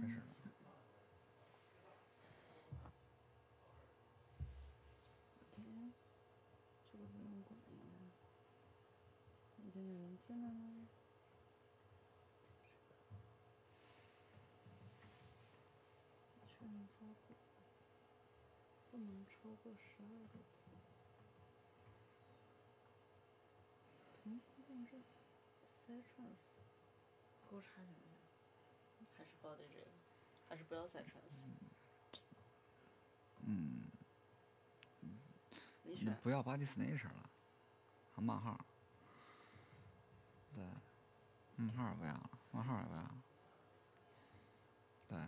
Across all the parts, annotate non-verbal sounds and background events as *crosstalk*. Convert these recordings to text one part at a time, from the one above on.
开始了。OK，这个不用管了。已经有人进来了。确认发布，不能超过十二个字。同互动是 Cytrans，给我查行不行？还是这个，还是不要 Cytrans？嗯，你选。不要 body snatcher 了，和冒号。对，冒号也不要了，冒号也不要了。对，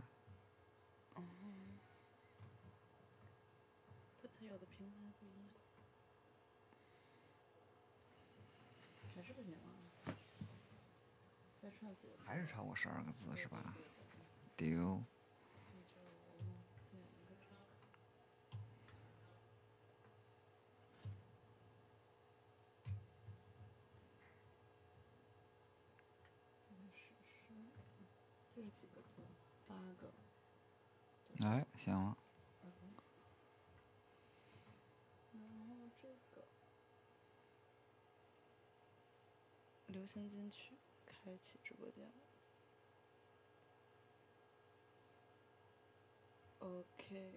它它有的平台不一样，还是不行啊。还是超过十二个字是吧？丢，那就建一个这个。这个是十二个这是几个字？八个。对哎，行了，然后这个流行金曲，开启直播间。OK，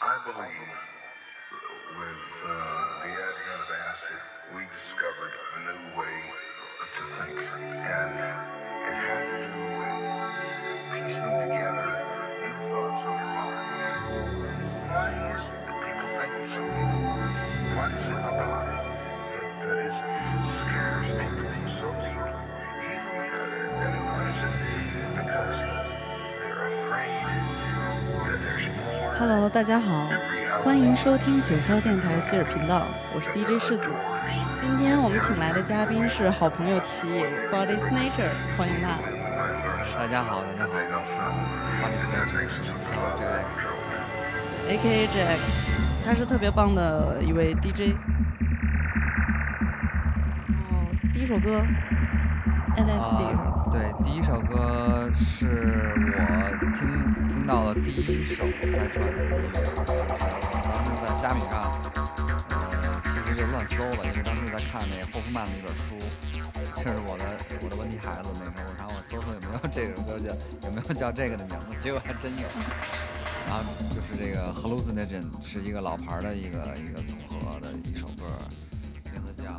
I believe with uh, the advent of acid, we discovered a new way to think. Hello，大家好，欢迎收听九霄电台希尔频道，我是 DJ 世子。今天我们请来的嘉宾是好朋友齐野 Body Snatcher，欢迎他。大家好，大家好，我是 body snatcher，叫 Jax。A.K.A. Jack，他是特别棒的一位 DJ。然后第一首歌 LSD，、啊，对，第一首歌是我听听到的第一首 Psytrance 的音乐，就是当时在虾米上，呃，其实就乱搜了，因为当时在看那霍夫曼的一本书，这是我的我的问题孩子那时候，然后我搜搜有没有这首歌叫有没有叫这个的名字，结果还真有。然后就是这个 Hallucinogen 是一个老牌儿的一个一个组合的一首歌，名字叫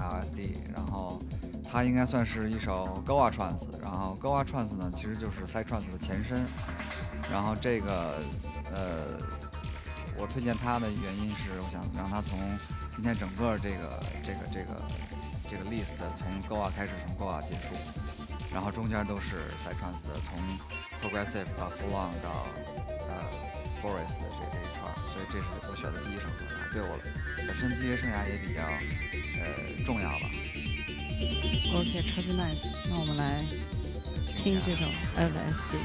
LSD，然后它应该算是一首 Goa Trance，然后 Goa Trance 呢其实就是 Psytrance 的前身，然后这个呃，我推荐它的原因是我想让它从今天整个这个这个这个这个 list 从 Goa 开始，从 Goa 结束，然后中间都是 Psytrance 的，从 Progressive 到 Full On 到呃 Forest 的这这一串，所以这是我选的第一首歌，对我本身职业生涯也比较呃重要吧。OK，超级 nice。那我们来听这首 LSD。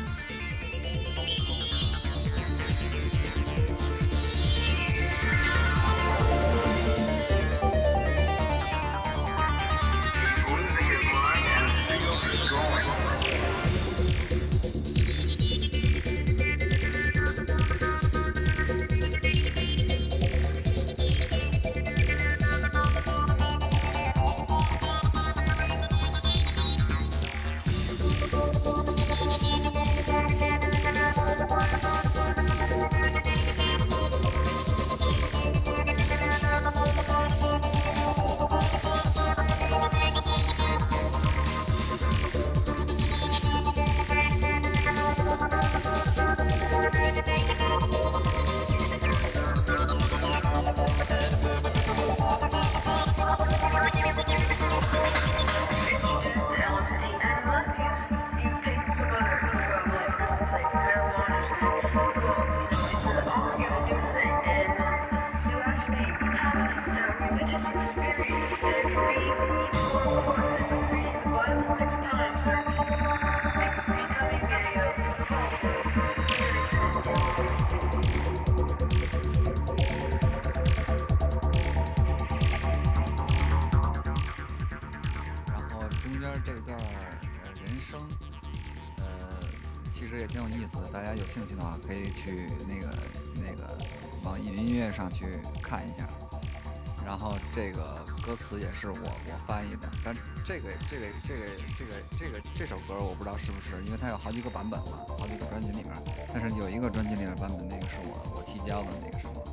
这个歌词也是我我翻译的，但这个这个这个这个这个这首歌我不知道是不是，因为它有好几个版本嘛，好几个专辑里面，但是有一个专辑里面版本那个是我我提交的那个什么，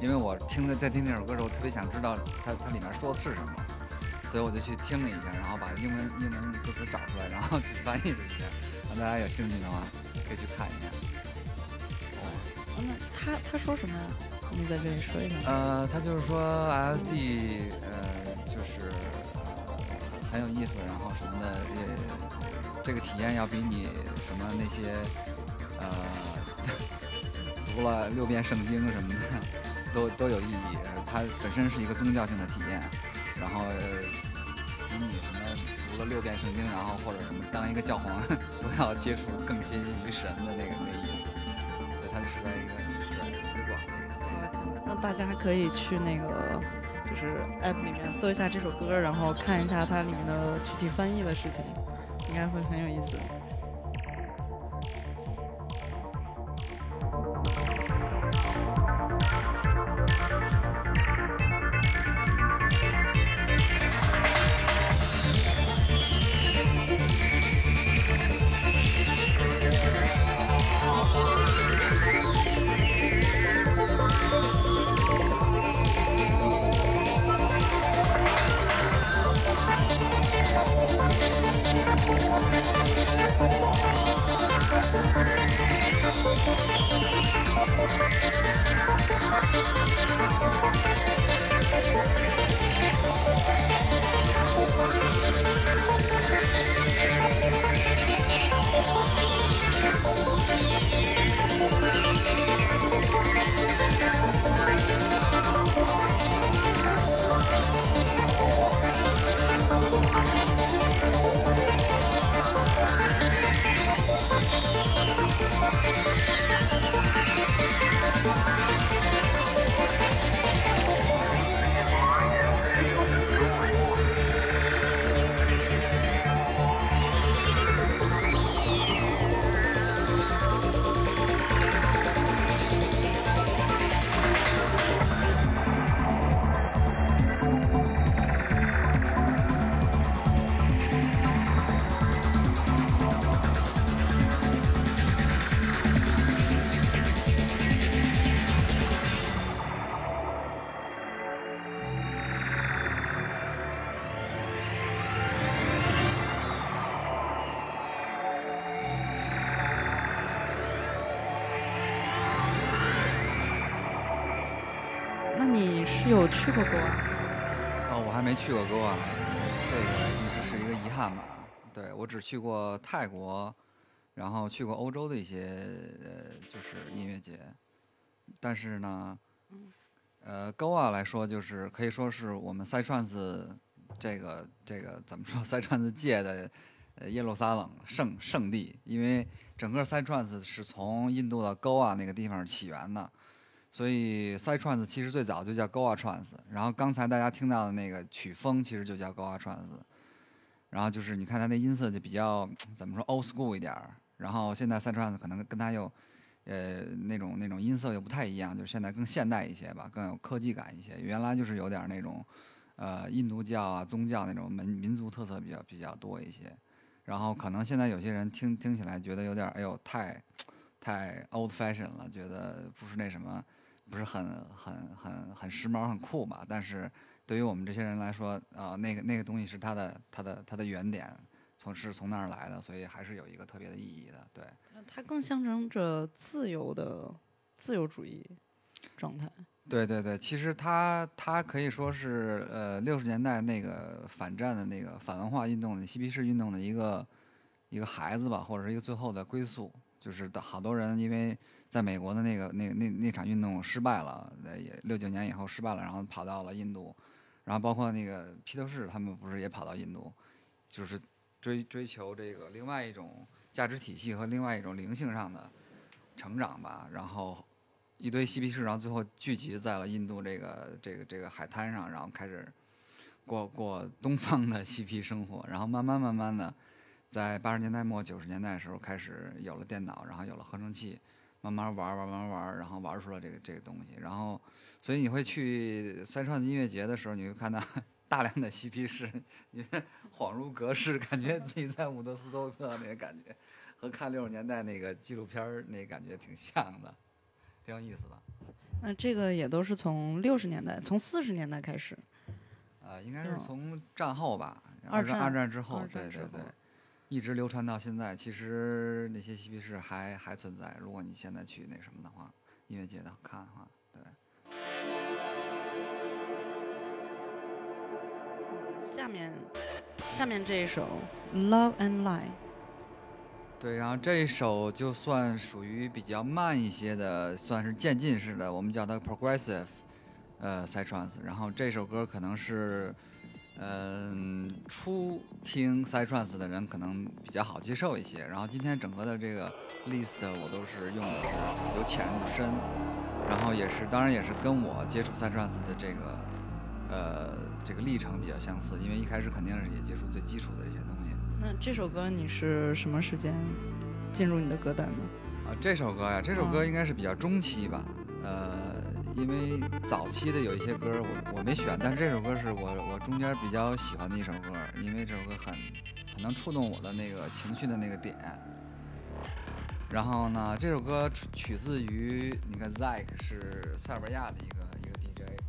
因为我听的在听那首歌的时候，特别想知道它它里面说的是什么，所以我就去听了一下，然后把英文英文歌词找出来，然后去翻译了一下。让大家有兴趣的话，可以去看一下。哦那他他说什么呀？你在这里说一下。呃，他就是说 LSD，呃，就是呃很有意思，然后什么的，也这个体验要比你什么那些呃读了六遍圣经什么的都都有意义。它本身是一个宗教性的体验，然后比你什么读了六遍圣经，然后或者什么当一个教皇都要接触更接近于神的那个那个意思。所以它是在一个对推广这个。那大家可以去那个就是 app 里面搜一下这首歌，然后看一下它里面的具体翻译的事情，应该会很有意思。去过泰国，然后去过欧洲的一些呃，就是音乐节。但是呢，呃，goa 来说，就是可以说是我们塞川子这个这个怎么说，*laughs* 塞川子界的耶路撒冷圣圣地，因为整个塞川子是从印度的 goa 那个地方起源的。所以 Side Trance 其实最早就叫 Goa Trance，然后刚才大家听到的那个曲风其实就叫 Goa Trance，然后就是你看他那音色就比较怎么说 old school 一点，然后现在 Side Trance 可能跟他又呃那种那种音色又不太一样，就是现在更现代一些吧，更有科技感一些。原来就是有点那种呃印度教啊宗教那种民民族特色比较比较多一些，然后可能现在有些人听听起来觉得有点哎呦太太 old fashion 了，觉得不是那什么。不是很很很很时髦很酷吧？但是对于我们这些人来说，啊、那个那个东西是它的它的它的原点，从是从那儿来的，所以还是有一个特别的意义的。对，它更象征着自由的自由主义状态。对对对，其实它它可以说是呃六十年代那个反战的那个反文化运动的嬉皮士运动的一个一个孩子吧，或者是一个最后的归宿。就是的好多人因为在美国的那个那那那场运动失败了，呃也六九年以后失败了，然后跑到了印度，然后包括那个披头士他们不是也跑到印度，就是追追求这个另外一种价值体系和另外一种灵性上的成长吧，然后一堆嬉皮士，然后最后聚集在了印度这个这个这个海滩上，然后开始过过东方的嬉皮生活，然后慢慢慢慢的。在八十年代末九十年代的时候开始有了电脑，然后有了合成器，慢慢玩儿玩玩玩，然后玩出了这个这个东西。然后，所以你会去三川子音乐节的时候，你会看到 *laughs* 大量的嬉皮士，你 *laughs* 恍如隔世，感觉自己在伍德斯托克那个感觉，和看六十年代那个纪录片儿那感觉挺像的，挺有意思的。那这个也都是从六十年代，从四十年代开始。呃，应该是嗯从战后吧，二战战二战之后，对对对，一直流传到现在。其实那些嬉皮士还还存在，如果你现在去那什么的话，音乐节的看的话，对。下面，下面这一首《Love and Lie》，对，然后这一首就算属于比较慢一些的，算是渐进式的，我们叫它 progressive，呃 cytrans。然后这首歌可能是，嗯、初听 psytrance 的人可能比较好接受一些。然后今天整个的这个 list 我都是用的是由浅入深，然后也是，当然也是跟我接触 psytrance 的这个，呃，这个历程比较相似，因为一开始肯定是也接触最基础的这些东西。那这首歌你是什么时间进入你的歌单的？啊，这首歌呀，这首歌嗯应该是比较中期吧，呃，因为早期的有一些歌我我没选，但是这首歌是我我中间比较喜欢的一首歌，因为这首歌很很能触动我的那个情绪的那个点。然后呢，这首歌曲取自于你看 Zack 是塞尔维亚的一个一个 DJ，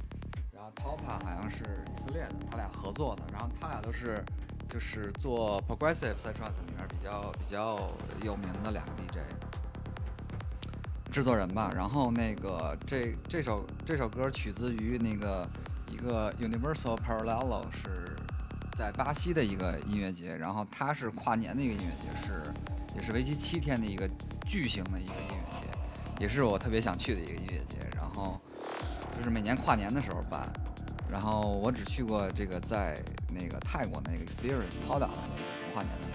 然后 Topa 好像是以色列的，他俩合作的，然后他俩都是就是做 progressive psytrance 里面比较比较有名的两个 DJ。制作人吧，然后那个这这首这首歌取自于那个一个 Universal Parallelo 是在巴西的一个音乐节，然后它是跨年的一个音乐节，是也是为期七天的一个巨型的一个音乐节，也是我特别想去的一个音乐节，然后就是每年跨年的时候办，然后我只去过这个在那个泰国那个 Experience 涛岛的那个跨年的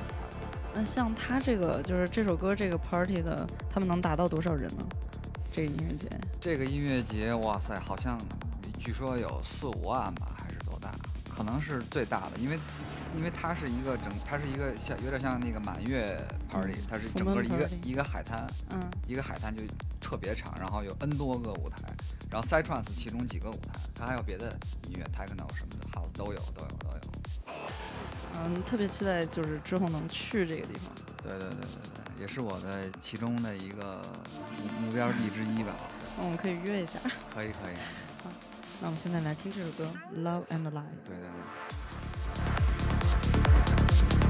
那像他这个就是这首歌这个 party 的，他们能达到多少人呢？这个音乐节，这个音乐节，哇塞，好像据说有四五万吧，还是多大？可能是最大的，因为因为它是一个整，它是一个像有点像那个满月 party，它是整个一个一个海滩，嗯，一个海滩就特别长，然后有 N 多个舞台，然后 Psytrance 其中几个舞台，它还有别的音乐 techno 什么的 house 都有，都有，都有。嗯，特别期待就是之后能去这个地方。对对对对对，也是我的其中的一个目目标地之一吧。那我们可以约一下。可以可以，好那我们现在来听这首歌《Love and Life》。对对对。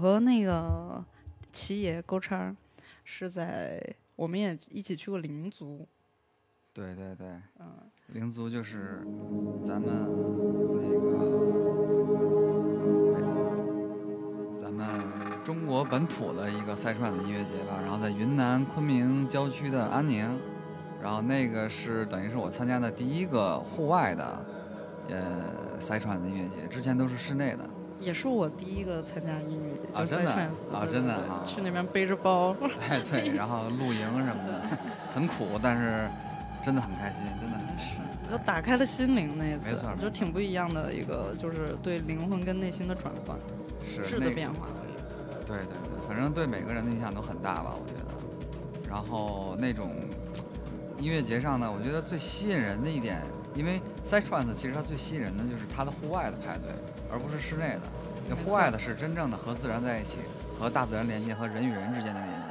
和那个齐爷勾叉是在，我们也一起去过灵族，对对对，嗯，灵族就是咱们那个咱们中国本土的一个赛串的音乐节吧，然后在云南昆明郊区的安宁，然后那个是等于是我参加的第一个户外的呃赛串的音乐节，之前都是室内的。也是我第一个参加音乐节，就是啊真的啊真的啊去那边背着包，*laughs* 哎，对，然后露营什么的，*laughs* 很苦，但是真的很开心，真的很开心。就打开了心灵那一次，没错就挺不一样的一个，就是对灵魂跟内心的转换，是质的变化。对对对，反正对每个人的影响都很大吧，我觉得。然后那种音乐节上呢，我觉得最吸引人的一点，因为 Psytrance 其实它最吸引人的就是它的户外的派对，而不是室内的。那户外的是真正的和自然在一起，和大自然连接，和人与人之间的连接。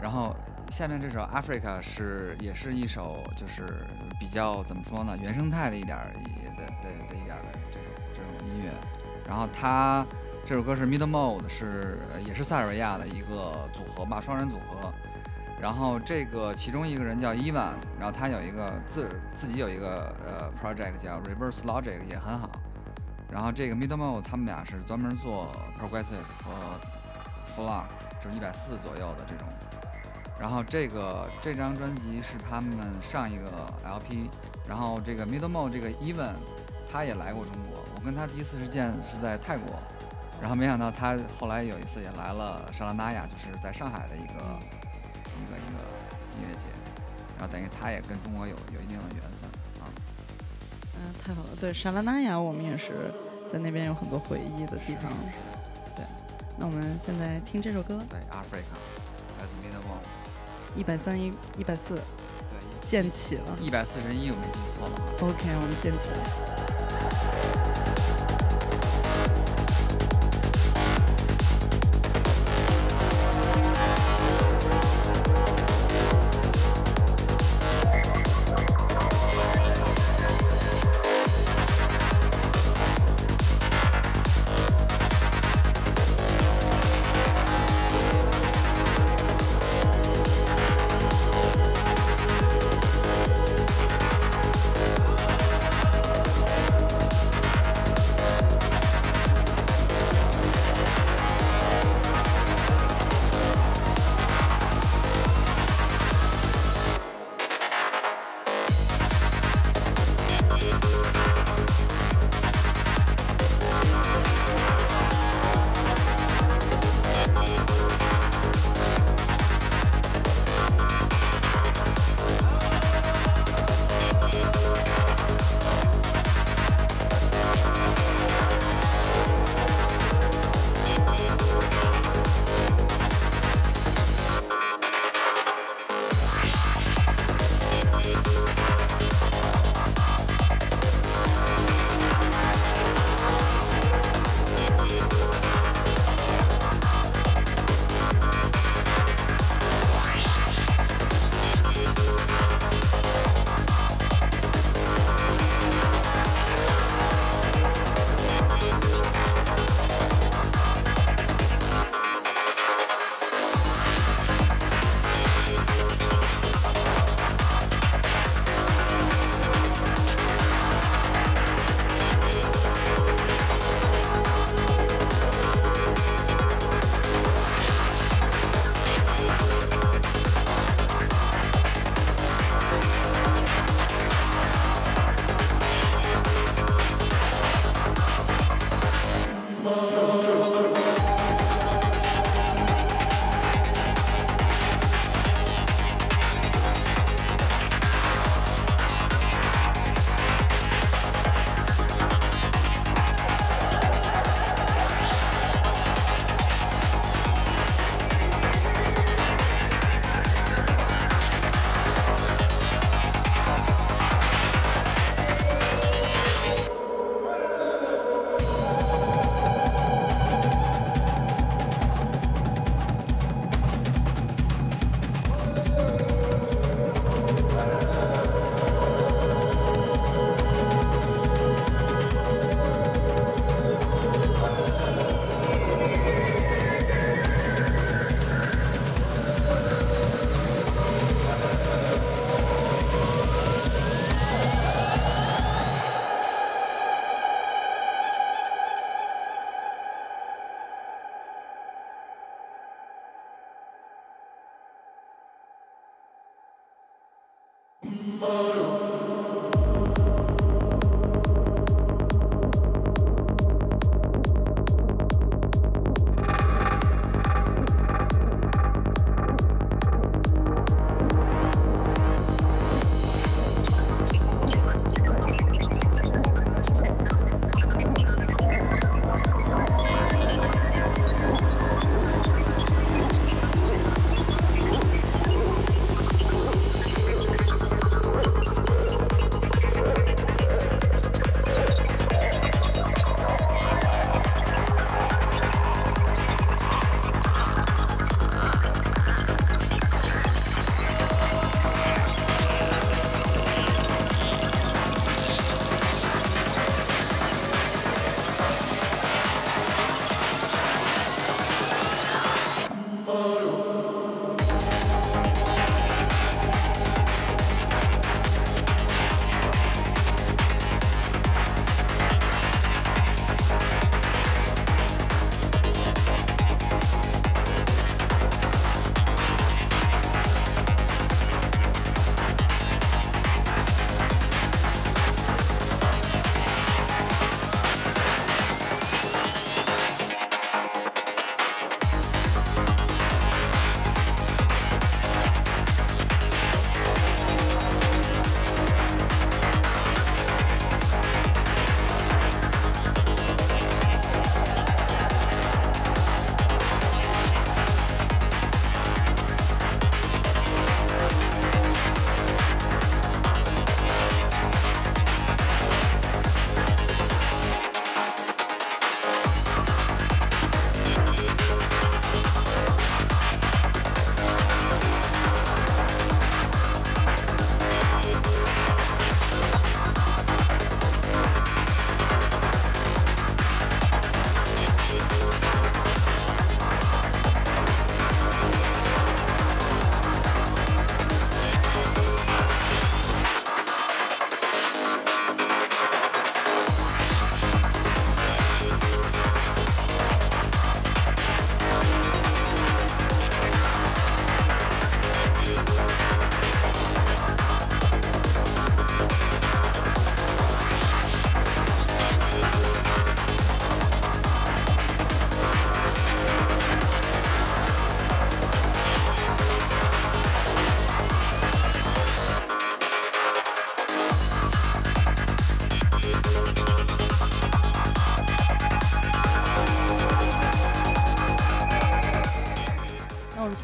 然后下面这首 Africa 是也是一首就是比较怎么说呢，原生态的一点儿的的的一点儿的这种这种音乐。然后它这首歌是 Middle Mode，是也是塞尔维亚的一个组合吧，双人组合。然后这个其中一个人叫伊万，然后他有一个自自己有一个呃 project 叫 Reverse Logic 也很好。然后这个 Middle Mode 他们俩是专门做 progressive 和 flock，就是一百四左右的这种。然后这个这张专辑是他们上一个 LP，然后这个 Middle Mode 这个 Even 他也来过中国，我跟他第一次是见是在泰国，然后没想到他后来有一次也来了沙拉纳亚，就是在上海的一个一个一个音乐节，然后等于他也跟中国有有一定的缘分啊。嗯，太好了。对，沙拉那亚我们也是在那边有很多回忆的地方。对，那我们现在听这首歌，对，Africa，一百三一一百四，对，建起了。一百四十一，我没记错的话。OK，我们建起了。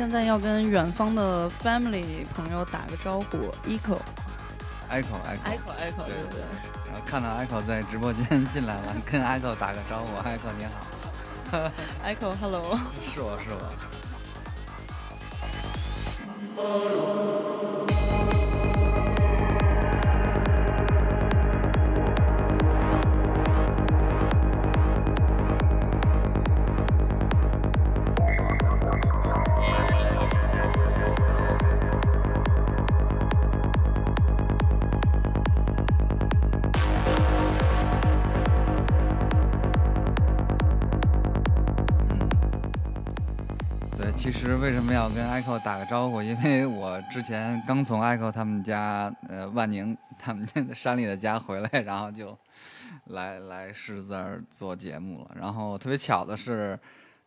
现在要跟远方的 family 朋友打个招呼，Echo。Echo Echo Echo Echo，对对对。然后看到 Echo 在直播间进来了，跟 Echo 打个招呼，Echo 你好，Echo，Hello。是我是我。打招呼？因为我之前刚从 Echo 他们家，呃，万宁 *laughs* 他们山里的家回来，然后就来来狮子这儿做节目了。然后特别巧的是，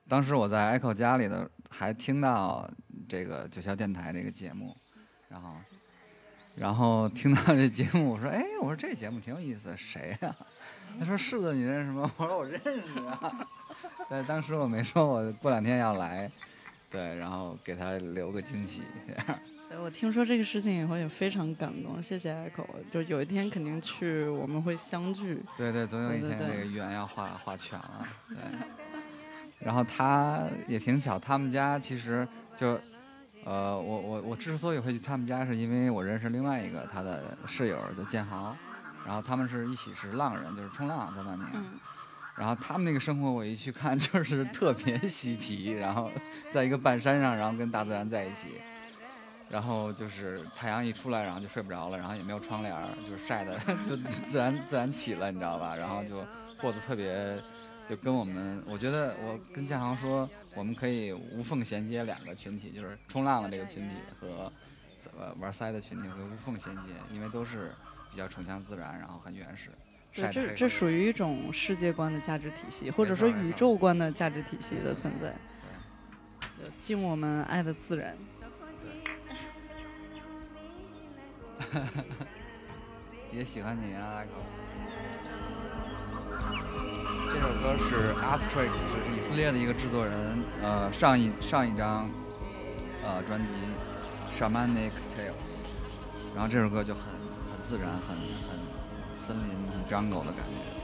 当时我在 Echo 家里的还听到这个九霄电台这个节目，然后然后听到这节目，我说，哎，我说这节目挺有意思，谁呀、他说柿子你认识吗？我说我认识啊。*laughs* 但，当时我没说我过两天要来，对，然后给他留个惊喜，这样。对我听说这个事情以后也非常感动，谢谢 Echo。就有一天肯定去，我们会相聚。对对，总有一天这个缘要画画全了，对。然后他也挺巧，他们家其实就，呃，我我我之所以会去他们家，是因为我认识另外一个他的室友叫建豪，然后他们是一起是浪人，就是冲浪在外面。嗯，然后他们那个生活，我一去看 *laughs* 就是特别嬉皮，然后在一个半山上，然后跟大自然在一起，然后就是太阳一出来，然后就睡不着了，然后也没有窗帘，就是晒的 *laughs* 就自然自然起了，你知道吧？然后就过得特别，就跟我们，我觉得我跟建航说，我们可以无缝衔接两个群体，就是冲浪的这个群体和呃玩塞的群体会无缝衔接，因为都是比较崇尚自然，然后很原始。这这属于一种世界观的价值体系，或者说宇宙观的价值体系的存在。敬我们爱的自然。*laughs* 也喜欢你啊，口。这首歌是 Astrix，是以色列的一个制作人，呃，上一上一张呃专辑 Shamanic Tales，然后这首歌就很很自然，很很森林，很 jungle 的感觉。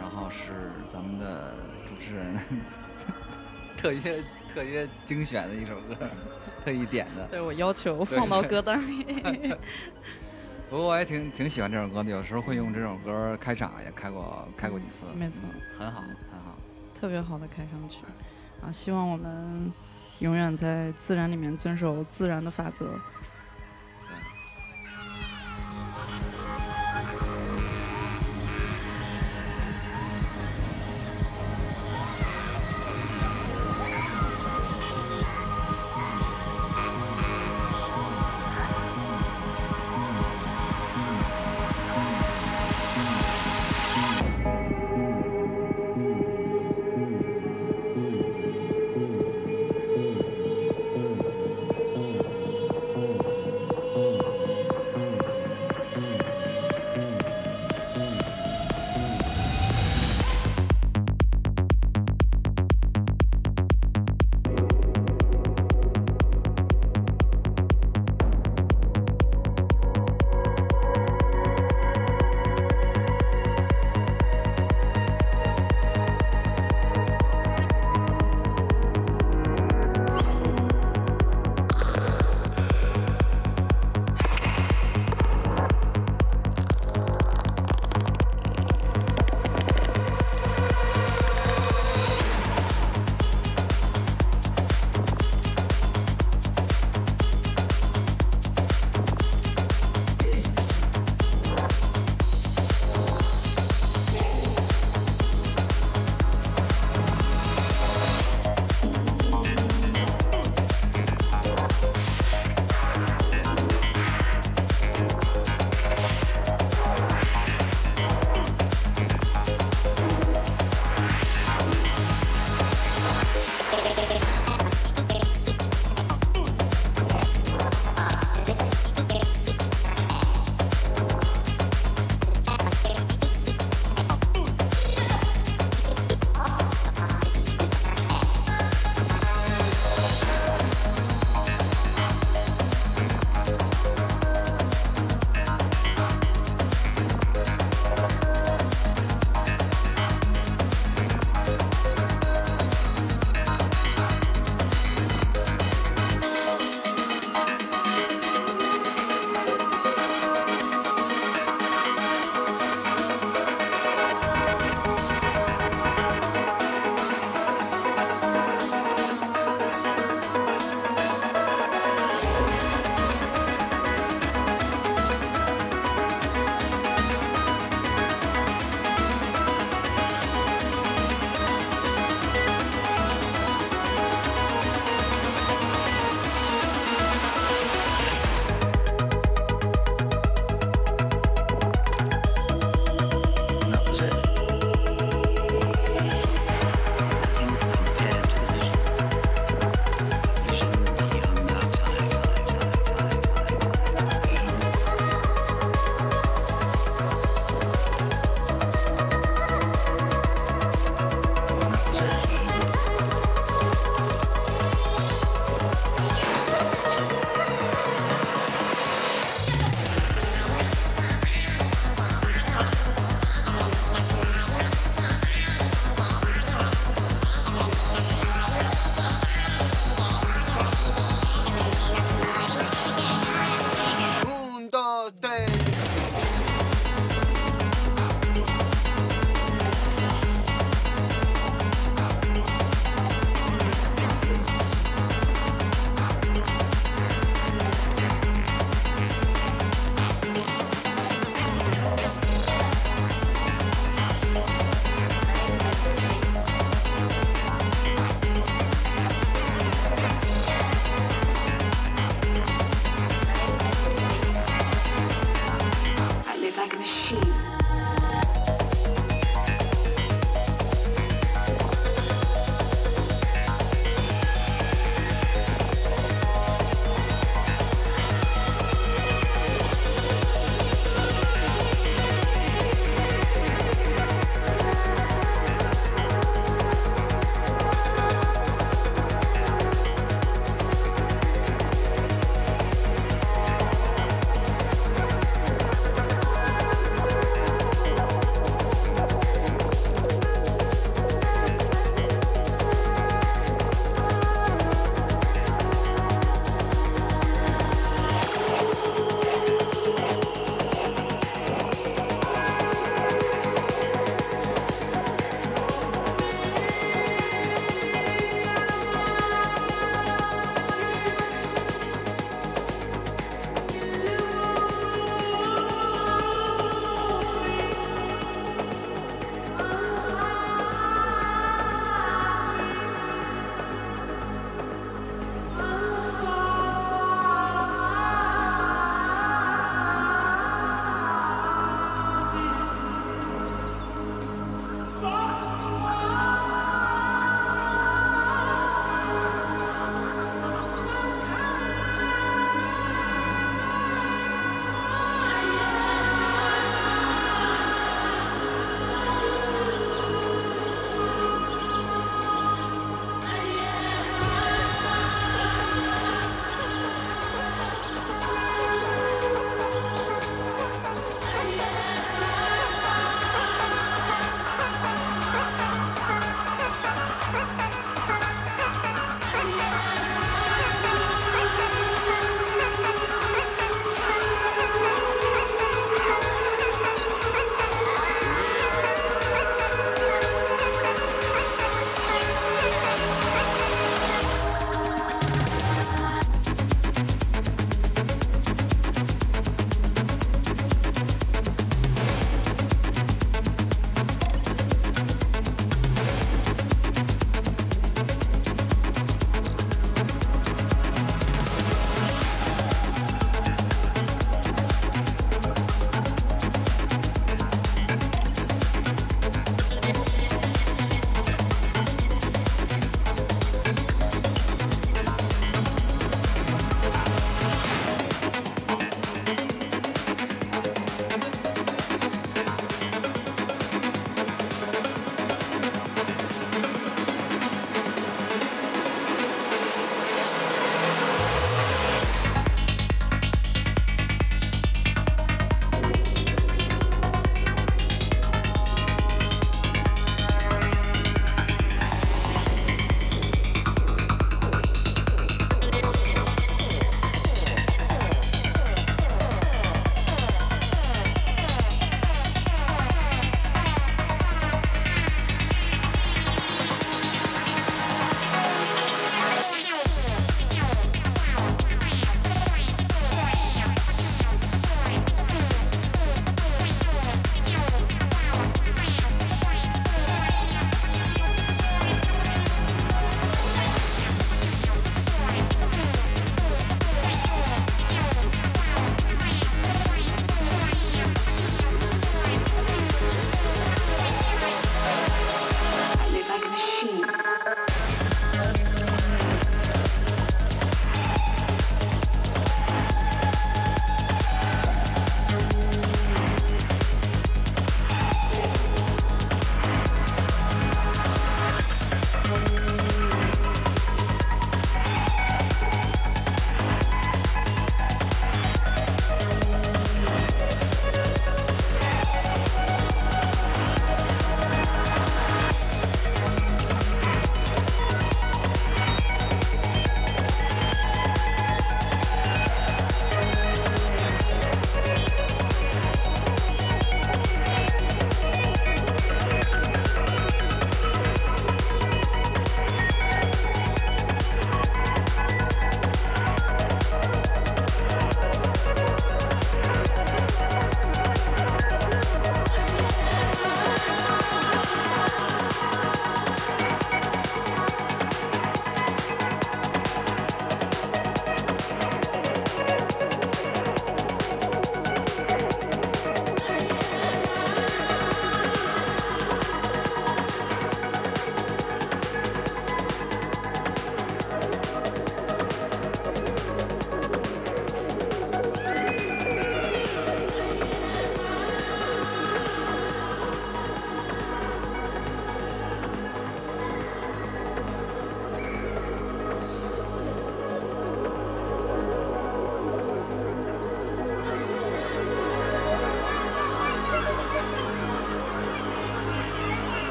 然后是咱们的主持人 *laughs* 特约特约精选的一首歌，*laughs* 特意点的。对我要求放到歌单里。*laughs* 不过我也挺挺喜欢这首歌的，有时候会用这首歌开场，也开过开过几次。没错嗯很好，很好。特别好的开场曲啊！希望我们永远在自然里面遵守自然的法则。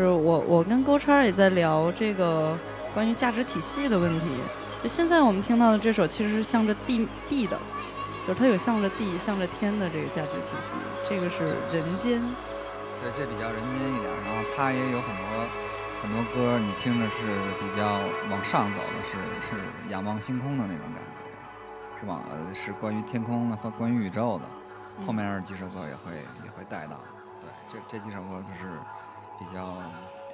就是我我跟勾叉也在聊这个关于价值体系的问题。就现在我们听到的这首其实是向着地地的，就是它有向着地、向着天的这个价值体系，这个是人间。对，这比较人间一点，然后它也有很多很多歌，你听着是比较往上走的，是是仰望星空的那种感觉，是吧呃是关于天空的，和关于宇宙的。后面几首歌也会也会带到。对，这这几首歌就是比较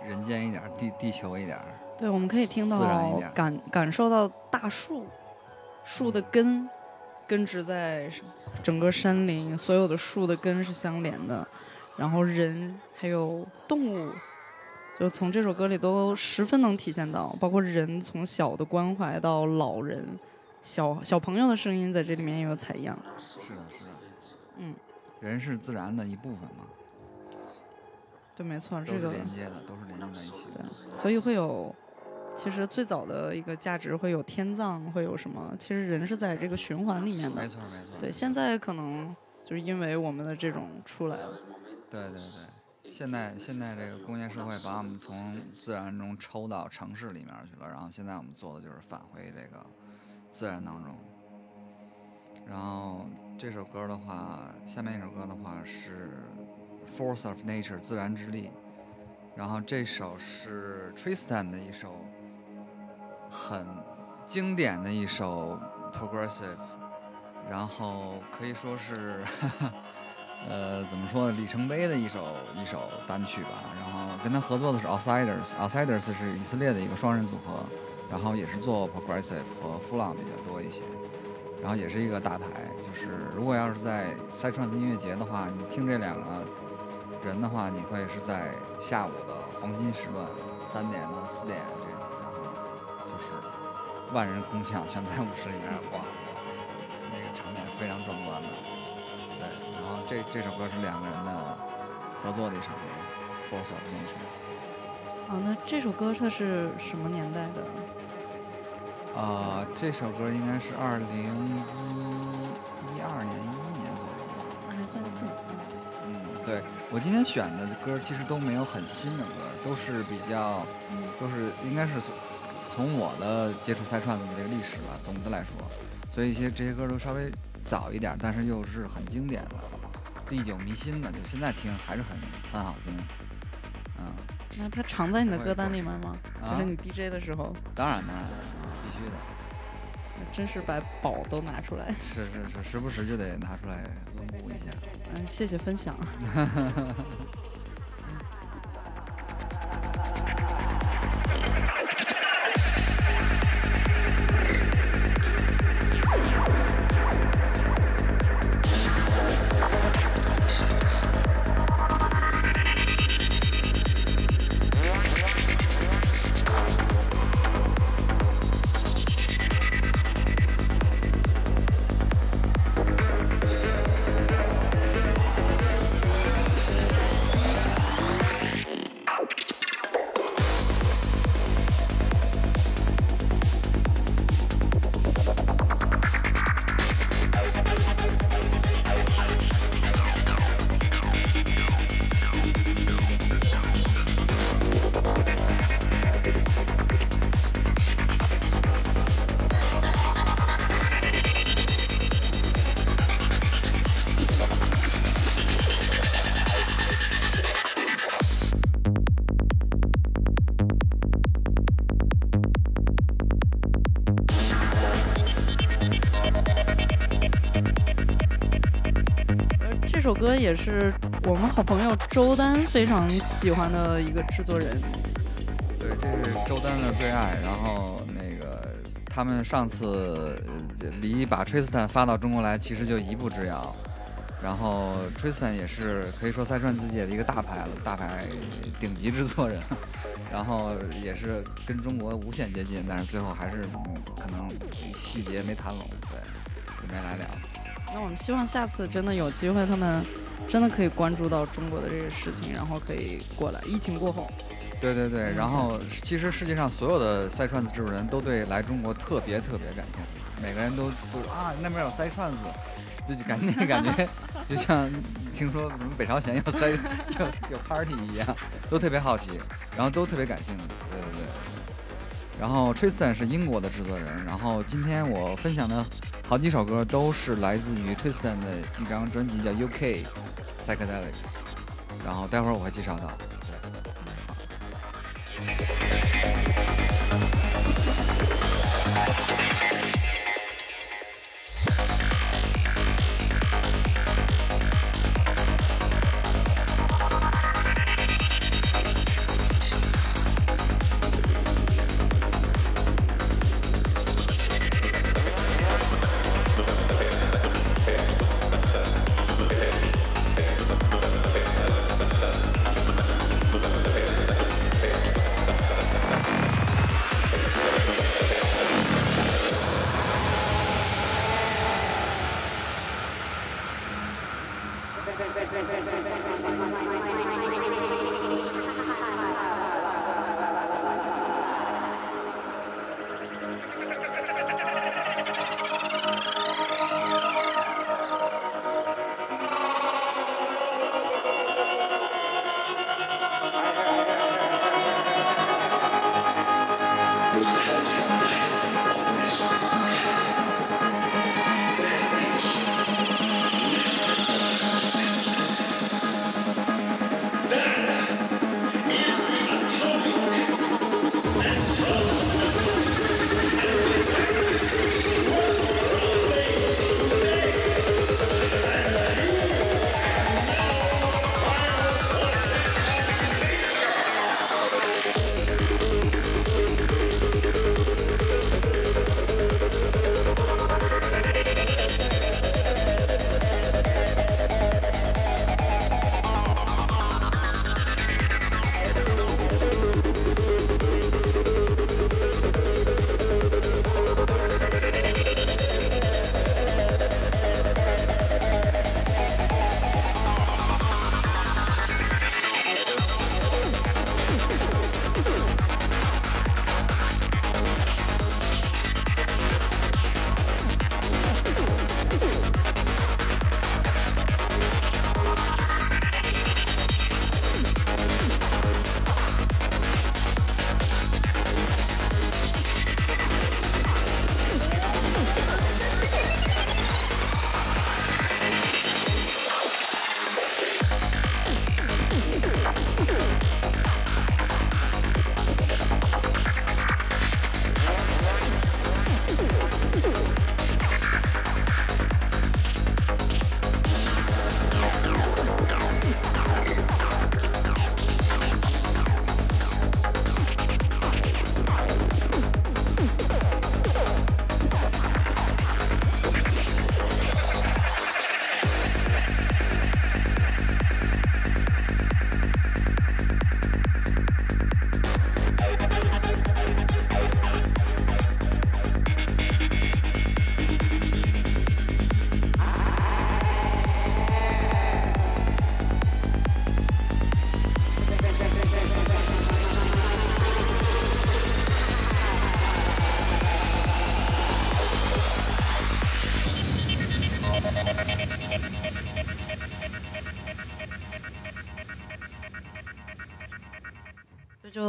人间一点，地地球一点。对，我们可以听到感感受到大树，树的根根植在整个山林，所有的树的根是相连的。然后人还有动物，就从这首歌里都十分能体现到，包括人从小的关怀到老人，小小朋友的声音在这里面也有采样。是的，是的。嗯，人是自然的一部分嘛。对，没错，这个连接的都是连接在一起的。所以会有，其实最早的一个价值会有天葬，会有什么？其实人是在这个循环里面的。没错，没错。对，现在可能就是因为我们的这种出来了。对对对，现在现在这个工业社会把我们从自然中抽到城市里面去了，然后现在我们做的就是返回这个自然当中。然后这首歌的话，下面一首歌的话是《Force of Nature》自然之力，然后这首是 Tristan 的一首很经典的一首 Progressive，然后可以说是。呃，怎么说呢？里程碑的一首一首单曲吧。然后跟他合作的是 Outsiders，Outsiders 是以色列的一个双人组合，然后也是做 Progressive 和 f l a m 比较多一些。然后也是一个大牌。就是如果要是在 s i t r a n s 音乐节的话，你听这两个人的话，你会是在下午的黄金时段，三点到四点这种，然后就是万人空巷，全在舞池里面逛，那个场面非常壮观的。对，然后这这首歌是两个人的合作的一首歌，《Force of Nature》。啊，那这首歌它是什么年代的？啊，这首歌应该是二零一一二年、一一年左右吧。那还算近。嗯，对我今天选的歌其实都没有很新的歌，都是比较，都是应该是从我的接触赛串子的这个历史吧，总的来说，所以一些这些歌都稍微早一点，但是又是很经典的。历久弥新的，就现在听还是很很好听，嗯。那它常在你的歌单里面吗？就是你 DJ 的时候。当然当然，必须的。那真是把宝都拿出来。是是是，时不时就得拿出来温故一下。嗯，谢谢分享。*laughs* 歌也是我们好朋友周丹非常喜欢的一个制作人。对，这是周丹的最爱。然后那个他们上次离把 Tristan 发到中国来，其实就一步之遥。然后 Tristan 也是可以说塞川自己的一个大牌了，大牌顶级制作人。然后也是跟中国无限接近，但是最后还是可能细节没谈拢，对，就没来了。那我们希望下次真的有机会，他们真的可以关注到中国的这个事情，然后可以过来。疫情过后，对对对，然后其实世界上所有的塞串子制作人都对来中国特别特别感兴趣，每个人都都啊那边有塞串子，就感觉感觉就像听说什么北朝鲜有塞有有 party 一样，都特别好奇，然后都特别感兴趣。对对对。然后 Tristan 是英国的制作人，然后今天我分享的好几首歌都是来自于 Tristan 的一张专辑叫 UK Psychedelic，然后待会儿我会介绍到对。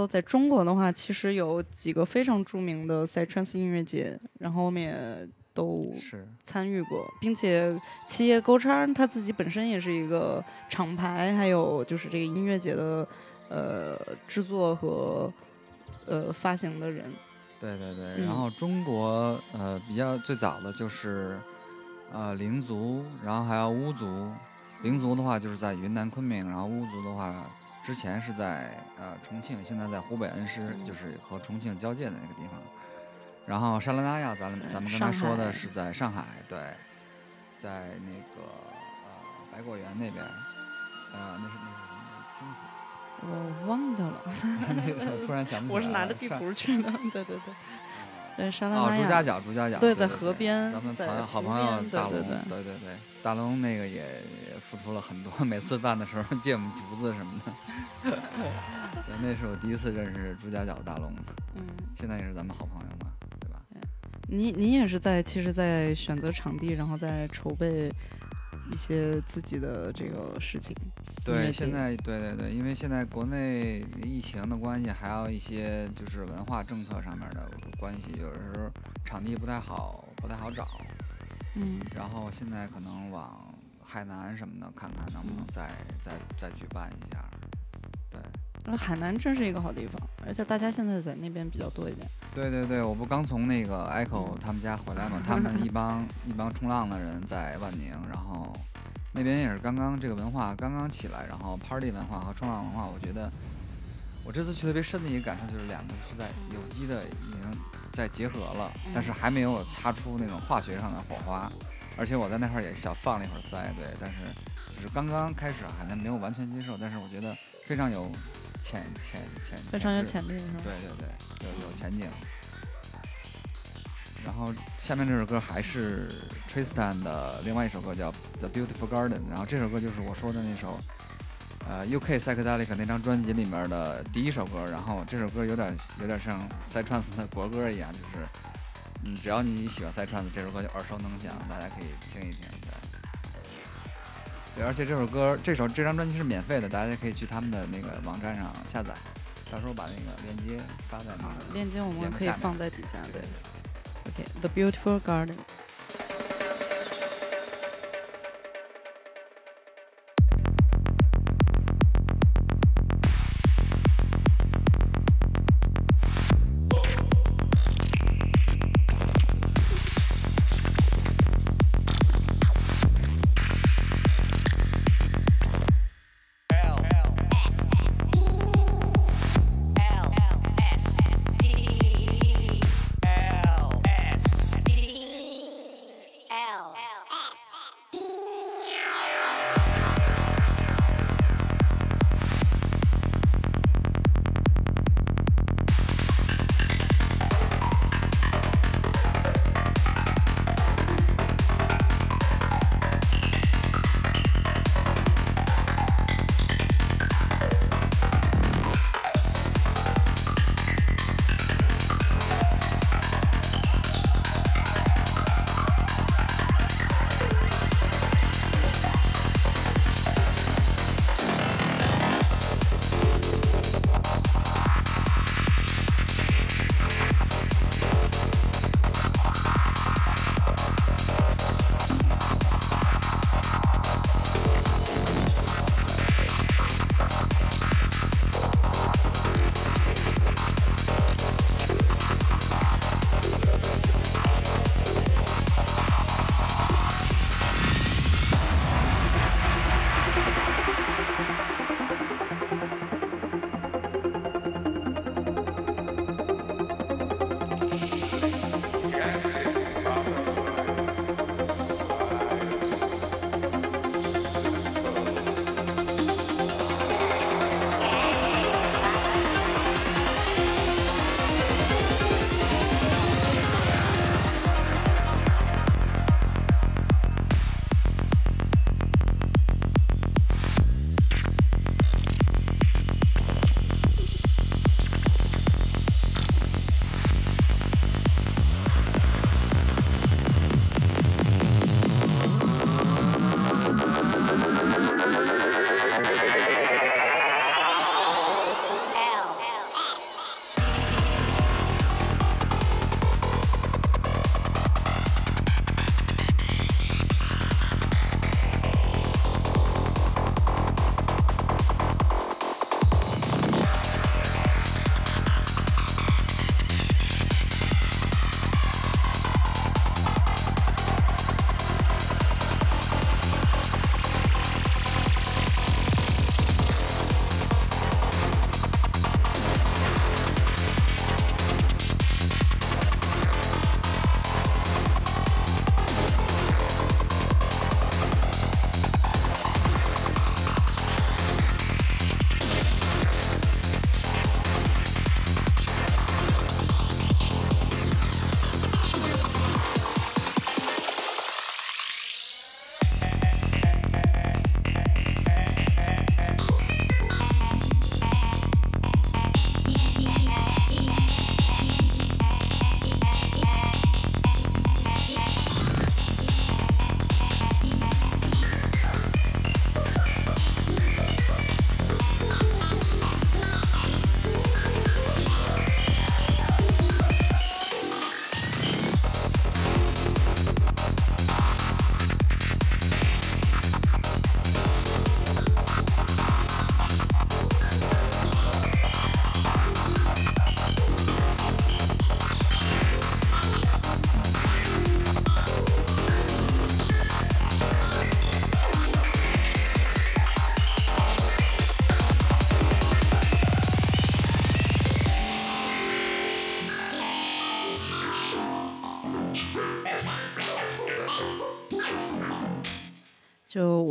就在中国的话，其实有几个非常著名的 Side Trance 音乐节，然后我们也都参与过，并且七叶勾叉他自己本身也是一个厂牌，还有就是这个音乐节的呃制作和呃发行的人。对对对，然后中国呃比较最早的就是呃灵族，然后还有巫族。灵族的话就是在云南昆明，然后巫族的话。之前是在呃重庆，现在在湖北恩施，就是和重庆交界的那个地方。然后沙拉那亚，咱们咱们刚才说的是在上海，对，在那个呃百果园那边，呃那是那是什么清楚？我忘掉了，*laughs* 那突然想不起来。我是拿着地图去的，对对对。对沙拉纳亚。哦，朱家角，朱家角。对，在河边。咱们朋友好朋友大龙，对对对，大龙那个也也付出了很多，每次办的时候借我们竹子什么的。对，那是我第一次认识朱家角大龙。嗯。现在也是咱们好朋友嘛，对吧？你你也是在，其实，在选择场地，然后在筹备一些自己的这个事情。对，现在对对对，因为现在国内疫情的关系，还有一些就是文化政策上面的关系，有的时候场地不太好，不太好找。嗯，然后现在可能往海南什么的看看能不能再再再举办一下。对，海南真是一个好地方，而且大家现在在那边比较多一点。对对对，我不刚从那个 Echo 他们家回来嘛，*laughs* 他们一帮一帮冲浪的人在万宁，然后。那边也是刚刚这个文化刚刚起来，然后 party 文化和冲浪文化，我觉得我这次去特别深的一个感受就是两个是在有机的已经在结合了，但是还没有擦出那种化学上的火花。而且我在那块儿也小放了一会儿腮，对，但是就是刚刚开始，还没有完全接受，但是我觉得非常有潜潜潜，非常有潜力，是吧？对对对，有有前景。然后下面这首歌还是 Tristan 的另外一首歌，叫《The Beautiful Garden》。然后这首歌就是我说的那首，呃，UK Psychedelic 那张专辑里面的第一首歌。然后这首歌有点有点像 Psytrance 的国歌一样，就是，嗯，只要你喜欢 Psytrance，这首歌就耳熟能详，大家可以听一听。对，对，而且这首歌这首这张专辑是免费的，大家可以去他们的那个网站上下载。到时候把那个链接发在那个链接，我们可以放在底下。对。Okay, the beautiful garden.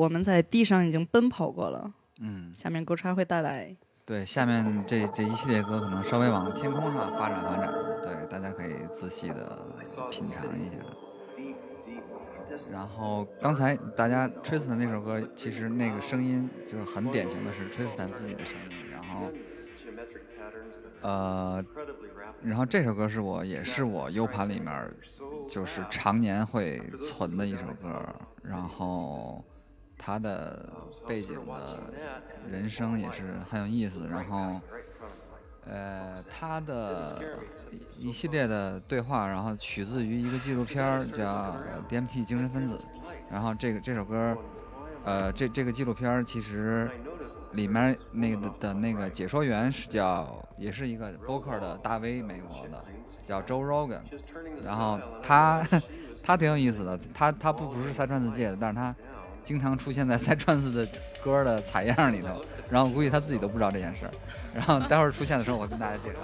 我们在地上已经奔跑过了。嗯，下面歌叉会带来。对，下面这这一系列歌可能稍微往天空上发展发展，对，大家可以仔细的品尝一下。然后刚才大家 Tristan 那首歌，其实那个声音就是很典型的是 Tristan 自己的声音。然后，呃，然后这首歌是我也是我 U 盘里面就是常年会存的一首歌。然后。他的背景的人生也是很有意思，然后，呃，他的一系列的对话，然后取自于一个纪录片叫《DMT 精神分子》，然后这个这首歌，呃，这这个纪录片其实里面那个的那个解说员是叫，也是一个播客的大 V，美国的，叫 Joe Rogan，然后他 *laughs* 他挺有意思的，他他不不是三川子界的，但是他。经常出现在在串子的歌的采样里头，*laughs* 然后估计他自己都不知道这件事儿，然后待会儿出现的时候我跟大家介绍。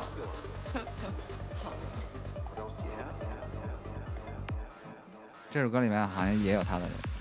这首歌里面好像也有他的声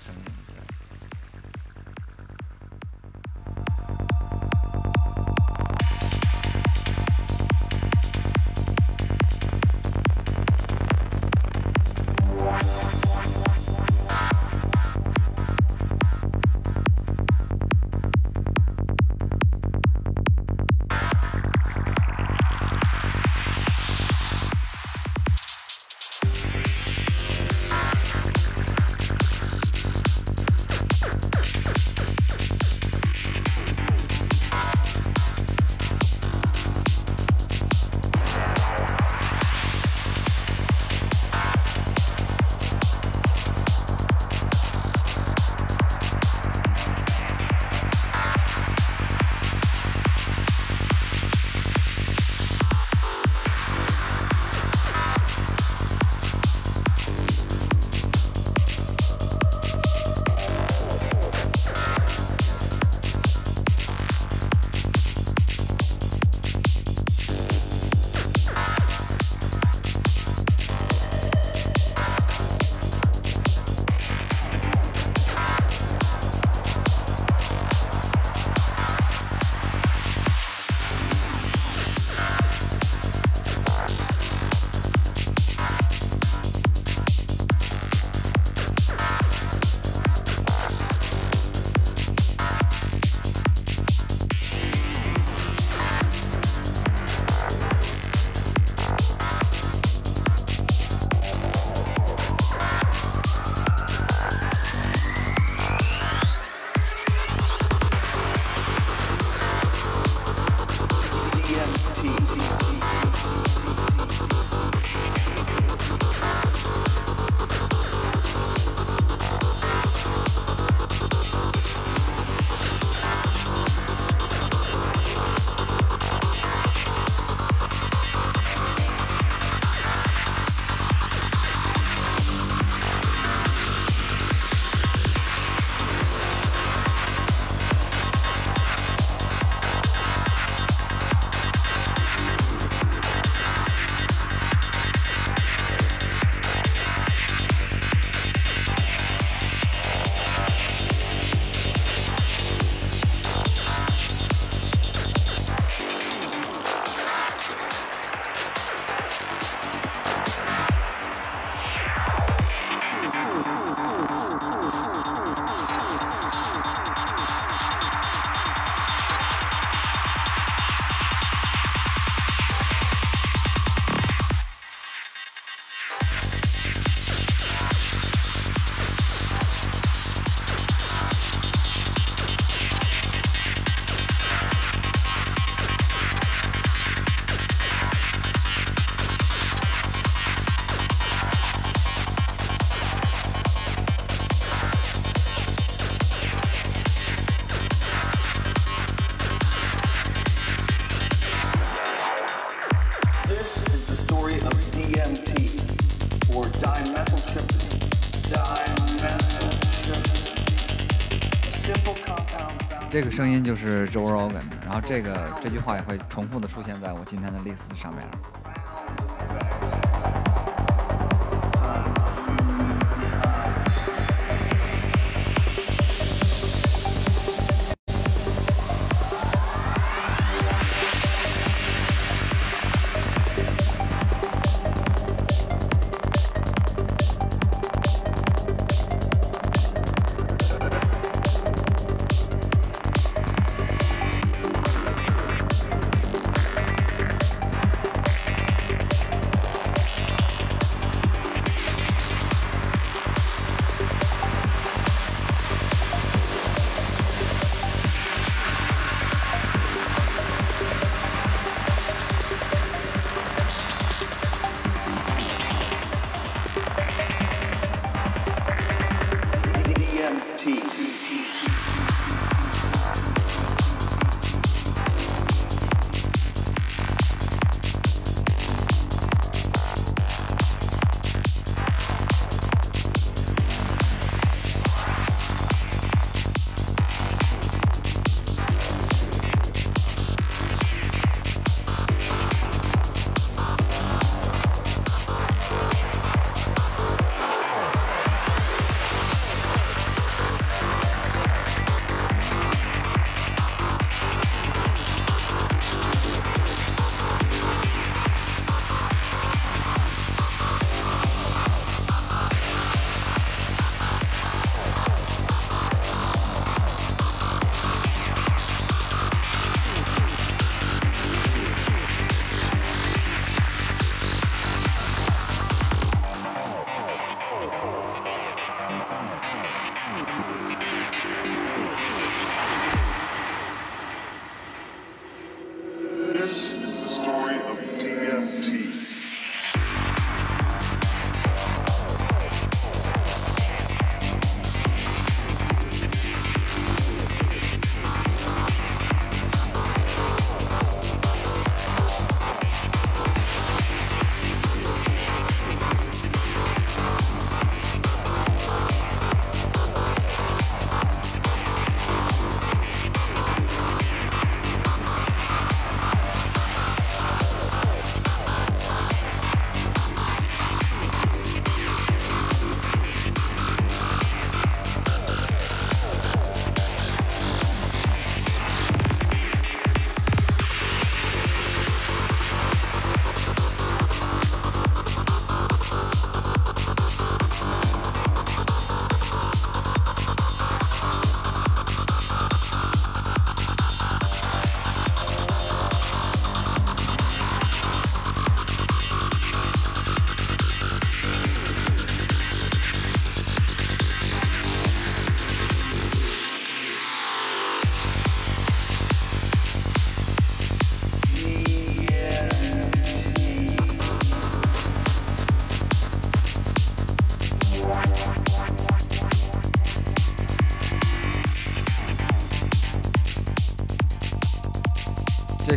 这个声音就是 Joe Rogan，然后这个这句话也会重复的出现在我今天的 list 上面。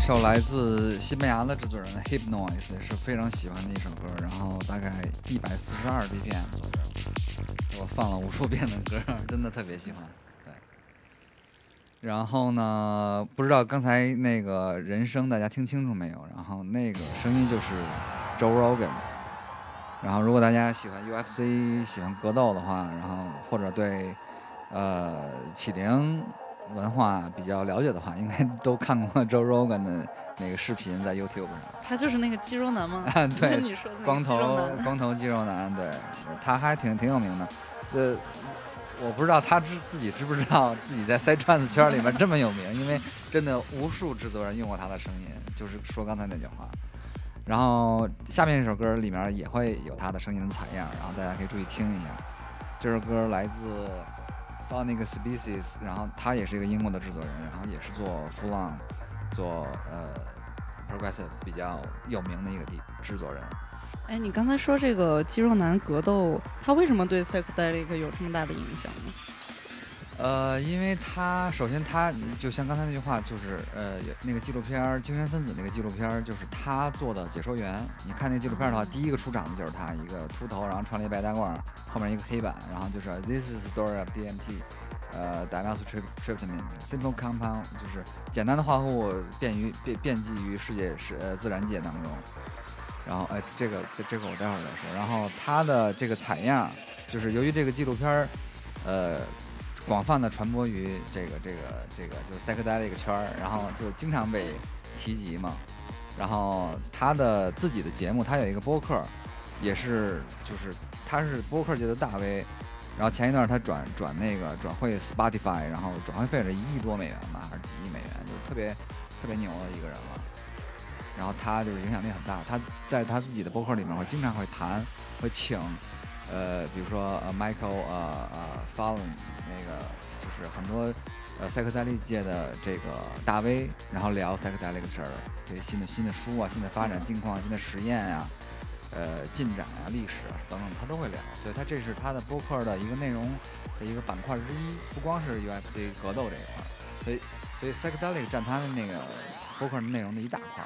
一首来自西班牙的制作人 Hip Noise 是非常喜欢的一首歌，然后大概一百四十二 BPM 左右，我放了无数遍的歌，真的特别喜欢。对。然后呢，不知道刚才那个人声大家听清楚没有？然后那个声音就是 Joe Rogan。然后如果大家喜欢 UFC、喜欢格斗的话，然后或者对呃启灵。文化比较了解的话，应该都看过 Joe Rogan 的那个视频，在 YouTube 上。他就是那个肌肉男吗？*laughs* 对，你说光头光头肌肉男，对，他还挺挺有名的。呃，我不知道他知自己知不知道自己在塞串子圈里面这么有名，因为真的无数制作人用过他的声音，就是说刚才那句话。然后下面这首歌里面也会有他的声音的采样，然后大家可以注意听一下。这首歌来自。Sonic Species，然后他也是一个英国的制作人，然后也是做 f l o n 做呃 Progressive 比较有名的一个地制作人。哎，你刚才说这个肌肉男格斗，他为什么对 Psychedelic 有这么大的影响呢？呃，因为他首先他就像刚才那句话，就是呃，那个纪录片《精神分子》那个纪录片，就是他做的解说员。你看那纪录片的话，第一个出场的就是他，一个秃头，然后穿了一白大褂，后面一个黑板，然后就是 This is story of DMT，呃，dimethyltryptamine，simple compound，就是简单的化合物便于便遍及于世界是呃自然界当中。然后哎，这个这个我待会儿再说。然后他的这个采样，就是由于这个纪录片呃。广泛的传播于这个这个这个就是 psychedelic 圈儿，然后就经常被提及嘛。然后他的自己的节目，他有一个播客，也是就是他是播客界的大 V。然后前一段他转转那个转会 Spotify，然后转会费是一亿多美元吧，还是几亿美元，就是特别特别牛的一个人了。然后他就是影响力很大，他在他自己的播客里面会经常会谈，会请。呃，比如说呃，Michael 呃呃，Fallon 那个就是很多呃赛克戴利界的这个大 V，然后聊赛克戴利的事儿，这些新的新的书啊，新的发展近况，新的实验啊，呃，进展啊，历史啊等等，他都会聊。所以他这是他的播客的一个内容的一个板块之一，不光是 UFC 格斗这一块，所以所以赛克戴利占他的那个播客内容的一大块。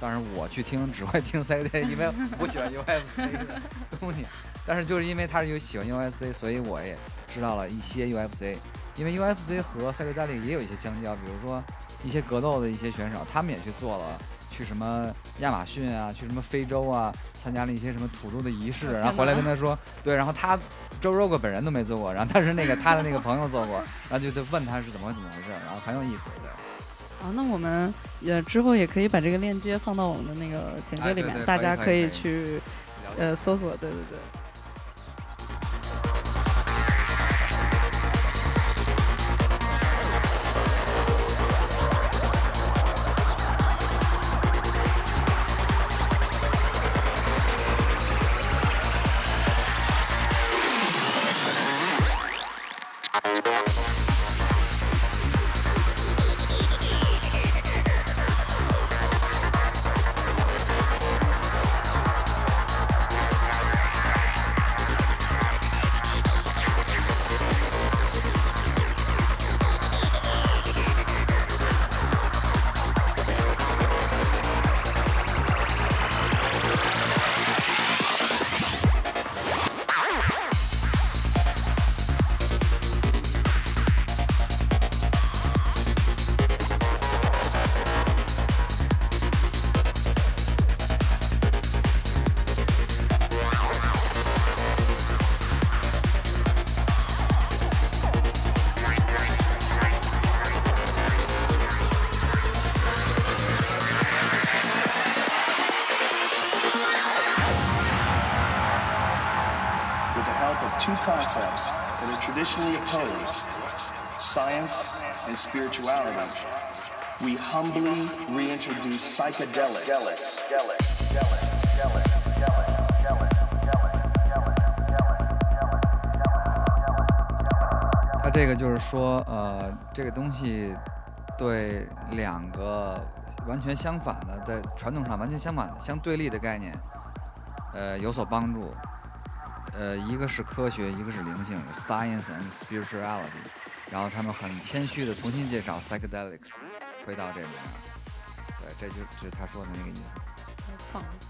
当然，我去听只会听 C D，因为我喜欢 U F C 的东西。但是就是因为他是有喜欢 U F C，所以我也知道了一些 U F C。因为 U F C 和赛格加利也有一些相交，比如说一些格斗的一些选手，他们也去做了，去什么亚马逊啊，去什么非洲啊，参加了一些什么土著的仪式，然后回来跟他说，对，然后他周 Rogan 本人都没做过，然后但是那个他的那个朋友做过，*laughs* 然后就就问他是怎么怎么回事，然后很有意思，对。啊，那我们也之后也可以把这个链接放到我们的那个简介里面，大家可以去呃搜索，对对对。Humbly reintroduce psychedelics. 他这个就是说，呃，这个东西对两个完全相反的，在传统上完全相反的、相对立的概念，呃，有所帮助。呃，一个是科学，一个是灵性，science and spirituality。然后他们很谦虚的重新介绍 psychedelics，回到这里面。这就就是他说的那个意思。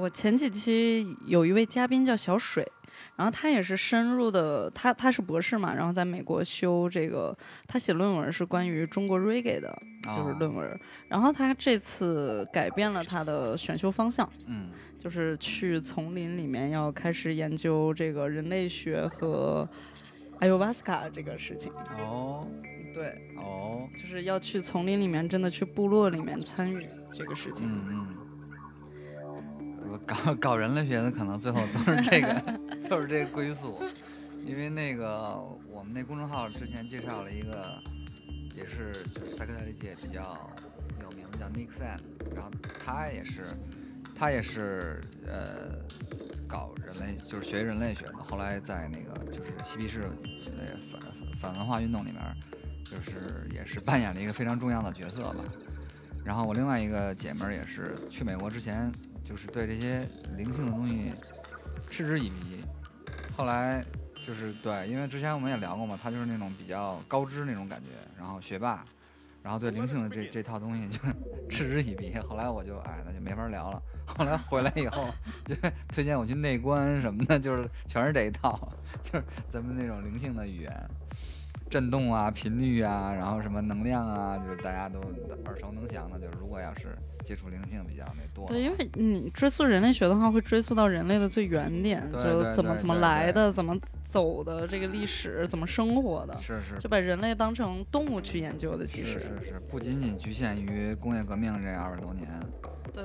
我前几期有一位嘉宾叫小水，然后他也是深入的，他他是博士嘛，然后在美国修这个，他写论文是关于中国 reggae 的，就是论文。然后他这次改变了他的选修方向，嗯，就是去丛林里面要开始研究这个人类学和艾尤瓦斯卡这个事情。哦，对，哦，就是要去丛林里面，真的去部落里面参与这个事情。嗯嗯。搞搞人类学的可能最后都是这个，都是这个归宿，因为那个我们那公众号之前介绍了一个，也是就是赛克特利界比较有名的叫 Nick Sand，然后他也是他也是呃搞人类就是学人类学的，后来在那个就是嬉皮士呃反反文化运动里面，就是也是扮演了一个非常重要的角色吧。然后我另外一个姐们儿也是去美国之前。就是对这些灵性的东西嗤之以鼻，后来就是对，因为之前我们也聊过嘛，他就是那种比较高知那种感觉，然后学霸，然后对灵性的这这套东西就是 *laughs* 嗤之以鼻。后来我就哎，那就没法聊了。后来回来以后就推荐我去内观什么的，就是全是这一套，就是咱们那种灵性的语言。震动啊，频率啊，然后什么能量啊，就是大家都耳熟能详的。就是如果要是接触灵性比较那多，对，因为你追溯人类学的话，会追溯到人类的最原点，就怎么怎么来的，怎么走的这个历史，怎么生活的，是是，就把人类当成动物去研究的。其实是是，不仅仅局限于工业革命这二百多年，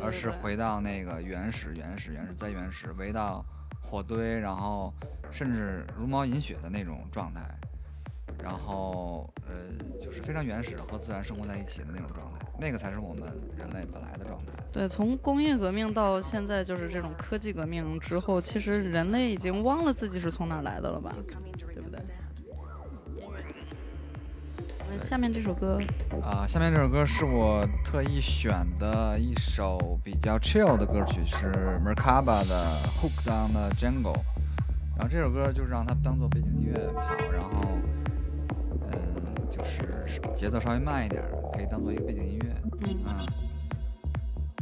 而是回到那个原始、原始、原始再原始，围到火堆，然后甚至茹毛饮血的那种状态。然后，呃，就是非常原始和自然生活在一起的那种状态，那个才是我们人类本来的状态。对，从工业革命到现在，就是这种科技革命之后，其实人类已经忘了自己是从哪儿来的了吧？对不对？那下面这首歌啊，下面这首歌是我特意选的一首比较 chill 的歌曲，是 Merkaba 的 Hooked on the Jungle。然后这首歌就是让它当做背景音乐跑，然后，是节奏稍微慢一点，可以当做一个背景音乐。嗯。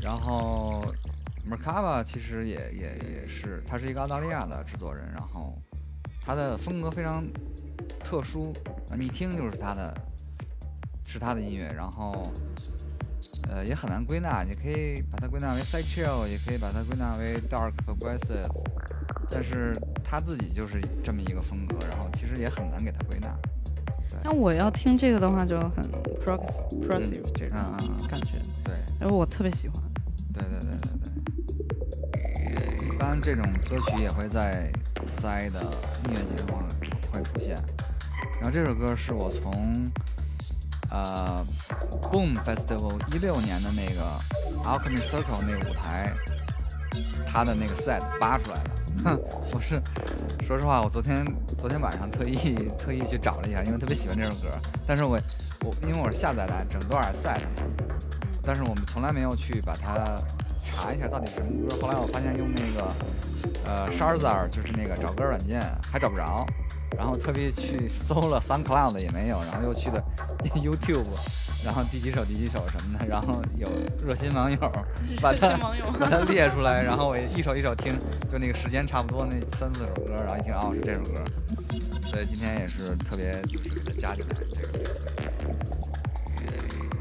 然后，Merkaba 其实也也也是，他是一个澳大利亚的制作人，然后他的风格非常特殊，你一听就是他的，是他的音乐。然后，呃，也很难归纳，你可以把它归纳为 side chill，也可以把它归纳为 dark progressive。但是他自己就是这么一个风格，然后其实也很难给他归纳。那我要听这个的话，就很 progressive 这种感觉。对，然后我特别喜欢。对对对对对。一般这种歌曲也会在塞的音乐节目会出现。然后这首歌是我从呃 Boom Festival 一六年的那个 Alchemy Circle 那个舞台，他的那个 set 扒出来的。*laughs* 哼，不是说实话，我昨天昨天晚上特意特意去找了一下，因为特别喜欢这首歌。但是我我因为我是下载的整段 set，但是我们从来没有去把它查一下到底什么歌。后来我发现用那个呃 Shazar 就是那个找歌软件还找不着，然后特别去搜了 SoundCloud 也没有，然后又去了 *laughs* YouTube。然后第几首第几首什么的，然后有热心网友把它 *laughs* 把它列出来，然后我一首一首听，就那个时间差不多那三四首歌，然后一听哦是这首歌，所以今天也是特别就是加进来这个。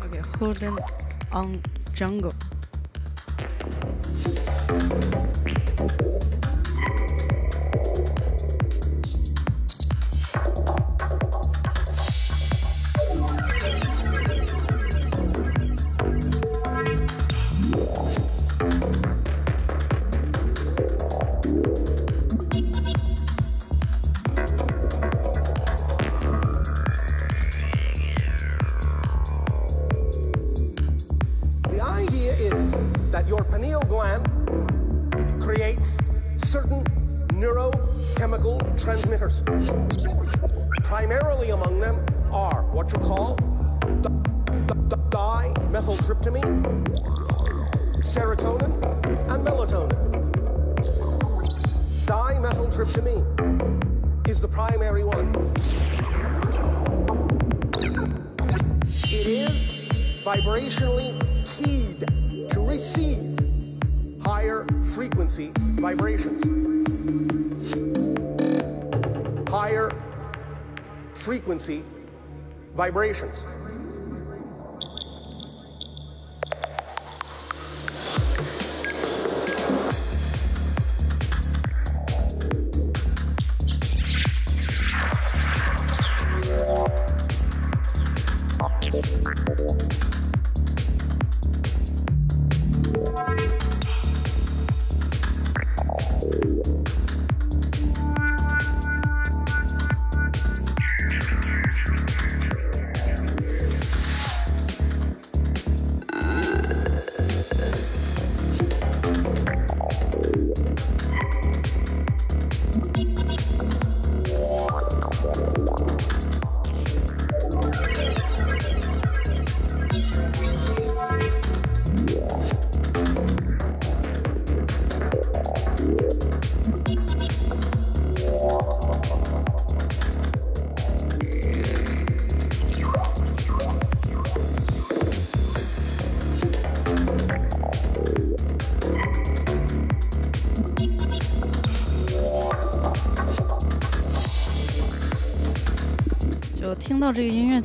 OK，Hold on Jungle。Vibrations.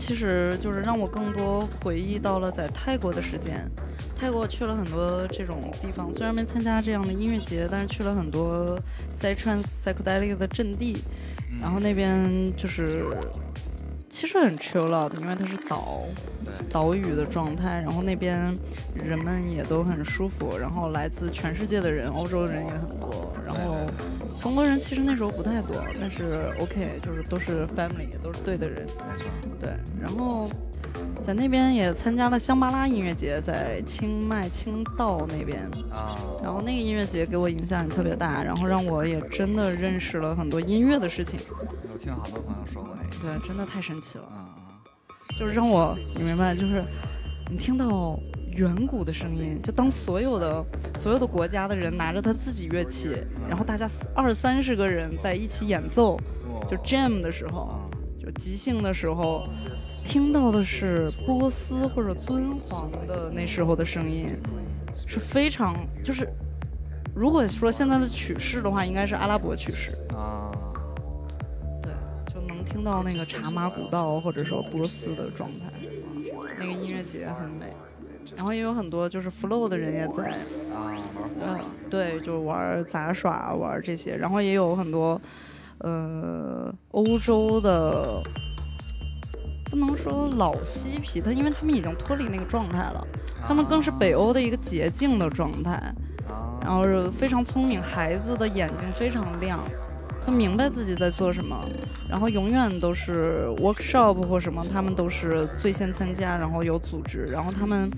其实就是让我更多回忆到了在泰国的时间。泰国去了很多这种地方，虽然没参加这样的音乐节，但是去了很多 psytrance psychedelic 的阵地。然后那边就是其实很 chill out，因为它是岛岛屿的状态。然后那边人们也都很舒服，然后来自全世界的人，欧洲人也很多。然后中国人其实那时候不太多，但是 OK，就是都是 family，都是对的人。然后在那边也参加了香巴拉音乐节，在清迈清道那边。啊。然后那个音乐节给我影响也特别大，然后让我也真的认识了很多音乐的事情。我听好多朋友说过那个。对，真的太神奇了。嗯嗯。就是让我，你明白，就是你听到。远古的声音，就当所有的所有的国家的人拿着他自己乐器，然后大家二三十个人在一起演奏，就 jam 的时候，就即兴的时候，听到的是波斯或者敦煌的那时候的声音，是非常就是，如果说现在的曲式的话，应该是阿拉伯曲式。啊，对，就能听到那个茶马古道或者说波斯的状态，那个音乐节很美。然后也有很多就是 flow 的人也在。啊，嗯，对，就玩杂耍玩这些，然后也有很多呃欧洲的，不能说老嬉皮，他因为他们已经脱离那个状态了，他们更是北欧的一个洁净的状态，然后是非常聪明，孩子的眼睛非常亮。他明白自己在做什么，然后永远都是 workshop 或什么，他们都是最先参加，然后有组织，然后他们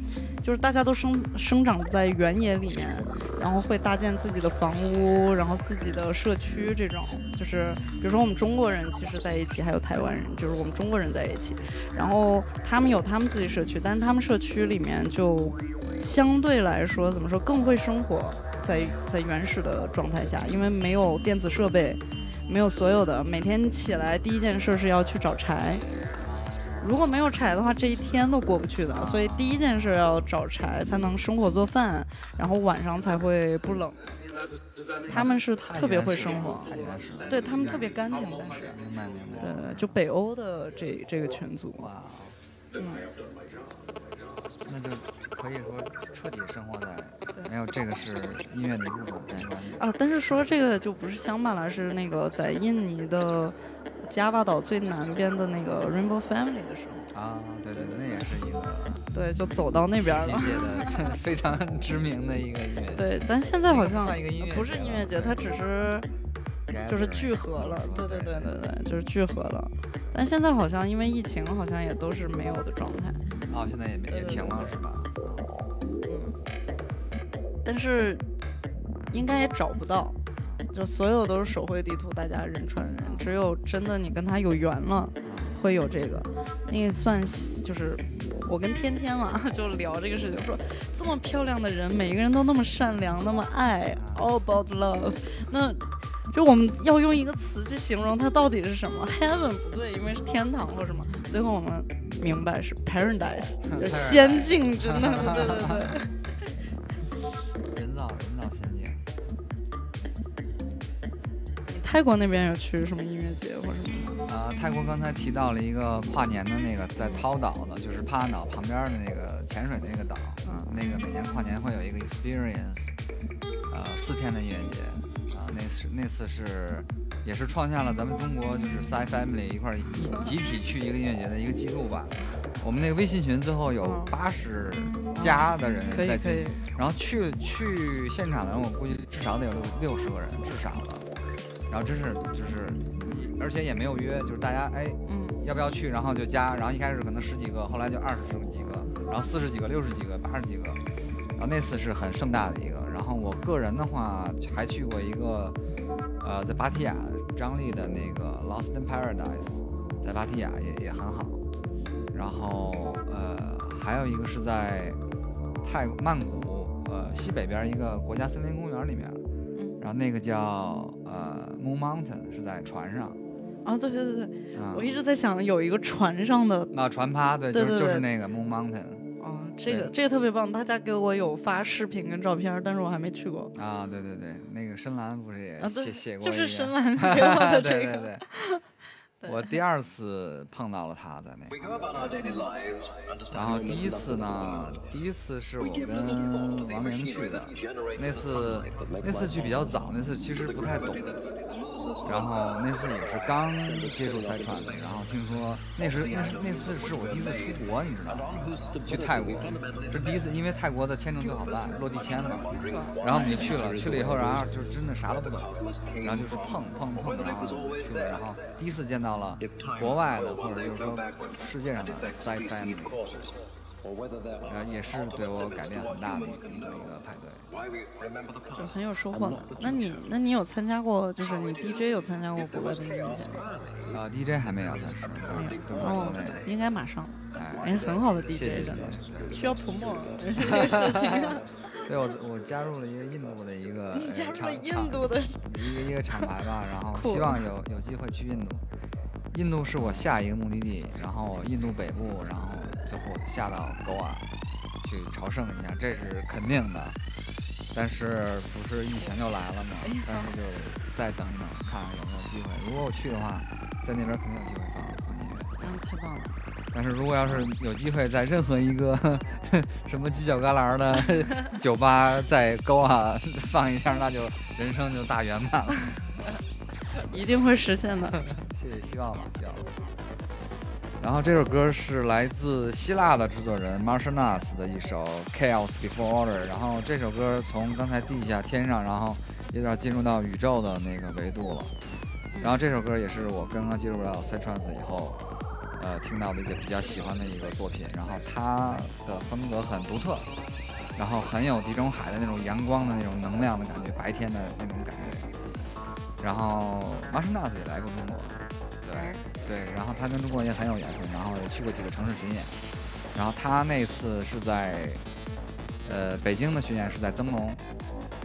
就是大家都生生长在原野里面，然后会搭建自己的房屋，然后自己的社区，这种就是比如说我们中国人其实在一起，还有台湾人，就是我们中国人在一起，然后他们有他们自己社区，但是他们社区里面就相对来说怎么说更会生活在在原始的状态下，因为没有电子设备。没有所有的，每天起来第一件事是要去找柴。如果没有柴的话，这一天都过不去的。所以第一件事要找柴，才能生火做饭，然后晚上才会不冷。他们是特别会生活，对他们特别干净，但是，明白明白。对对，就北欧的这这个群组啊，嗯，那就可以说彻底生活在。没有，这个是音乐的一部分，啊。但是说这个就不是相伴了，是那个在印尼的加巴岛最南边的那个 Rainbow Family 的时候啊，对对，那也是一个对，就走到那边了。音乐的非常知名的一个音乐对，但现在好像不是音乐节，它只是就是聚合了。对对对对对，就是聚合了。但现在好像因为疫情，好像也都是没有的状态。哦，现在也也停了是吧？嗯但是应该也找不到，就所有都是手绘地图，大家人传人，只有真的你跟他有缘了，会有这个。那个算就是我跟天天嘛，*laughs* 就聊这个事情，说这么漂亮的人，每个人都那么善良，那么爱，all about love。那就我们要用一个词去形容它到底是什么？Heaven 不对，因为是天堂或什么。最后我们明白是 Paradise，*laughs* 就是 *laughs* 仙境，真的，对对对。泰国那边有去什么音乐节或者什么？啊，泰国刚才提到了一个跨年的那个，在涛岛的，就是帕岸岛旁边的那个潜水那个岛，嗯，那个每年跨年会有一个 experience，呃，四天的音乐节，啊，那次那次是也是创下了咱们中国就是 Sci Family 一块一集体去一个音乐节的一个记录吧。我们那个微信群最后有八十加的人在听，然后去去现场的人，我估计至少得有六六十个人，至少了。然后真是就是，而且也没有约，就是大家哎，嗯，要不要去？然后就加，然后一开始可能十几个，后来就二十几个，然后四十几个、六十几个、八十几个，然后那次是很盛大的一个。然后我个人的话还去过一个，呃，在芭提雅张力的那个 Lost in Paradise，在芭提雅也也很好。然后呃，还有一个是在泰曼谷呃西北边一个国家森林公园里面，然后那个叫呃。Moon Mountain 是在船上，啊，对对对对，我一直在想有一个船上的啊船趴，对，就是就是那个 Moon Mountain，啊，这个这个特别棒，大家给我有发视频跟照片，但是我还没去过。啊，对对对，那个深蓝不是也写写过，就是深蓝 *laughs* 给我的 *laughs* 这个，对对。对，*laughs* 我第二次碰到了他在那，然后第一次呢，第一次是我跟王明去的，那次那次去比较早，那次其实不太懂。然后那次也是刚接触赛川，然后听说那时那是那次是我第一次出国，你知道吗？去泰国，这第一次，因为泰国的签证最好办，落地签嘛。然后我们就去了，去了以后，然后就真的啥都不懂，然后就是碰碰碰，然后去了，然后第一次见到了国外的或者就是说世界上的 side 也是对我改变很大的一个一个一个派对，就很有收获的。那你那你有参加过，就是你 DJ 有参加过国外的音乐节吗？啊，DJ 还没有，但是哦，应该马上。哎，很好的 DJ，真的需要涂抹这个事情。*laughs* 对我我加入了一个印度的一个 *laughs* 厂印度的一个一个厂牌吧，然后希望有有机会去印度。印度是我下一个目的地，然后印度北部，然后。最后下到狗啊，去朝圣一下，这是肯定的。但是不是疫情就来了嘛？但是就再等一等，看看有没有机会。如果我去的话，在那边肯定有机会放放音乐。嗯，太棒了。但是如果要是有机会在任何一个 *laughs* 什么犄角旮旯的 *laughs* 酒吧在沟啊放一下，那就人生就大圆满了。*laughs* 一定会实现的。谢谢，希望吧，希望。然后这首歌是来自希腊的制作人 Marshanas 的一首 Chaos Before Order。然后这首歌从刚才地下天上，然后有点进入到宇宙的那个维度了。然后这首歌也是我刚刚接触到 c y t r a n s 以后，呃，听到的一个比较喜欢的一个作品。然后它的风格很独特，然后很有地中海的那种阳光的那种能量的感觉，白天的那种感觉。然后 Marshanas 也来过中国。对。对，然后他跟中国人也很有缘分，然后也去过几个城市巡演，然后他那次是在，呃，北京的巡演是在灯笼，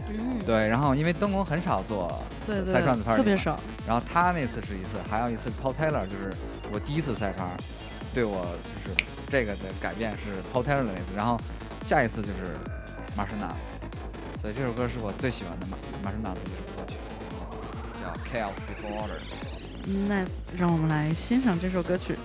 嗯，对，然后因为灯笼很少做赛川子派，特别少，然后他那次是一次，还有一次 Paul Taylor，就是我第一次赛川，对我就是这个的改变是 Paul Taylor 的那次，然后下一次就是 Marshall Nas，所以这首歌是我最喜欢的 Marshall Nas 的一首歌曲，叫 Chaos Before Order。nice 让我们来欣赏这首歌曲。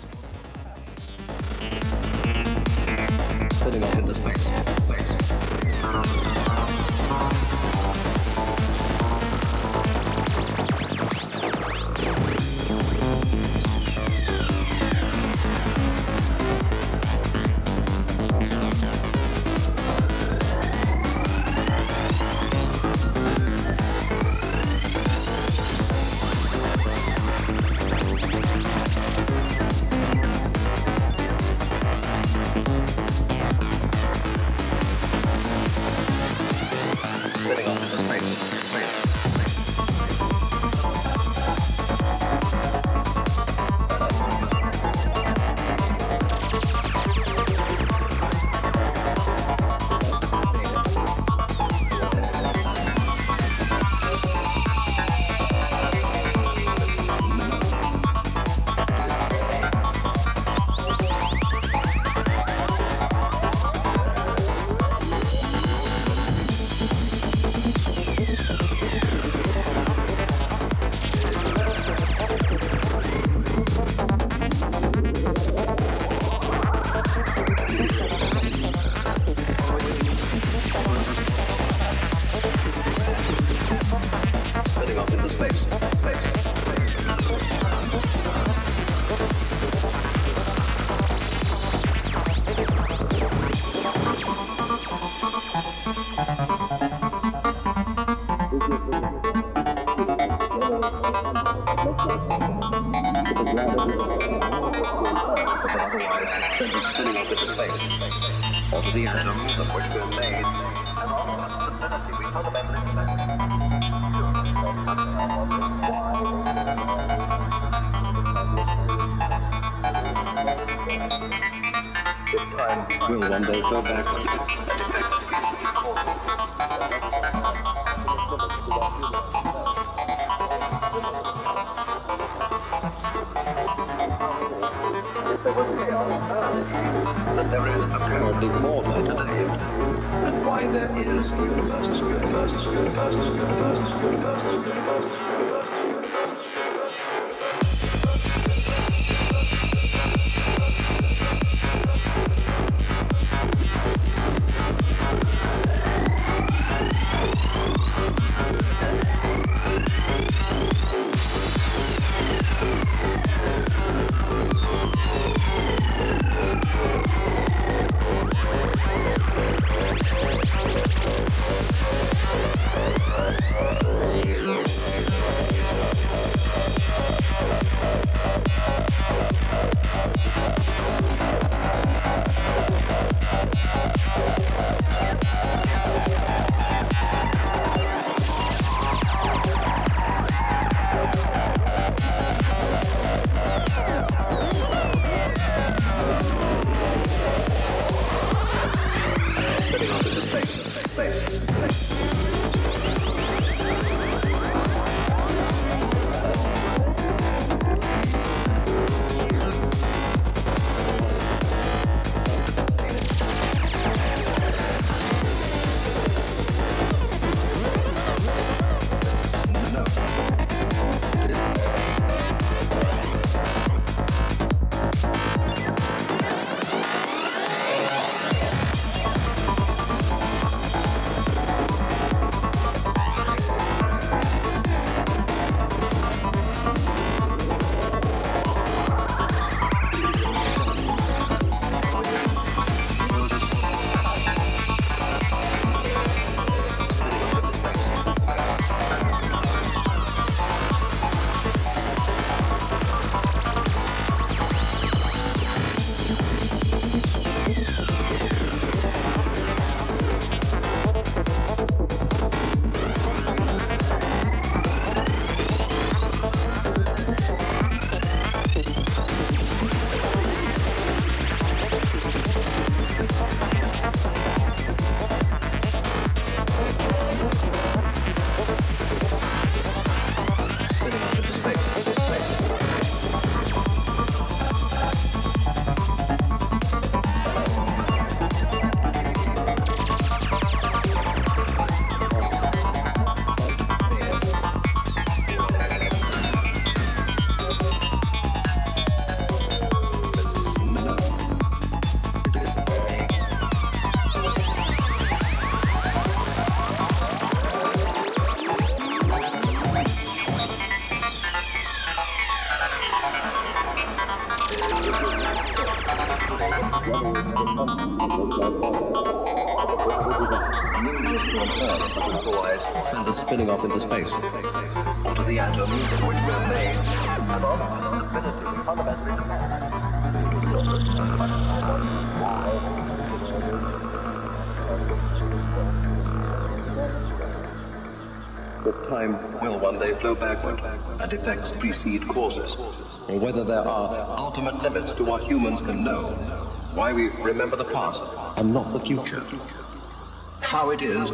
will one day go back. that there is apparently more there today. And why there is universes, universes, universes, universes, universes, universes, universes. One day flow backward, and effects precede causes, or whether there are ultimate limits to what humans can know, why we remember the past and not the future. How it is,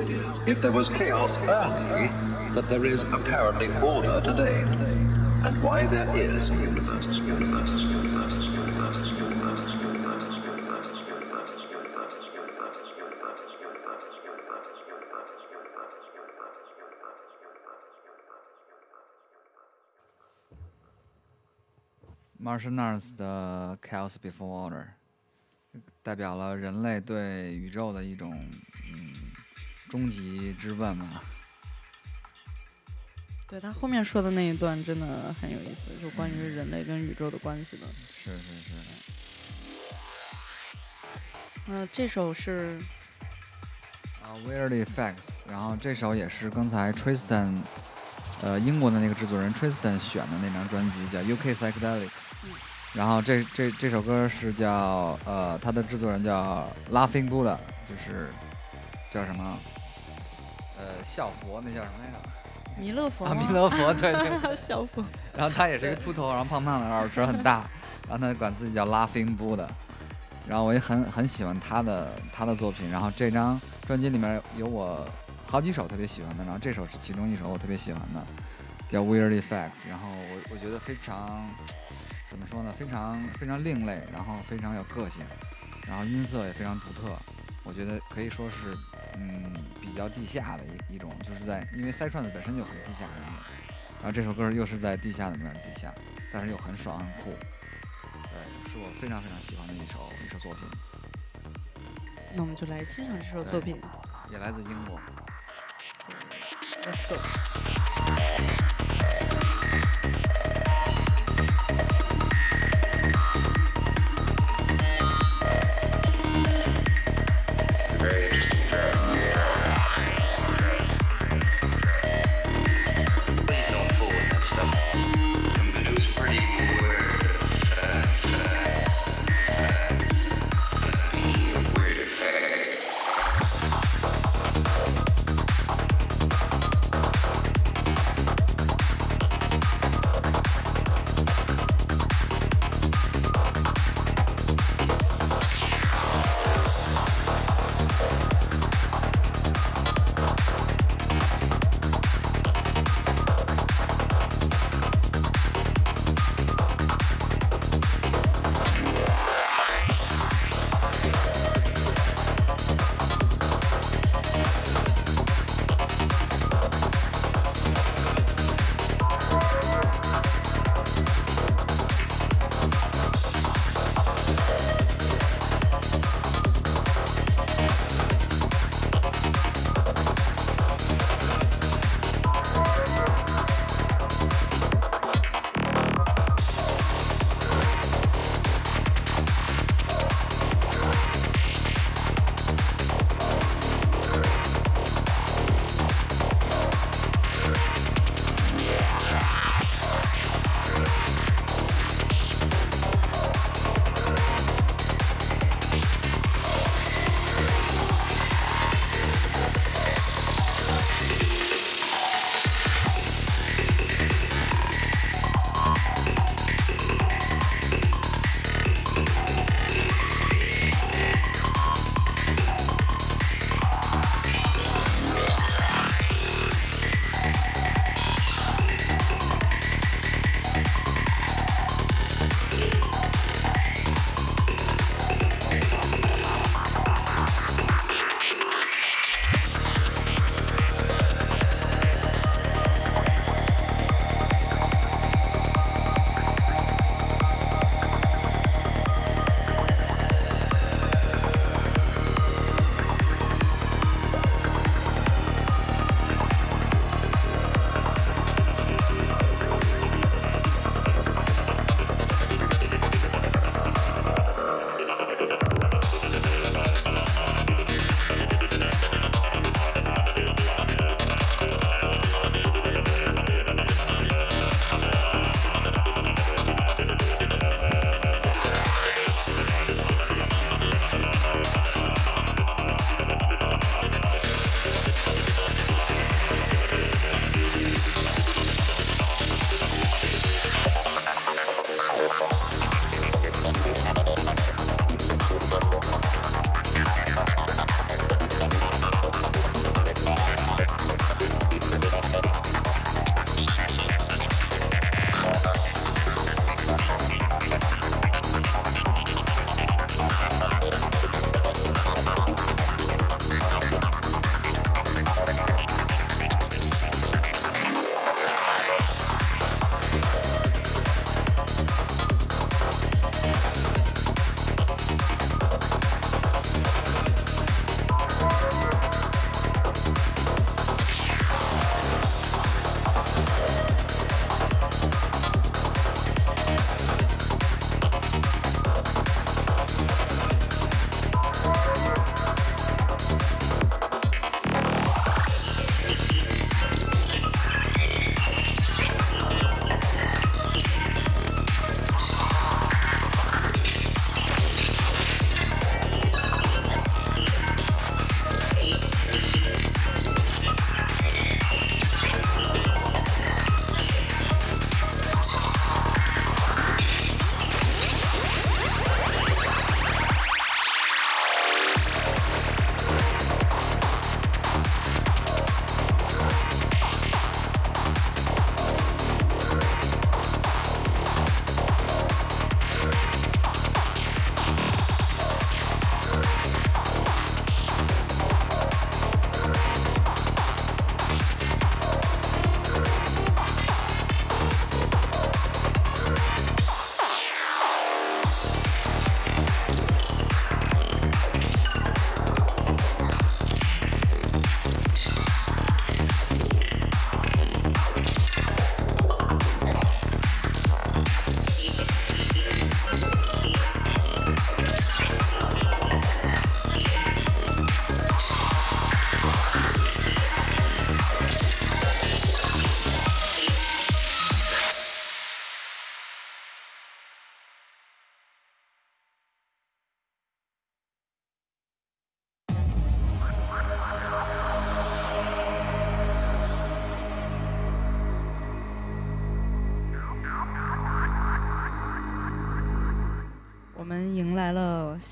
if there was chaos early, that there is apparently order today, and why there is universes, universes, Martianers 的 Chaos Before Order 代表了人类对宇宙的一种嗯终极之问嘛。对他后面说的那一段真的很有意思，就关于人类跟宇宙的关系的。是是是。嗯、这首是啊，Weird Effects，然后这首也是刚才 Tristan，呃，英国的那个制作人 Tristan 选的那张专辑叫 UK Psychedelics，、然后这这这首歌是叫呃，他的制作人叫 Laughing Buddha，就是叫什么？呃，笑佛那叫什么来着？弥勒佛啊，弥勒佛，对对 *laughs* 笑。佛。*laughs* 然后他也是一个秃头，然后胖胖的，耳垂很大，然后他管自己叫 Laughing Buddha。然后我也很很喜欢他的他的作品，然后这张专辑里面有我好几首特别喜欢的，然后这首是其中一首我特别喜欢的，叫 Weird Effects。然后我我觉得非常怎么说呢，非常非常另类，然后非常有个性，然后音色也非常独特，我觉得可以说是嗯比较地下的一一种，就是在因为塞串子本身就很地下然后，然后这首歌又是在地下里面的地下，但是又很爽很酷，对，是我非常非常喜欢的一首一首作品，那我们就来欣赏这首作品。也来自英国。Let's go。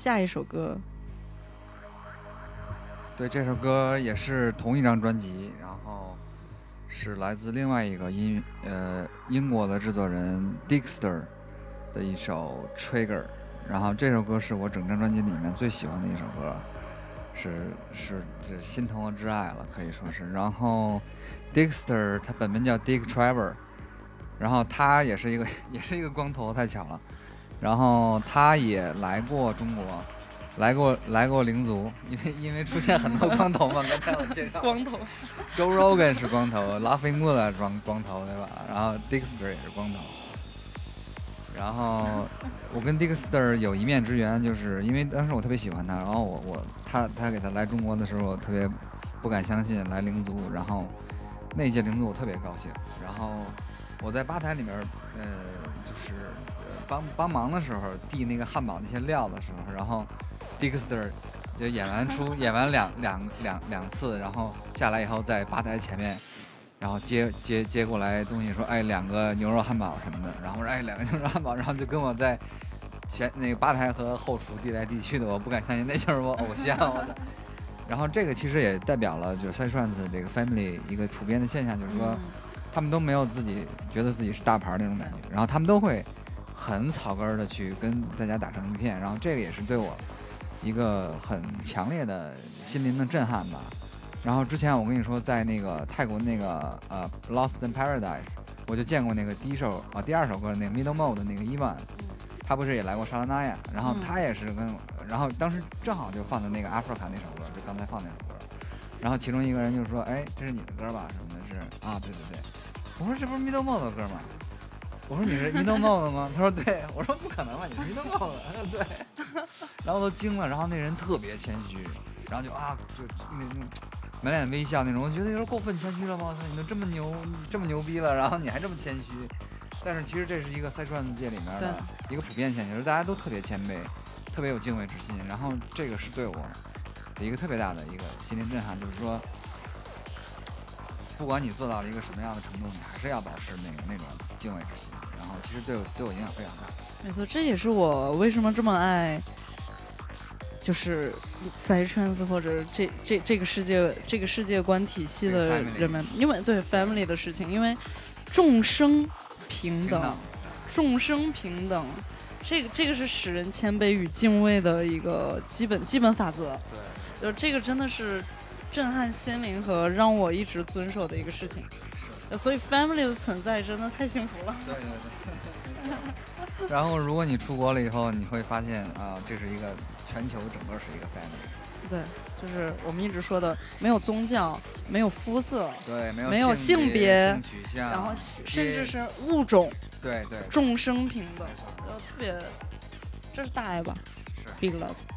下一首歌。对，这首歌也是同一张专辑，然后是来自另外一个音呃英国的制作人 Dexter 的一首 Trigger，然后这首歌是我整张专辑里面最喜欢的一首歌，是是是心头之爱了，可以说是。然后 Dexter 他本名叫 Dick Trevor，然后他也是一个 *laughs* 也是一个光头，太巧了。然后他也来过中。来过来过灵族，因为因为出现很多光头嘛，刚才我介绍。光头。Joe Rogan 是光头，Laughing Mood 光光头对吧？然后 Dexter 也是光头。然后我跟 Dexter 有一面之缘，就是因为当时我特别喜欢他，然后我我他他给他来中国的时候，我特别不敢相信来灵族，然后那届灵族我特别高兴。然后我在吧台里面，呃，就是帮帮忙的时候递那个汉堡那些料的时候，然后。Dexter 就演完出，*laughs* 演完两两两两次，然后下来以后在吧台前面，然后接接接过来东西，说哎两个牛肉汉堡什么的，然后说哎两个牛肉汉堡，然后就跟我在前那个吧台和后厨递来递去的，我不敢相信那就是我偶像。*laughs* 然后这个其实也代表了就是 s a n s 这个 family 一个普遍的现象，就是说他们都没有自己觉得自己是大牌那种感觉，然后他们都会很草根的去跟大家打成一片，然后这个也是对我。一个很强烈的心灵的震撼吧。然后之前我跟你说，在那个泰国那个呃《Lost in Paradise》，我就见过那个第一首啊第二首歌那个 Middle Mode 的那个伊万，他不是也来过沙拉那亚，然后他也是跟，然后当时正好就放的那个 Africa 那首歌，就刚才放那首歌。然后其中一个人就说：“哎，这是你的歌吧？什么的？是啊，对对对。”我说：“这不是 Middle Mode 的歌吗？”我说：“你是 Middle Mode 吗？”他说：“对。”我说：“不可能吧？你是 Middle Mode？” 他说：“对。”然后都惊了，然后那人特别谦虚，然后就啊，就那种满脸微笑那种，我觉得有点过分谦虚了吗？操，你都这么牛，这么牛逼了，然后你还这么谦虚。但是其实这是一个赛川界里面的一个普遍现象，就是大家都特别谦卑，特别有敬畏之心。然后这个是对我的一个特别大的一个心灵震撼，就是说，不管你做到了一个什么样的程度，你还是要保持那个那种敬畏之心。然后其实对我对我影响非常大。没错，这也是我为什么这么爱，就是 Trans 或者这这这个世界这个世界观体系的人们，因为对 family 的事情，因为众生平等，众生平等，这个这个是使人谦卑与敬畏的一个基本基本法则。对，就这个真的是震撼心灵和让我一直遵守的一个事情。是，所以 family 的存在真的太幸福了。对对对。*laughs* 然后，如果你出国了以后，你会发现啊，这是一个全球整个是一个 family。对，就是我们一直说的，没有宗教，没有肤色，对，没有没有性别，性取向，然后甚至是物种，对对，众生平等，然后特别，这是大爱吧？是，big love。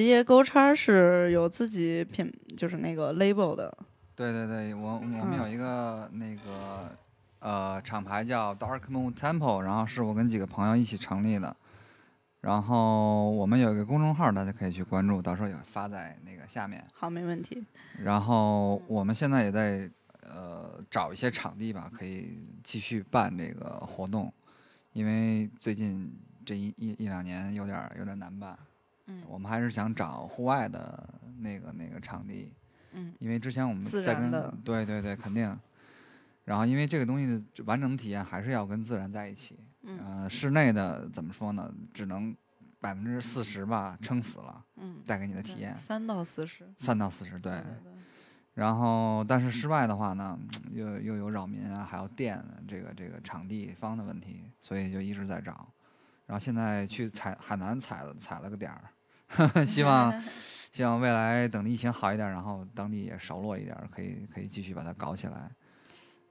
呃，怎么样齐爷勾叉是有自己品，就是那个 label 的。对对对，我我们嗯有一个那个呃厂牌叫 Dark Moon Temple，然后是我跟几个朋友一起成立的。然后我们有一个公众号，大家可以去关注，到时候也发在那个下面。好，没问题。然后我们现在也在呃找一些场地吧，可以继续办这个活动，因为最近这一一一两年有点有点难办。嗯我们还是想找户外的那个那个场地，嗯因为之前我们在跟对对对肯定。然后因为这个东西的完整体验还是要跟自然在一起。嗯呃，室内的怎么说呢？只能百分之四十吧，撑死了，嗯，带给你的体验三到四十。三到四十，对。对然后，但是室外的话呢，又又有扰民啊，还有电这个这个场地方的问题，所以就一直在找。然后现在去采海南采了采了个点儿，*laughs* 希望 *laughs* 希望未来等疫情好一点儿，然后当地也熟络一点儿，可以可以继续把它搞起来。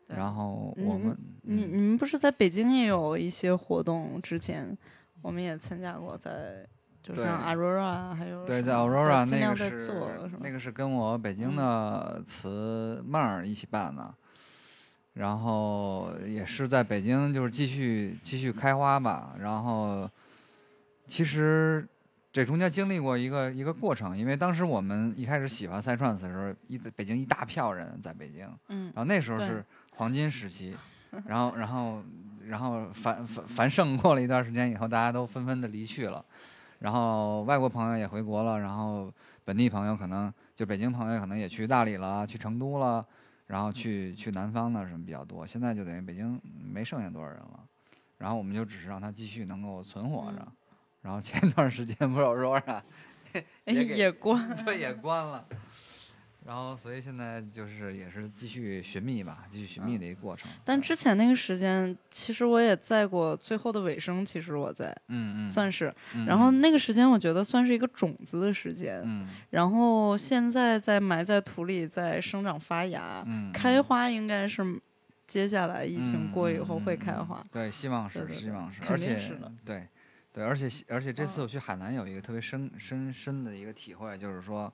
然后我们嗯你你们不是在北京也有一些活动？之前我们也参加过，在就像 Aurora 啊还有对，在 Aurora 那个是那个是跟我北京嗯的词妹儿一起办的，然后也是在北京就是继续继续开花吧。然后其实这中间经历过一个一个过程，因为当时我们一开始喜欢 Psytrance 的时候，一北京一大票人在北京，嗯然后那时候是黄金时期，*laughs* 然后然后然后繁繁繁盛过了一段时间以后，大家都纷纷的离去了，然后外国朋友也回国了，然后本地朋友可能就北京朋友可能也去大理了，去成都了，然后去去南方的什么比较多，现在就等于北京没剩下多少人了，然后我们就只是让它继续能够存活着，嗯然后前段时间不是 Aurora *laughs* 哎也给也关 *laughs* 对，也关了。然后，所以现在就是也是继续寻觅吧，继续寻觅的一个过程。但之前那个时间，其实我也在过最后的尾声，其实我在嗯嗯，算是，嗯然后嗯那个时间我觉得算是一个种子的时间，嗯然后现在在埋在土里，在生长发芽，嗯开花应该是接下来疫情嗯过以后会开花。对，希望是希望是，肯而且是的对对，而且而且这次嗯。我去海南有一个特别深深深的一个体会，就是说，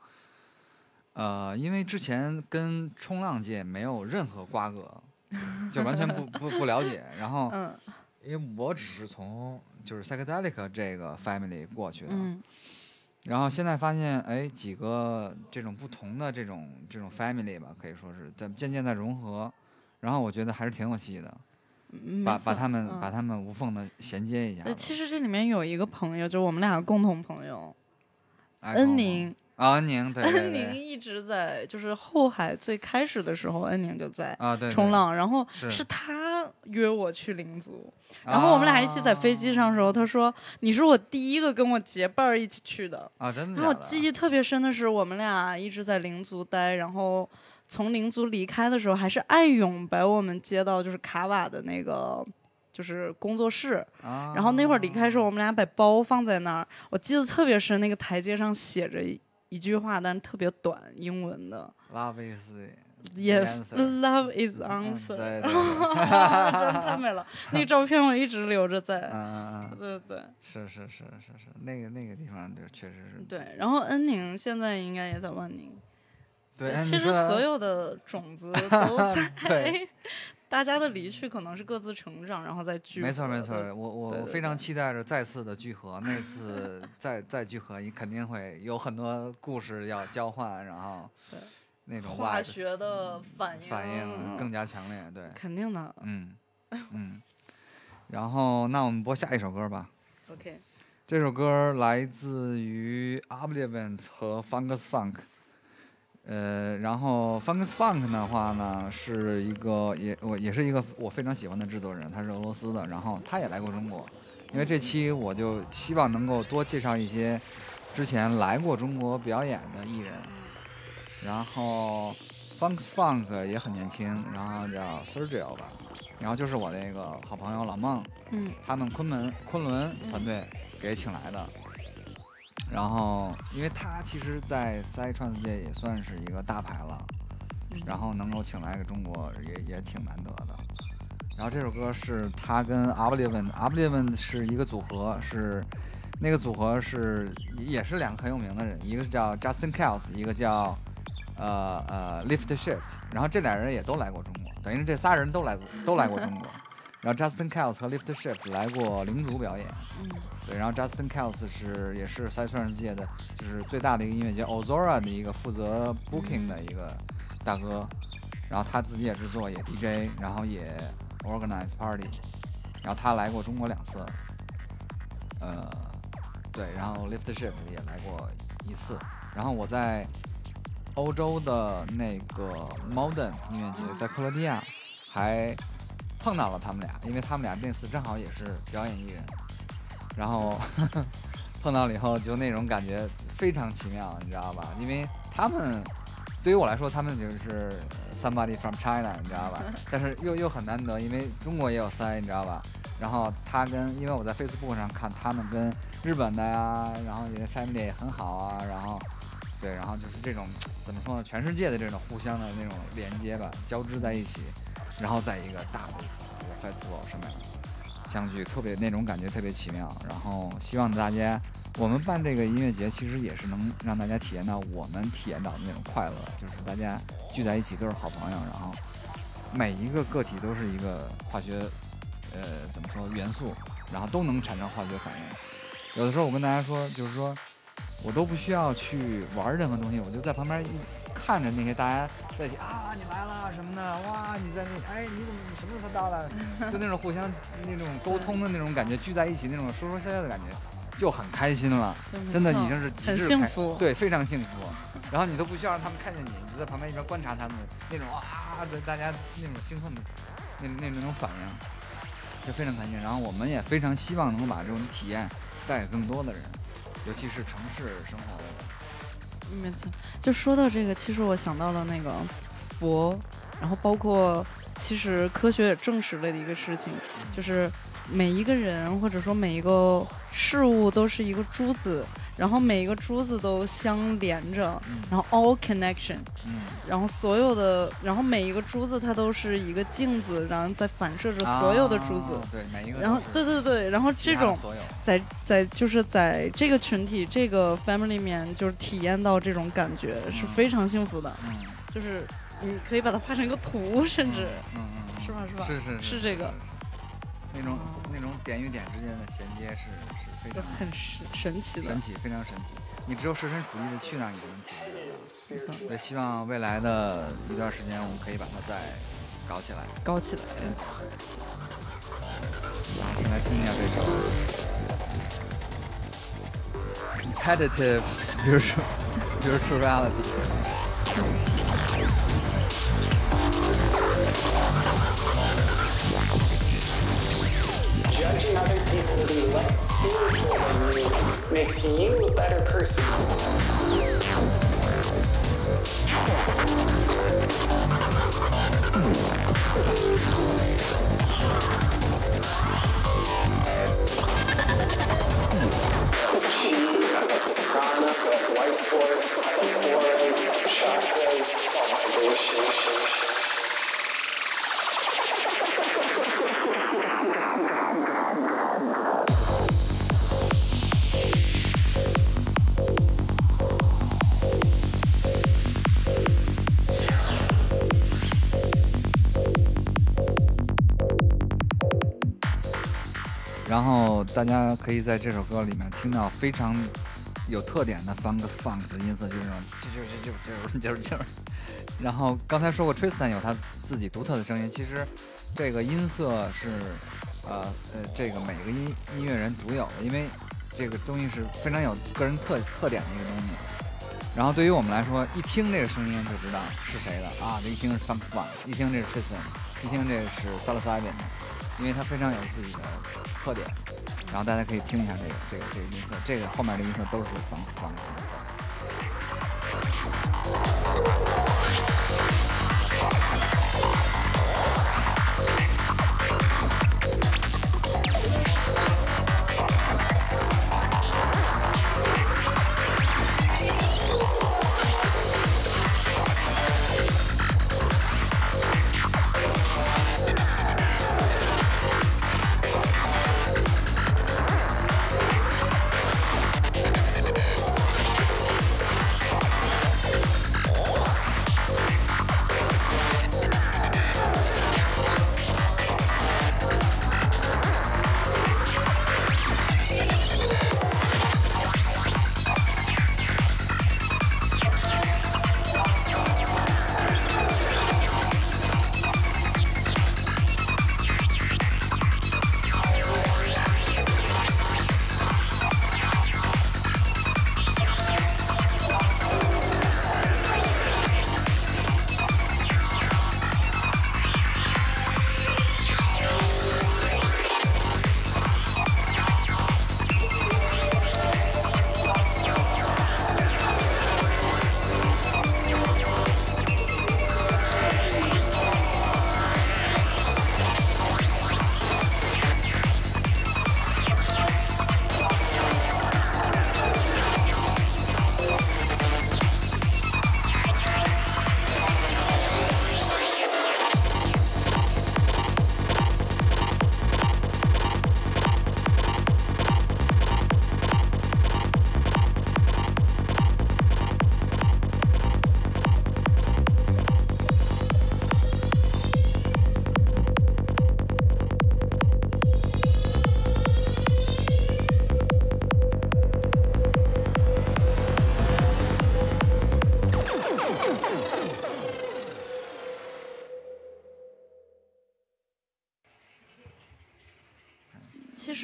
呃，因为之前跟冲浪界没有任何瓜葛，就完全不不不了解，然后嗯。因为我只是从就是 psychedelic 这个 family 过去的，嗯。然后现在发现，哎，几个这种不同的这种这种 family 吧，可以说是在渐渐在融合，然后我觉得还是挺有戏的，把把他们、嗯。把他们无缝的衔接一下其实这里面有一个朋友，就是我们俩共同朋友哎恩宁，啊，恩宁，对对 *laughs* 恩宁，一直在，就是后海最开始的时候，恩宁就在啊对，冲，浪，然后是是他约我去灵族，然后我们俩一起在飞机上的时候，他说你是我第一个跟我结伴儿一起去的，啊，真的。然后我记忆特别深的是，我们俩一直在灵族待，然后从灵族离开的时候，还是艾勇把我们接到就是卡瓦的那个就是工作室，啊，然后那会儿离开的时候，我们俩把包放在那儿，我记得特别深，那个台阶上写着一一句话，但是特别短，英文的。Love is yes, love is 嗯 answer，对对对，*laughs* 真的太美了，那个照片我一直留着 *laughs* 嗯在。嗯。嗯，对对。是是是是是，那个那个地方就确实是，对，然后恩宁现在应该也在万宁。对，哎其实所有的种子 *laughs* 都 *laughs* 在对，*laughs* 大家的离去可能是各自成长，然后再聚合。没错没错，我我非常期待着再次的聚合，那次再再聚合，你肯定会有很多故事要交换，然后对那种化学的反应反应更加强烈，对，肯定的。嗯嗯，然后那我们播下一首歌吧。OK，这首歌来自于 Oblivion 和 Fungus Funk，呃，然后 Funkus Funk 的话呢，是一个也我也是一个我非常喜欢的制作人，他是俄罗斯的，然后他也来过中国，因为这期我就希望能够多介绍一些之前来过中国表演的艺人，然后 Funkus Funk 也很年轻，然后叫 Sergio 吧，然后就是我那个好朋友老孟，嗯。他们昆门昆仑团队给请来的。然后，因为他其实，在 Psytrance 界也算是一个大牌了，然后能够请来个中国也也挺难得的。然后这首歌是他跟 Oblivion，Oblivion 是一个组合，是那个组合是也是两个很有名的人，一个是叫 Justin Kells，一个叫呃呃 Lift Shift，然后这俩人也都来过中国，等于是这仨人都来过都来过中国。然后 Justin Kels 和 Lift Shift 来过领主表演，嗯。对，然后 Justin Kels 是也是 Psytrance 界的就是最大的一个音乐节 Ozora 的一个负责 booking 的一个大哥，然后他自己也制作也 DJ，然后也 organize party，然后他来过中国两次，呃，对，然后 Lift Shift 也来过一次，然后我在欧洲的那个 Modern 音乐节，在克罗地亚还碰到了他们俩，因为他们俩那次正好也是表演艺人，然后 *laughs* 碰到了以后就那种感觉非常奇妙，你知道吧？因为他们对于我来说，他们就是 somebody from China，你知道吧？*laughs* 但是又又很难得，因为中国也有塞，你知道吧？然后他跟，因为我在 Facebook 上看他们跟日本的呀，然后也 family 也很好啊，然后对，然后就是这种怎么说呢？全世界的这种互相的那种连接吧，交织在一起，然后在一个大的一个 festival 上面相聚，特别那种感觉特别奇妙。然后希望大家，我们办这个音乐节，其实也是能让大家体验到我们体验到的那种快乐，就是大家聚在一起都是好朋友，然后每一个个体都是一个化学，呃，怎么说元素，然后都能产生化学反应。有的时候我跟大家说，就是说我都不需要去玩任何东西，我就在旁边一看着那些大家在一起啊，你来了什么的，哇，你在那，哎，你怎么你什么时候到的？*laughs* 就那种互相那种沟通的那种感觉，聚在一起那种说说笑笑的感觉，就很开心了。真的已经是极很致开幸福对，非常幸福。然后你都不需要让他们看见你，你就在旁边一边观察他们那种啊对大家那种兴奋的那那那种反应，就非常开心。然后我们也非常希望能够把这种体验带给更多的人，尤其是城市生活的人。没错，就说到这个，其实我想到了那个佛，然后包括其实科学也证实了的一个事情，就是每一个人或者说每一个事物都是一个珠子，然后每一个珠子都相连着，嗯。然后 all connection，嗯，然后所有的，然后每一个珠子它都是一个镜子，然后在反射着所有的珠子。啊对每一个，然后，对对对，然后这种在在就是在这个群体这个 family 里面，就是体验到这种感觉是嗯非常幸福的。嗯，就是你可以把它画成一个图，甚至嗯嗯嗯，是吧是吧？是是是这个，那种那种点与点之间的衔接是是非常很神神奇的神。奇，非常神奇。你只有设身处地的去那儿，你才能体验得到。没错，对，希望未来的一段时间，我们可以把它再搞起来。搞起来。然后先来听一下这首 competitive spiritual spirituality。Judging other people to be less spiritual than you makes you a better person. prana, of life force, of auras, of chakras. It's all vibration. 然后大家可以在这首歌里面听到非常有特点的 funk funk 的音色，就是这种啾啾啾啾啾啾啾。然后刚才说过，Tristan 有他自己独特的声音，其实这个音色是呃呃这个每个音音乐人独有的，因为这个东西是非常有个人特特点的一个东西。然后对于我们来说，一听这个声音就知道是谁的啊！这一听是 funk funk，一听这是 Tristan，一听这是 s a l a s a b i n 因为它非常有自己的特点。然后大家可以听一下这个这个这个音色，这个后面的音色都是仿仿的音色。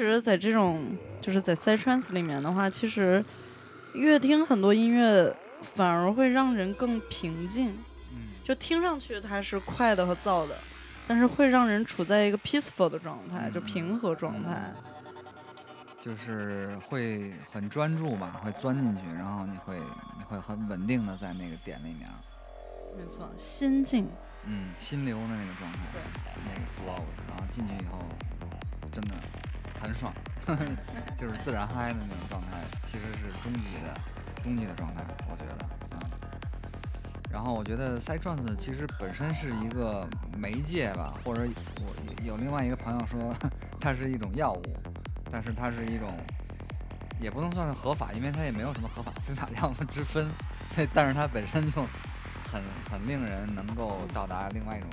实，在这种就是在 Side Trance 里面的话，其实越听很多音乐反而会让人更平静，嗯就听上去它是快的和燥的，但是会让人处在一个 peaceful 的状态，就嗯平和状态。就是会很专注吧，会钻进去，然后你会你会很稳定的在那个点里面，没错，心境。嗯，心流的那个状态，那个 flow，然后进去以后真的很爽，*laughs* 就是自然嗨的那种状态，其实是终极的终极的状态，我觉得，嗯。然后我觉得 side trance 其实本身是一个媒介吧，或者我有另外一个朋友说它是一种药物，但是它是一种也不能算是合法，因为它也没有什么合法非法药物之分，所以但是它本身就很很令人能够到达另外一种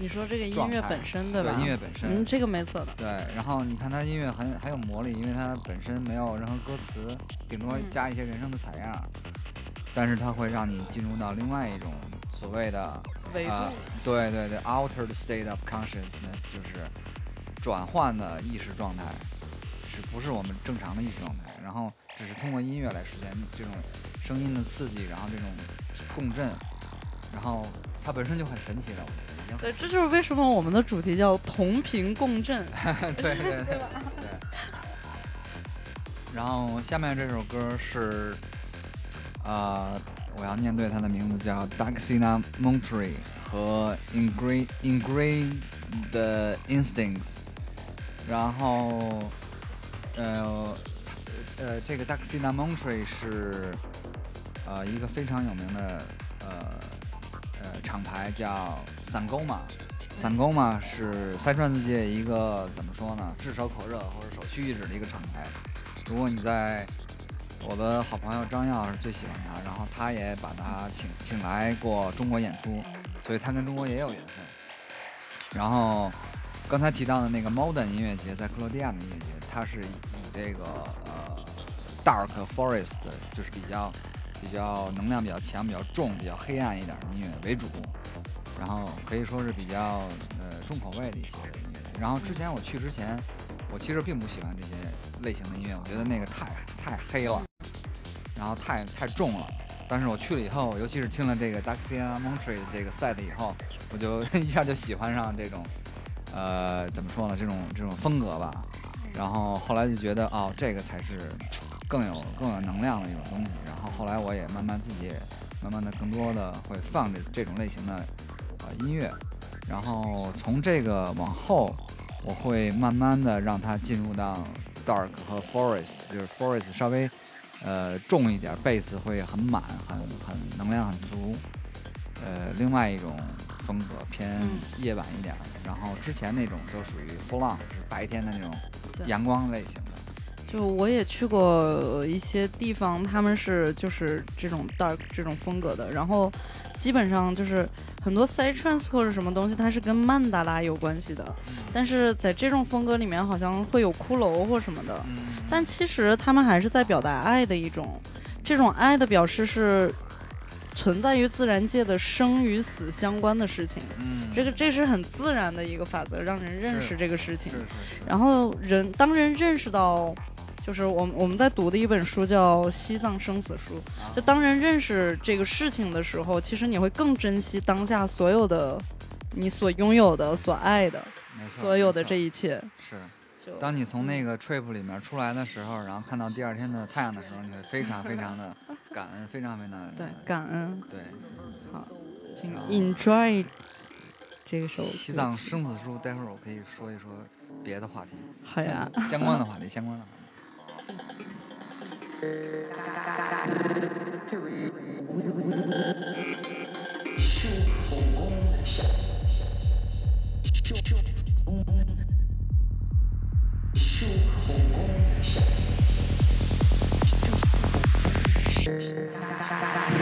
你说这个音乐本身对对吧？音乐本身。嗯，这个没错的。对，然后你看它音乐很很有魔力，因为它本身没有任何歌词，顶多嗯加一些人声的采样儿，但是它会让你进入到另外一种所谓的维度、啊，对对对，altered state of consciousness 就是转换的意识状态，是不是我们正常的意识状态？然后只是通过音乐来实现这种声音的刺激，然后这种共振，然后它本身就很神奇了，我觉得已经对，这就是为什么我们的主题叫同频共振。*laughs* 对对对 *laughs* 对。然后下面这首歌是，呃，我要念对它的名字叫 Daxina Monterey 和 Ingrain Ingrain 的 Instincts。然后，呃，呃，这个 Daxina Monterey 是呃一个非常有名的呃呃厂牌叫 Sangoma。Sangoma 是三川子界一个怎么说呢，炙手可热或者首屈一指的一个厂牌。如果你在我的好朋友张耀是最喜欢他，然后他也把他请请来过中国演出，所以他跟中国也有缘分。然后刚才提到的那个 Modern 音乐节，在克罗地亚的音乐节，它是以这个呃 Dark Forest，就是比较比较能量比较强、比较重、比较黑暗一点的音乐为主。然后可以说是比较呃重口味的一些音乐。然后之前我去之前，我其实并不喜欢这些类型的音乐，我觉得那个太太黑了，然后太太重了。但是我去了以后，尤其是听了这个 Daxia Monterey 的这个 set 以后，我就 *laughs* 一下就喜欢上这种，呃，怎么说呢，这种这种风格吧。然后后来就觉得，哦，这个才是更有更有能量的一种东西。然后后来我也慢慢自己也慢慢的更多的会放这这种类型的呃音乐，然后从这个往后，我会慢慢的让它进入到 dark 和 forest，就是 forest 稍微呃重一点，贝斯会很满，很很能量很足。呃，另外一种风格偏嗯夜晚一点儿，然后之前那种都属于 full on，是白天的那种阳光类型的。就我也去过一些地方，他们是就是这种 dark 这种风格的，然后基本上就是很多 side trance 或者什么东西，它是跟曼达拉有关系的，但是在这种风格里面好像会有骷髅或什么的，嗯，但其实他们还是在表达爱的一种，这种爱的表示是存在于自然界的生与死相关的事情，嗯，这个这是很自然的一个法则，让人认识这个事情然后人当人认识到，就是我们我们在读的一本书叫《西藏生死书》，啊就当人认识这个事情的时候，其实你会更珍惜当下所有的你所拥有的、所爱的、所有的这一切。是。当你从那个 trip 里面出来的时候，然后看到第二天的太阳的时候，你会非常非常的 *laughs* 感恩，非常非常的对感恩，对。好，请 enjoy 这个首西藏生死书，待会儿我可以说一说别的话题，好呀。*laughs* 相关的话题，相关的话题。Sure.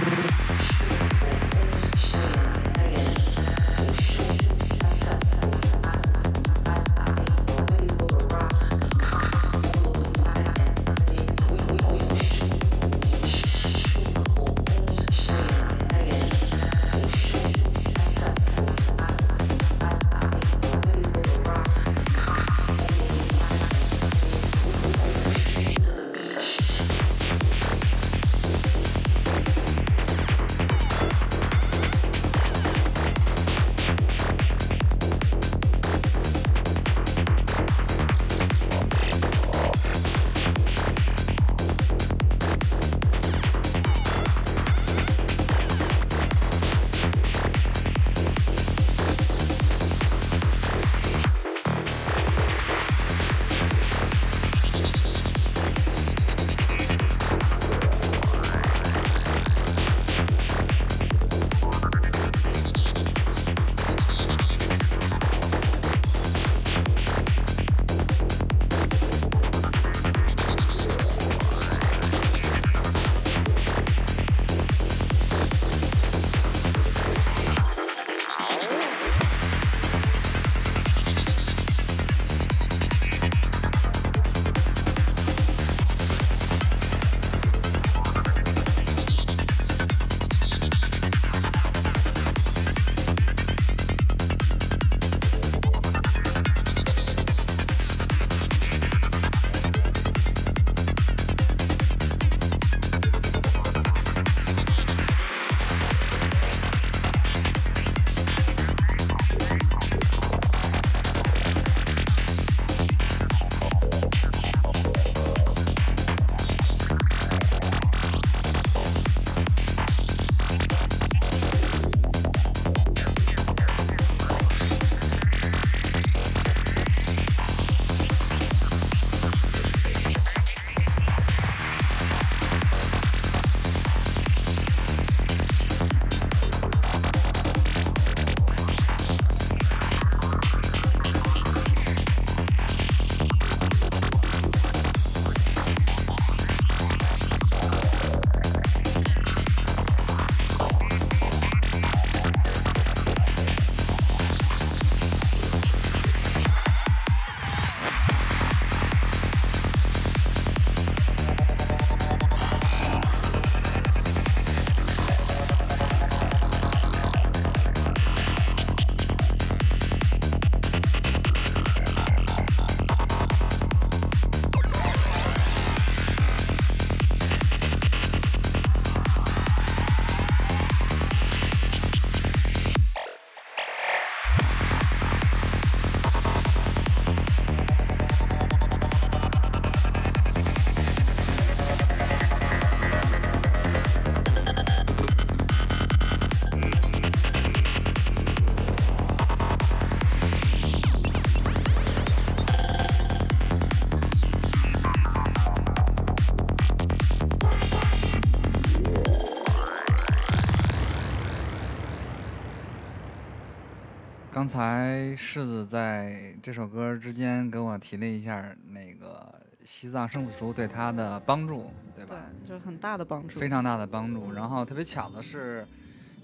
才柿子在这首歌之间跟我提了一下那个西藏生死书对他的帮助，对吧？对，就很大的帮助。非常大的帮助。然后特别巧的是，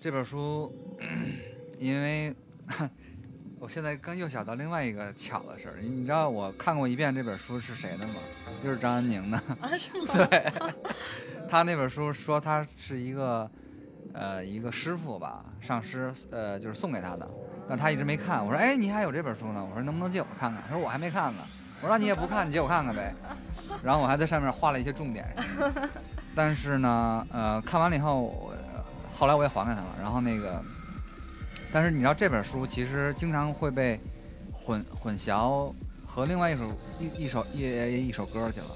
这本书，因为我现在刚又想到另外一个巧的事儿，你知道我看过一遍这本书是谁的吗？就是张安宁的。啊，是吗？*laughs* 对，*laughs* 他那本书说他是一个呃一个师傅吧，上师呃就是送给他的，但是他一直没看。我说哎，你还有这本书呢？我说能不能借我看看？他说我还没看呢。我说那你也不看，你借我看看呗。然后我还在上面画了一些重点，*laughs* 但是呢，呃，看完了以后，我后来我也还给他了。然后那个，但是你知道这本书其实经常会被混混淆和另外一首一一首一一首歌去了，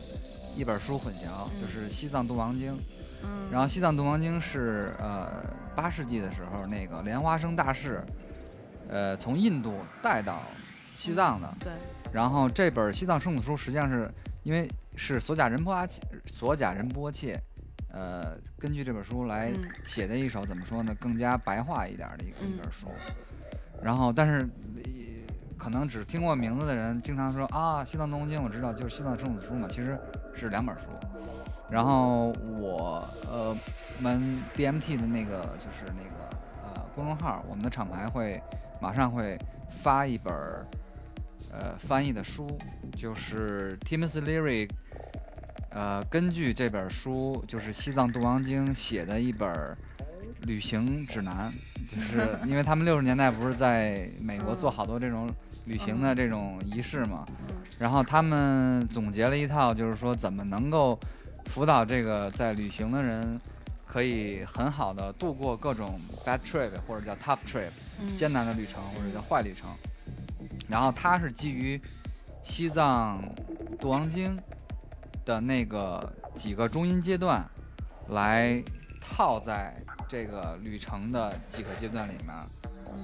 一本书混淆，就是《西藏度王经》。嗯，然后《西藏度王经》是呃八世纪的时候那个莲花生大士，呃从印度带到西藏的。对。然后这本《西藏生死书》实际上是因为是索贾仁波切，索贾仁波切，呃，根据这本书来嗯写的一首怎么说呢，更加白话一点的一个、一嗯本书。然后，但是呃可能只听过名字的人，经常说啊，《西藏东王经》我知道，就是《西藏圣子书》嘛，其实是两本书。然后我呃我们 DMT 的那个就是那个呃公众号，我们的厂牌会马上会发一本呃翻译的书，就是 Timothy Leary 呃根据这本书就是《西藏度王经》写的一本旅行指南，就是因为他们六十年代不是在美国做好多这种旅行的这种仪式嘛，然后他们总结了一套，就是说怎么能够辅导这个在旅行的人，可以很好的度过各种 bad trip 或者叫 tough trip 嗯艰难的旅程或者叫坏旅程。然后它是基于西藏度王经的那个几个中阴阶段来套在这个旅程的几个阶段里面，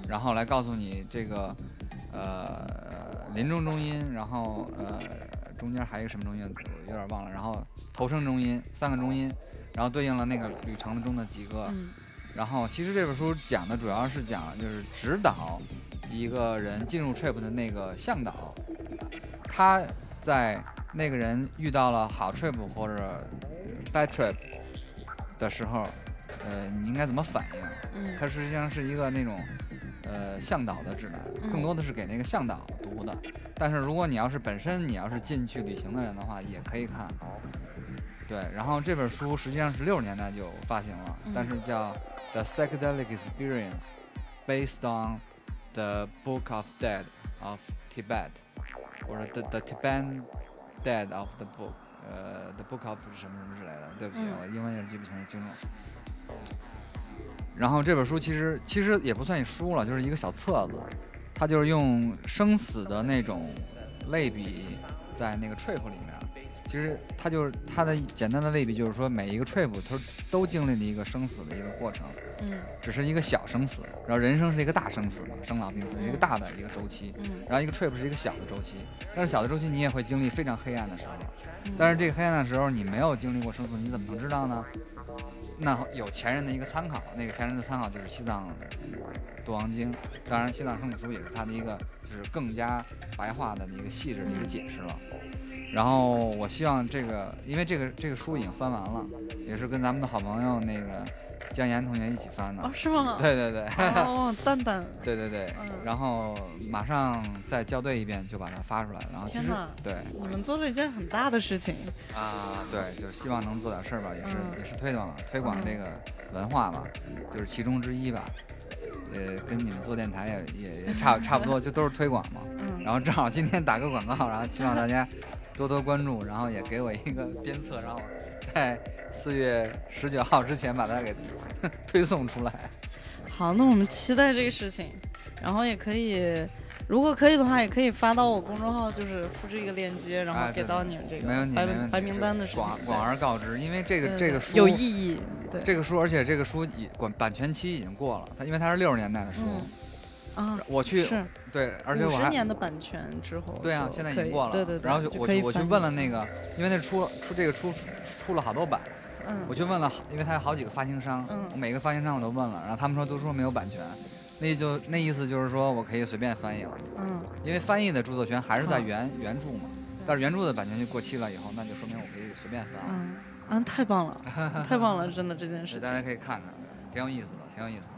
然后来告诉你这个呃临终中阴，然后呃中间还有什么中音，我有点忘了，然后投声中音三个中音，然后对应了那个旅程中的几个。嗯然后其实这本书讲的主要是讲就是指导一个人进入 trip 的那个向导，他在那个人遇到了好 trip 或者 bad trip 的时候，呃，你应该怎么反应？嗯它实际上是一个那种呃向导的指南，更多的是给那个向导读的。但是如果你要是本身你要是进去旅行的人的话，也可以看。对，然后这本书实际上是六十年代就发行了，但是叫《The Psychedelic Experience》，based on the Book of Dead of Tibet，或者 The The Tibetan Dead of the Book，呃，The Book of 什么什么之类的。对不起，嗯我英文也是记不清清楚。然后这本书其实其实也不算一书了，就是一个小册子，它就是用生死的那种类比在那个 trip 里面。其实它就是它的简单的类比，就是说每一个 trip 它都经历了一个生死的一个过程，嗯只是一个小生死，然后人生是一个大生死嘛，生老病死是一个大的一个周期，嗯然后一个 trip 是一个小的周期，但是小的周期你也会经历非常黑暗的时候，但是这个黑暗的时候你没有经历过生死，你怎么能知道呢？那有前人的一个参考，那个前人的参考就是西藏度王经，当然西藏生死书也是他的一个就是更加白话的一个细致的一个解释了。然后我希望这个，因为这个这个书已经翻完了，也是跟咱们的好朋友那个江岩同学一起翻的。哦，是吗？对对对，哦，蛋蛋，*laughs* 对对对，嗯然后马上再校对一遍就把它发出来，然后其实对你们做了一件很大的事情。啊对，就是希望能做点事儿吧，也是、嗯也是推广推广嗯这个文化吧，就是其中之一吧。呃，跟你们做电台也也也差 *laughs* 差不多，就都是推广嘛。嗯然后正好今天打个广告，然后希望大家多多关注，然后也给我一个鞭策，然后在四月十九号之前把它给 *laughs* 推送出来。好，那我们期待这个事情，然后也可以，如果可以的话，也可以发到我公众号，就是复制一个链接，然后给到你们这个没问题，白名单的事情。广广而告之，因为这个这个书有意义，对这个书，而且这个书已管版权期已经过了，它因为它是六十年代的书。嗯啊，我去是对，而且我还年的版权之后，对啊，现在已经过了。对对对，然后我去我去问了那个，因为那出出这个出出了好多版，嗯我去问了好，因为他有好几个发行商，嗯我每个发行商我都问了，然后他们说都说没有版权。那就那意思就是说我可以随便翻译了，嗯，因为翻译的著作权还是在原原著嘛，但是原著的版权就过期了以后，那就说明我可以随便翻了。嗯啊，太棒了，太棒了，真的这件事 *laughs* 情大。家可以看看，挺有意思的，挺有意思的。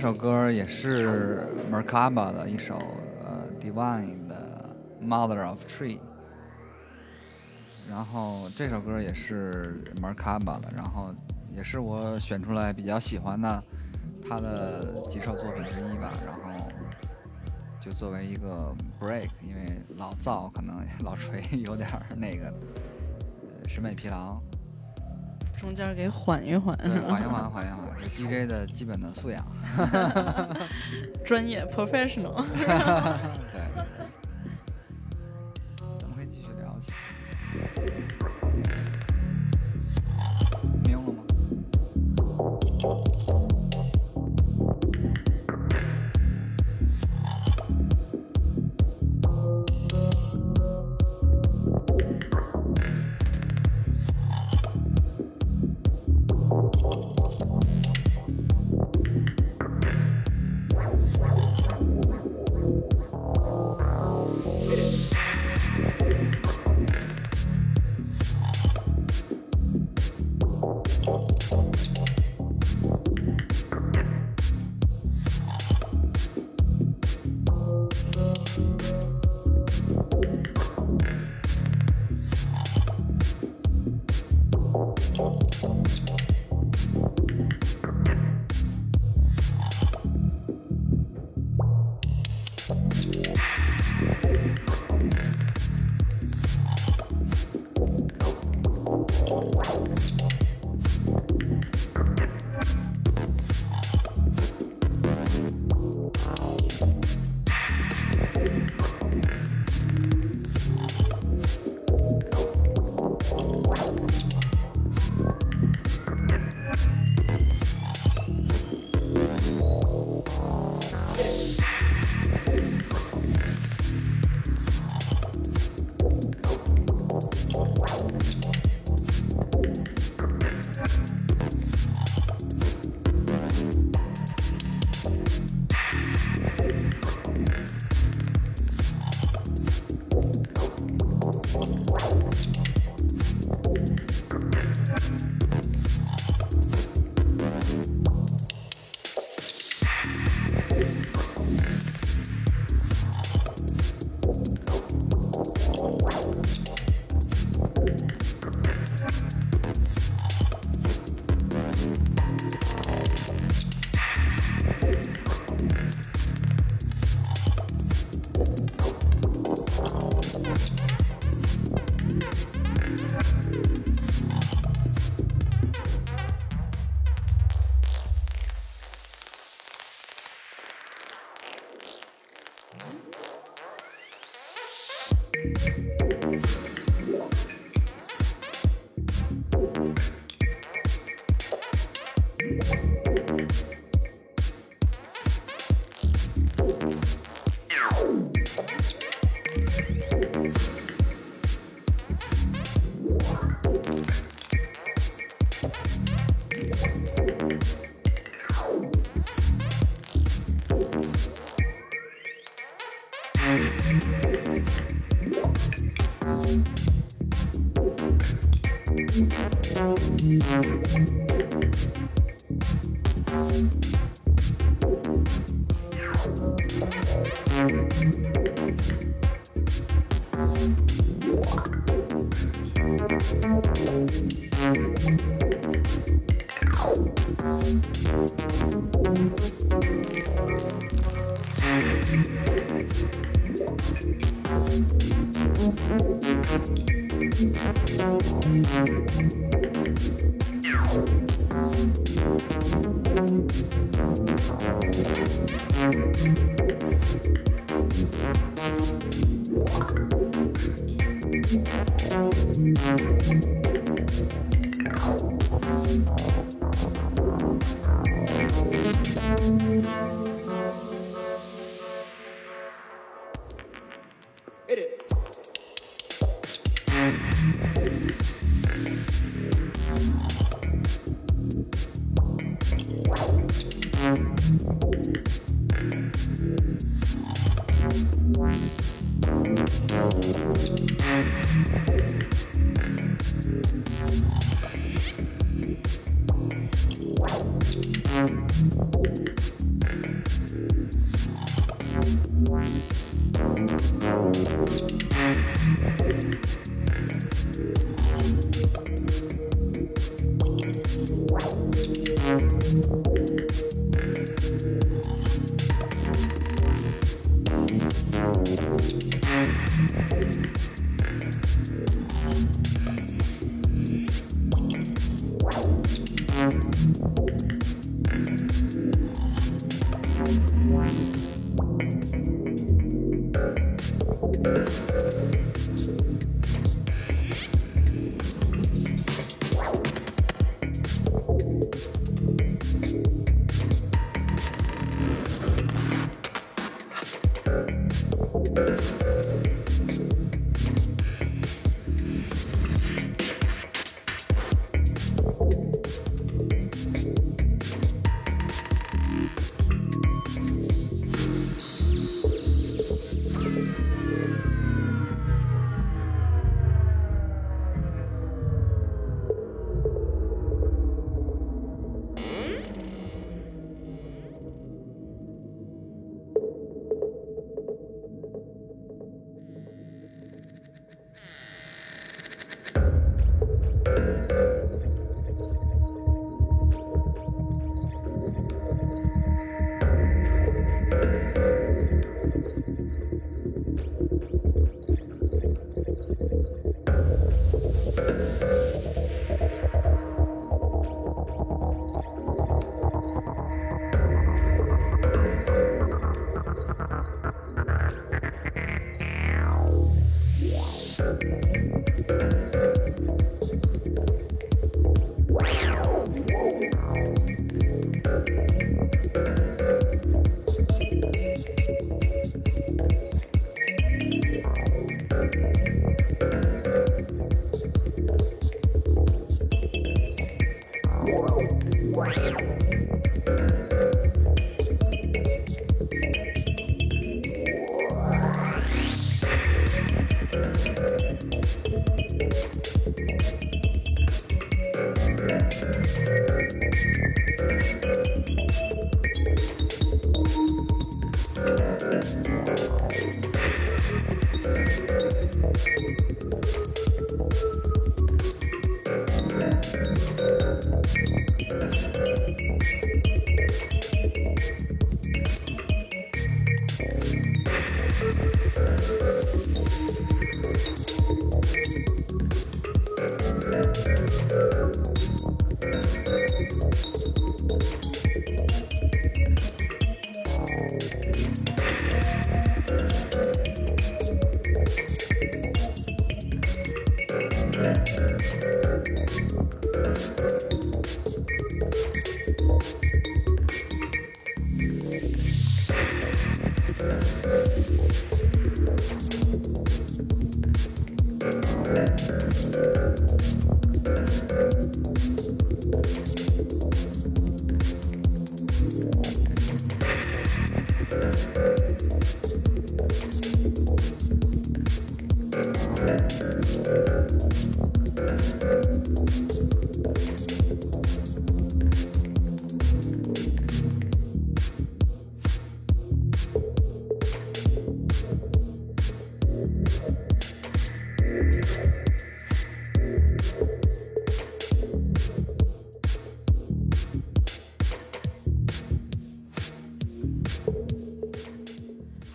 这首歌也是 Merkaba 的一首呃 Divine 的 Mother of Tree，然后这首歌也是 Merkaba 的，然后也是我选出来比较喜欢的他的几首作品之一吧，然后就作为一个 break，因为老造可能老锤有点那个审美疲劳。中间给缓一缓，对，*laughs* 缓一缓，缓一缓，是 DJ 的基本的素养。*laughs* 专业 professional。*laughs*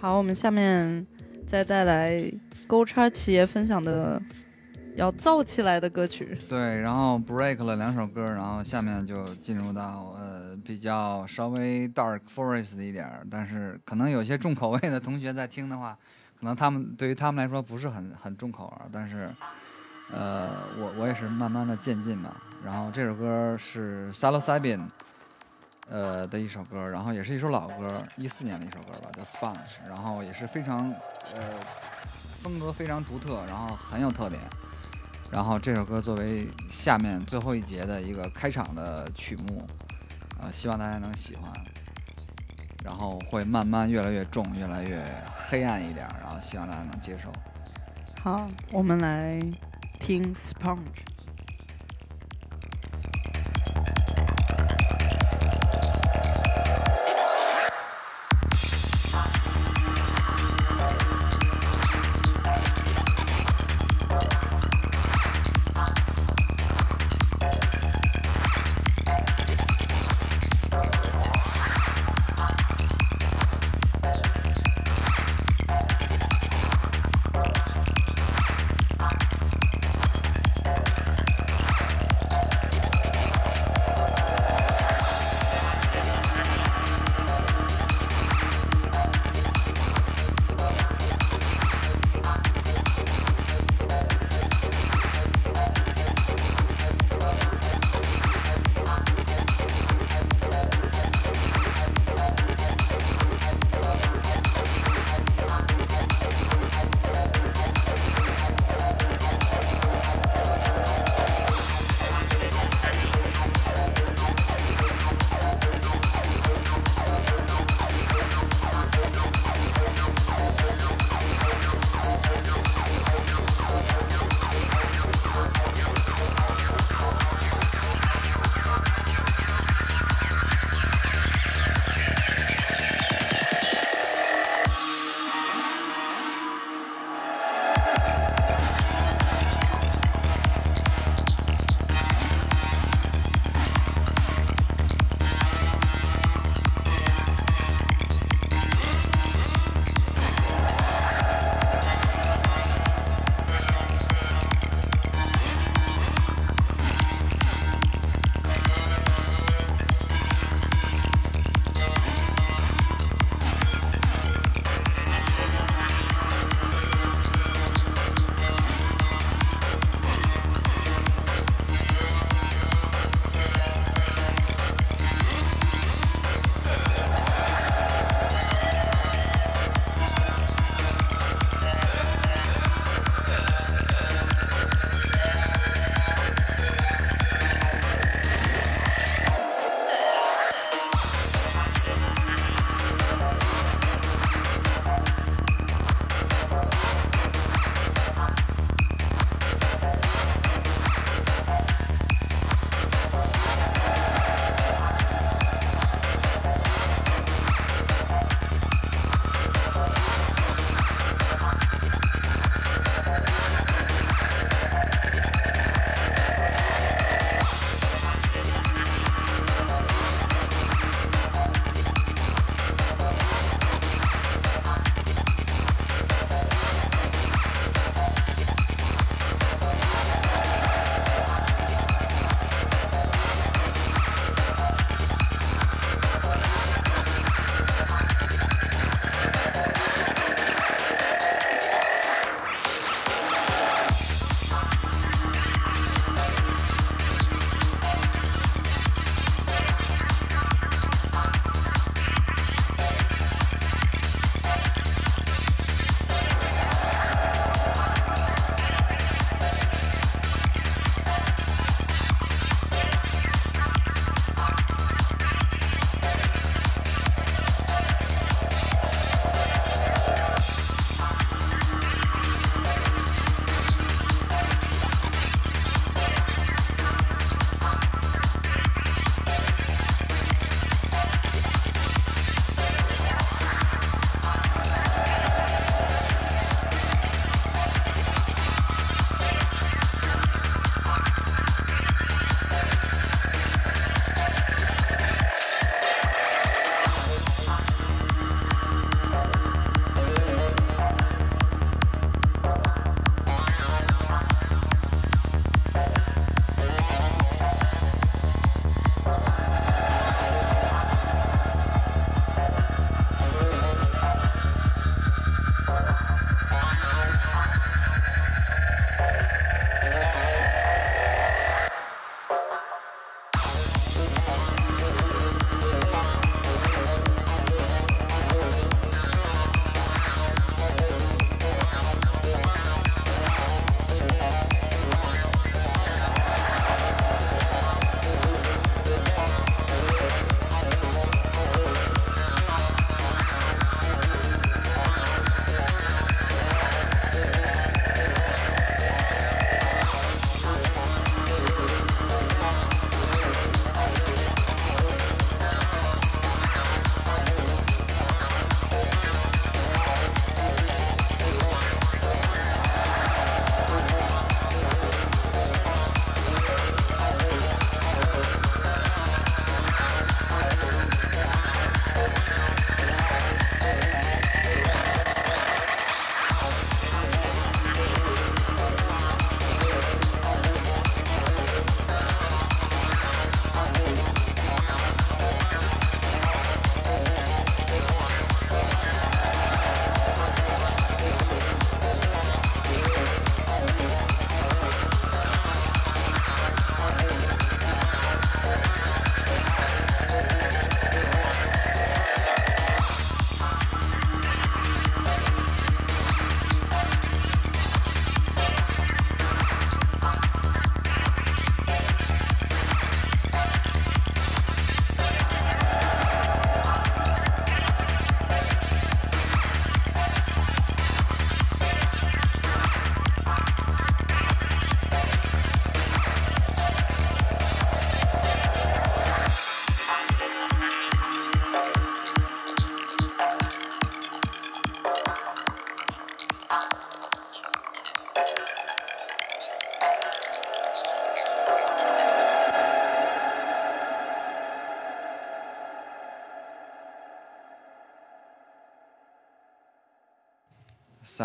好，我们下面再带来勾叉企业分享的要燥起来的歌曲。对，然后 break 了两首歌，然后下面就进入到呃比较稍微 dark forest 一点，但是可能有些重口味的同学在听的话，可能他们对于他们来说不是很很重口啊，但是呃我我也是慢慢的渐进嘛。然后这首歌是 Salo Sabin。呃的一首歌，然后也是一首老歌，一四年的一首歌吧，叫 Sponge，然后也是非常呃风格非常独特，然后很有特点。然后这首歌作为下面最后一节的一个开场的曲目，呃，希望大家能喜欢。然后会慢慢越来越重，越来越黑暗一点，然后希望大家能接受。好，我们来听 Sponge。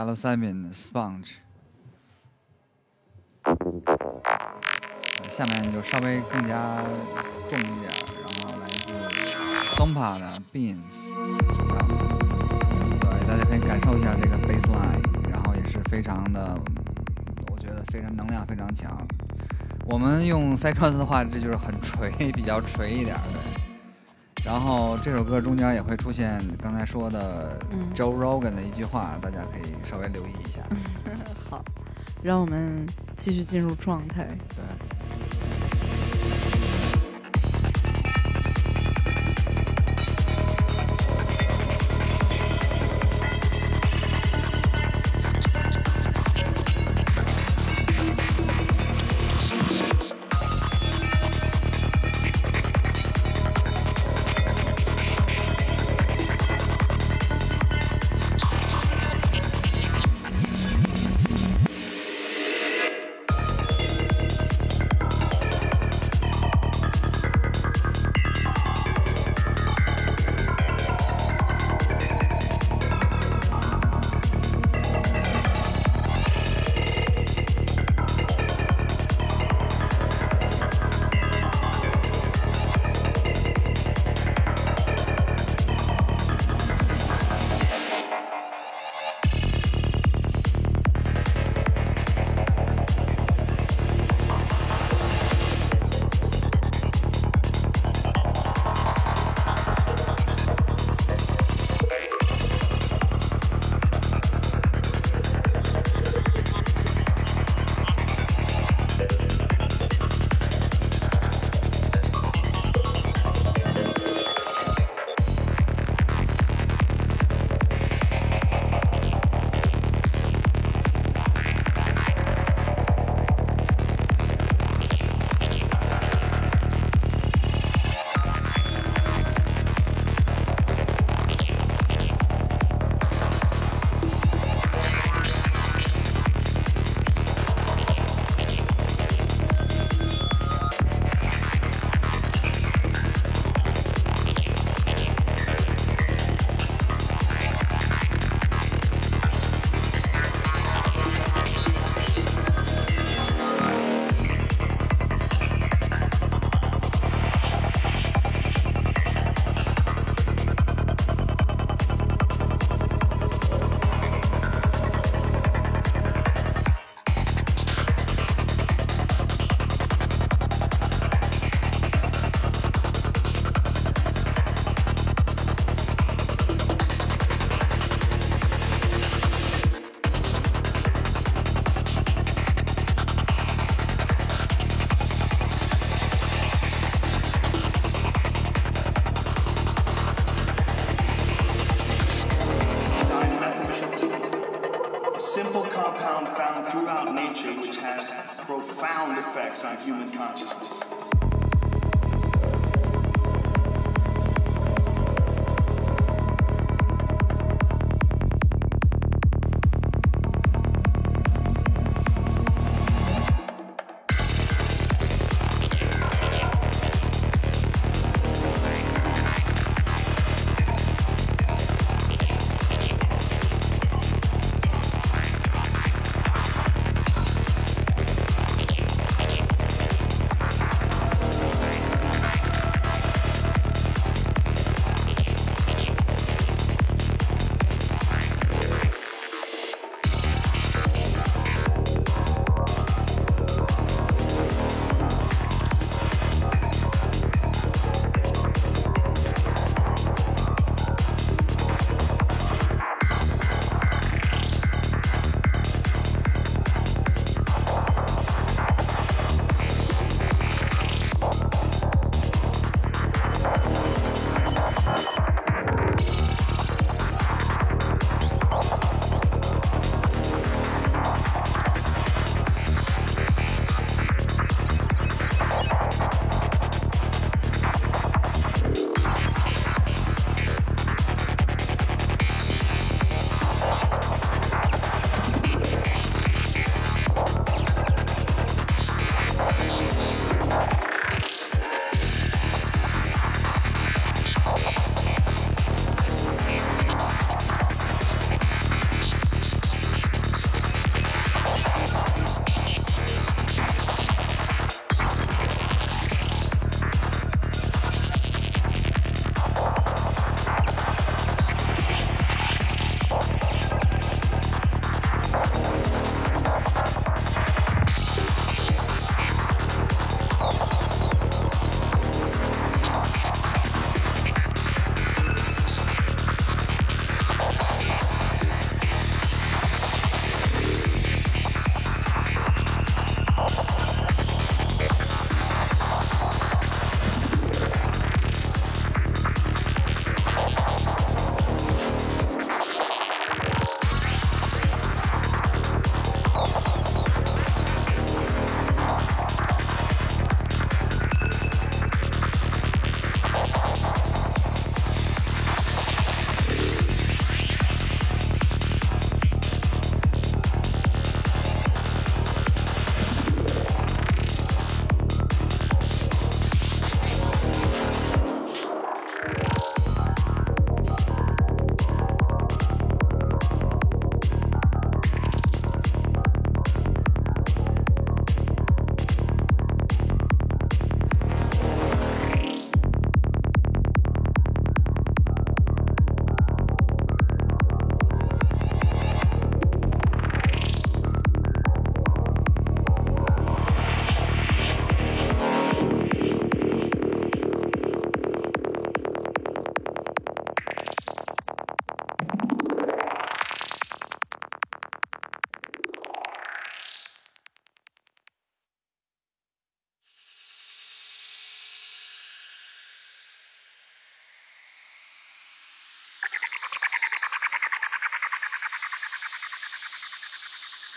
Psilocybin sponge。下面就稍微更加重一点，然后来自 Sompa 的 Beans，然后对大家可以感受一下这个 bass line，然后也是非常的，我觉得非常能量非常强。我们用塞川斯的话，这就是很锤，比较锤一点，的。然后这首歌中间也会出现刚才说的 Joe Rogan 的一句话，大家可以稍微留意一下。*laughs* 好，让我们继续进入状态。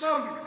Some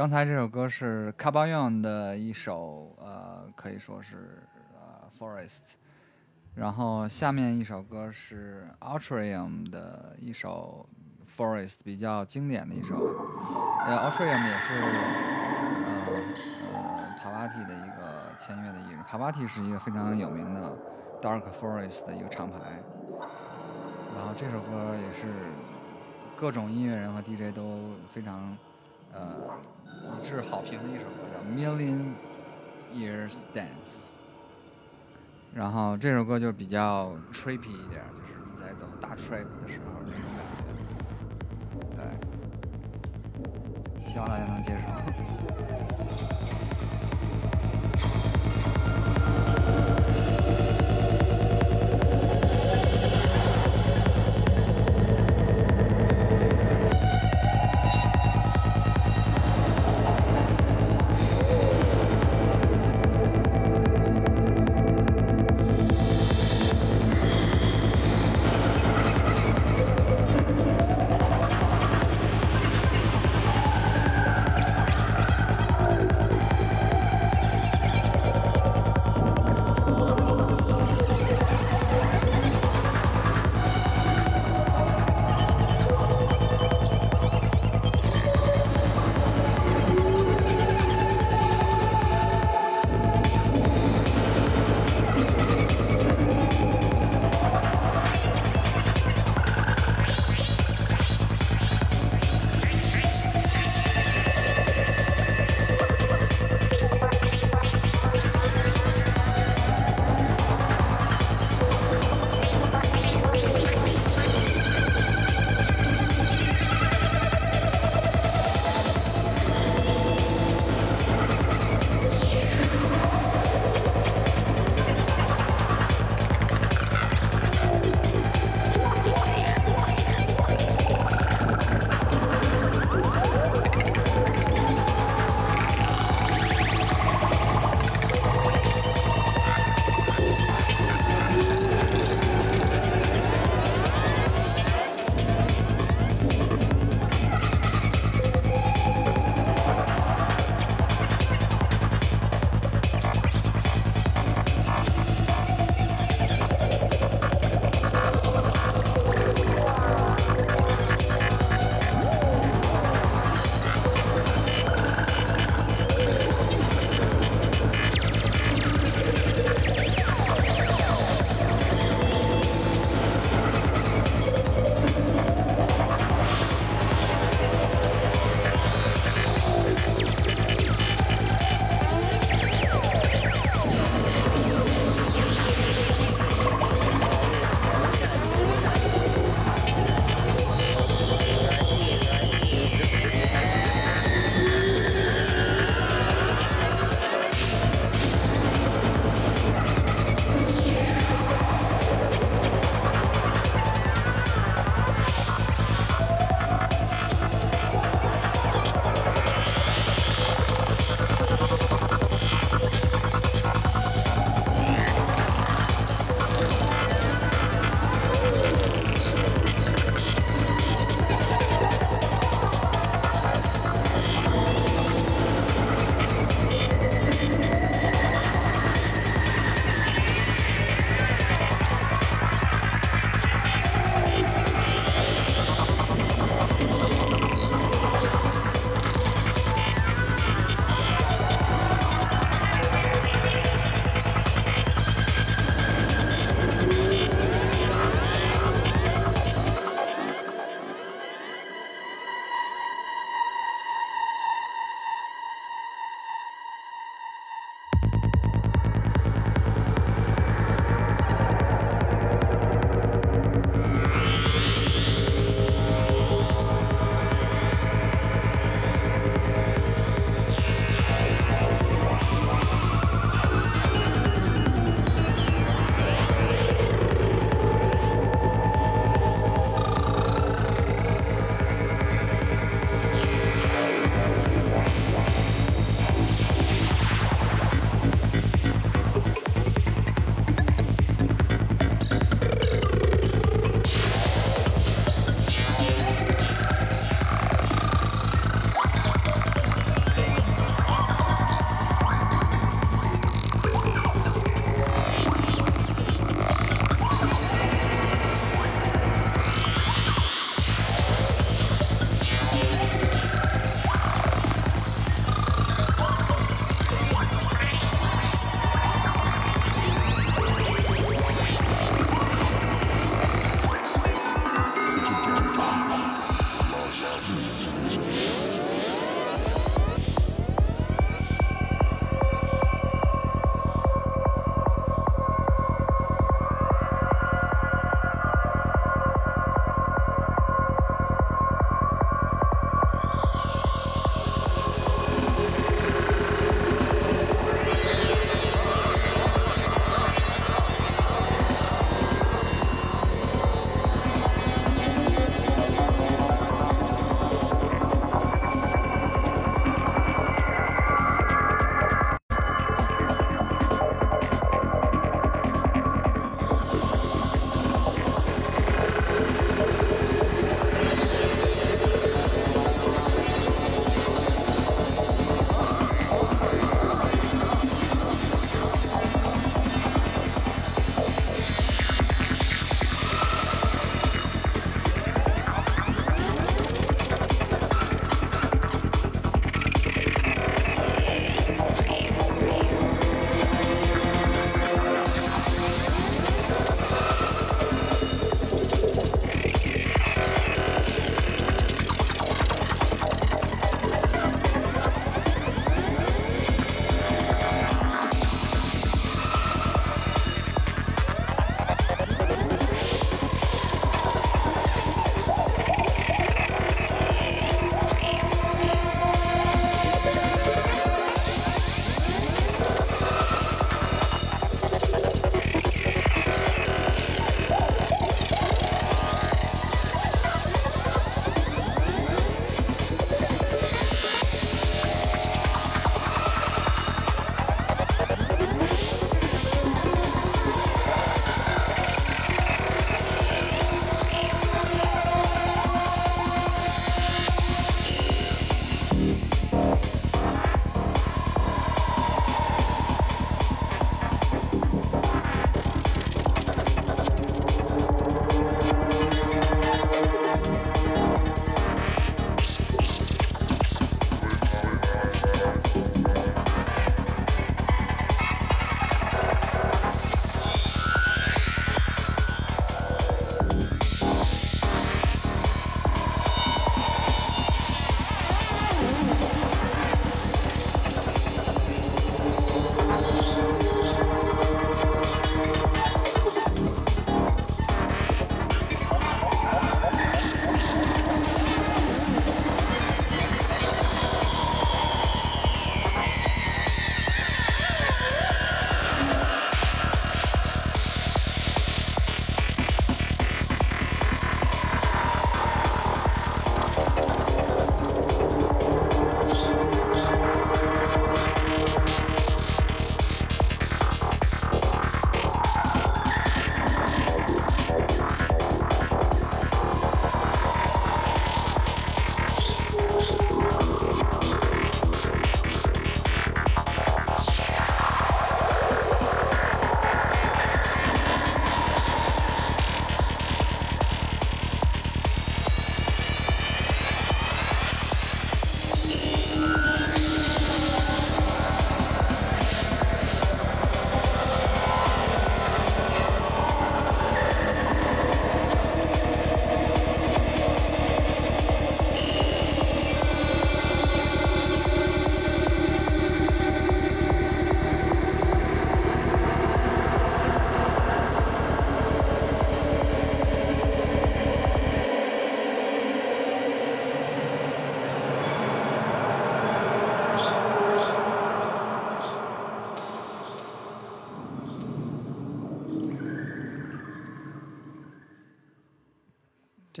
刚才这首歌是 c a b a y o n 的一首，呃，可以说是呃 Forest。然后下面一首歌是 Ultrium 的一首 Forest，比较经典的一首。呃，Ultrium 也是呃呃 Pavati 的一个签约的艺人。，Pavati 是一个非常有名的 Dark Forest 的一个厂牌。然后这首歌也是各种音乐人和 DJ 都非常呃一致好评的一首歌，叫 Million Years Dance。然后这首歌就比较 trippy 一点，就是你在走大 trip 的时候那种感觉。对，希望大家能接受。*laughs*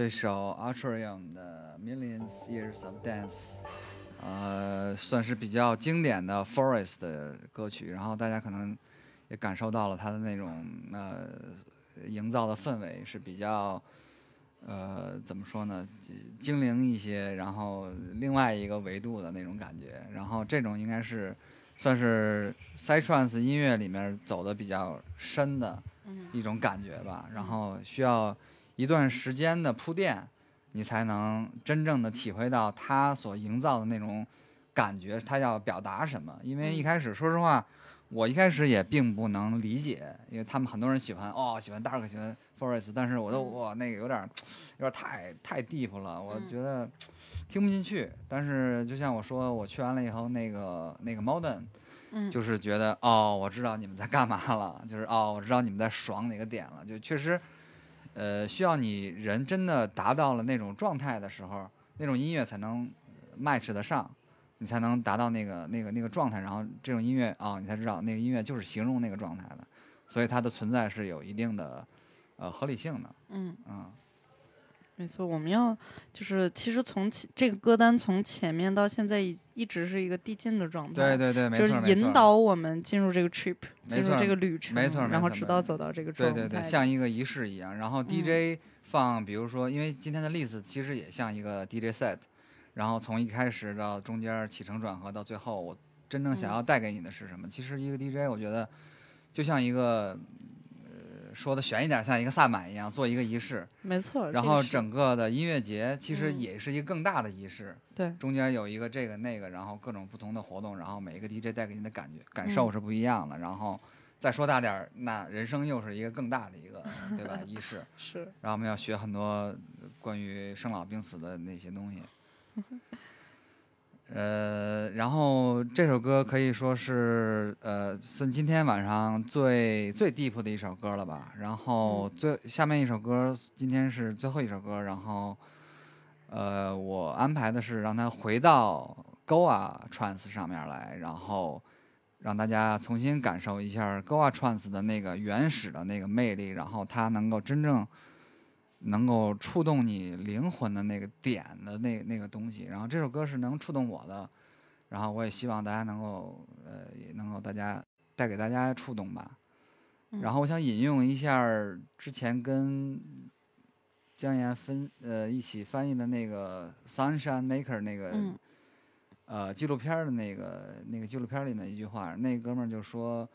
这首 Ultrium 的 Millions Years of Dance，呃，算是比较经典的 Forest 的歌曲，然后大家可能也感受到了它的那种呃营造的氛围是比较呃怎么说呢，精灵一些，然后另外一个维度的那种感觉，然后这种应该是算是 Psytrance 音乐里面走的比较深的一种感觉吧，然后需要。一段时间的铺垫，你才能真正的体会到他所营造的那种感觉，他要表达什么。因为一开始，说实话，我一开始也并不能理解，因为他们很多人喜欢哦，喜欢 dark，喜欢 forest，但是我都哇，那个有点有点太太 deep 了，我觉得听不进去。但是就像我说，我去完了以后，那个那个 modern，就是觉得哦，我知道你们在干嘛了，就是哦，我知道你们在爽哪个点了，就确实。呃，需要你人真的达到了那种状态的时候，那种音乐才能 match 得上，你才能达到那个那个那个状态，然后这种音乐啊，你才知道那个音乐就是形容那个状态的，所以它的存在是有一定的呃合理性的。嗯嗯。没错，我们要就是其实从前这个歌单从前面到现在一一直是一个递进的状态，对对对，没错，就是引导我们进入这个 trip，进入这个旅程，没错，然后直到走到这个状态，对对对，像一个仪式一样。然后 DJ 放，比如说，因为今天的例子其实也像一个 DJ set，然后从一开始到中间起承转合到最后，我真正想要带给你的是什么？其实一个 DJ，我觉得就像一个。说的悬一点，像一个萨满一样做一个仪式，没错。然后整个的音乐节其实也是一个更大的仪式，对，中间有一个这个那个，然后各种不同的活动，然后每一个 DJ 带给你的感觉感受是不一样的。然后再说大点儿，那人生又是一个更大的一个，对吧？*laughs* 仪式 *laughs* 是。然后我们要学很多关于生老病死的那些东西。*laughs* 呃，然后这首歌可以说是呃，算今天晚上最最 deep 的一首歌了吧。然后最下面一首歌，今天是最后一首歌。然后，呃，我安排的是让它回到 Goa Trance 上面来，然后让大家重新感受一下 Goa Trance 的那个原始的那个魅力，然后它能够真正。能够触动你灵魂的那个点的那那个东西，然后这首歌是能触动我的，然后我也希望大家能够呃也能够大家带给大家触动吧。然后我想引用一下之前跟江岩分呃一起翻译的那个《Sunshine Maker》那个呃纪录片的那个那个纪录片里的一句话，那哥们儿就说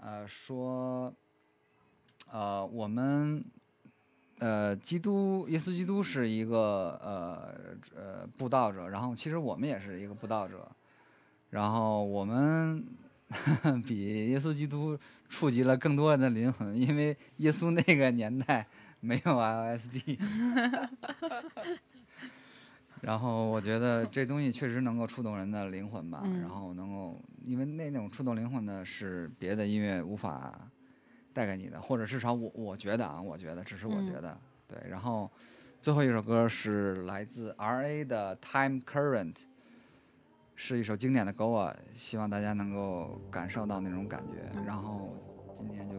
呃说呃我们。呃，基督耶稣基督是一个呃呃布道者，然后其实我们也是一个布道者，然后我们 *laughs* 比耶稣基督触及了更多人的灵魂，因为耶稣那个年代没有 LSD，*laughs* 然后我觉得这东西确实能够触动人的灵魂吧，然后能够因为那那种触动灵魂的是别的音乐无法。带给你的，或者至少我我觉得啊，我觉得只是我觉得对。然后最后一首歌是来自 R.A 的《Time Current》，是一首经典的歌啊，希望大家能够感受到那种感觉。然后今天就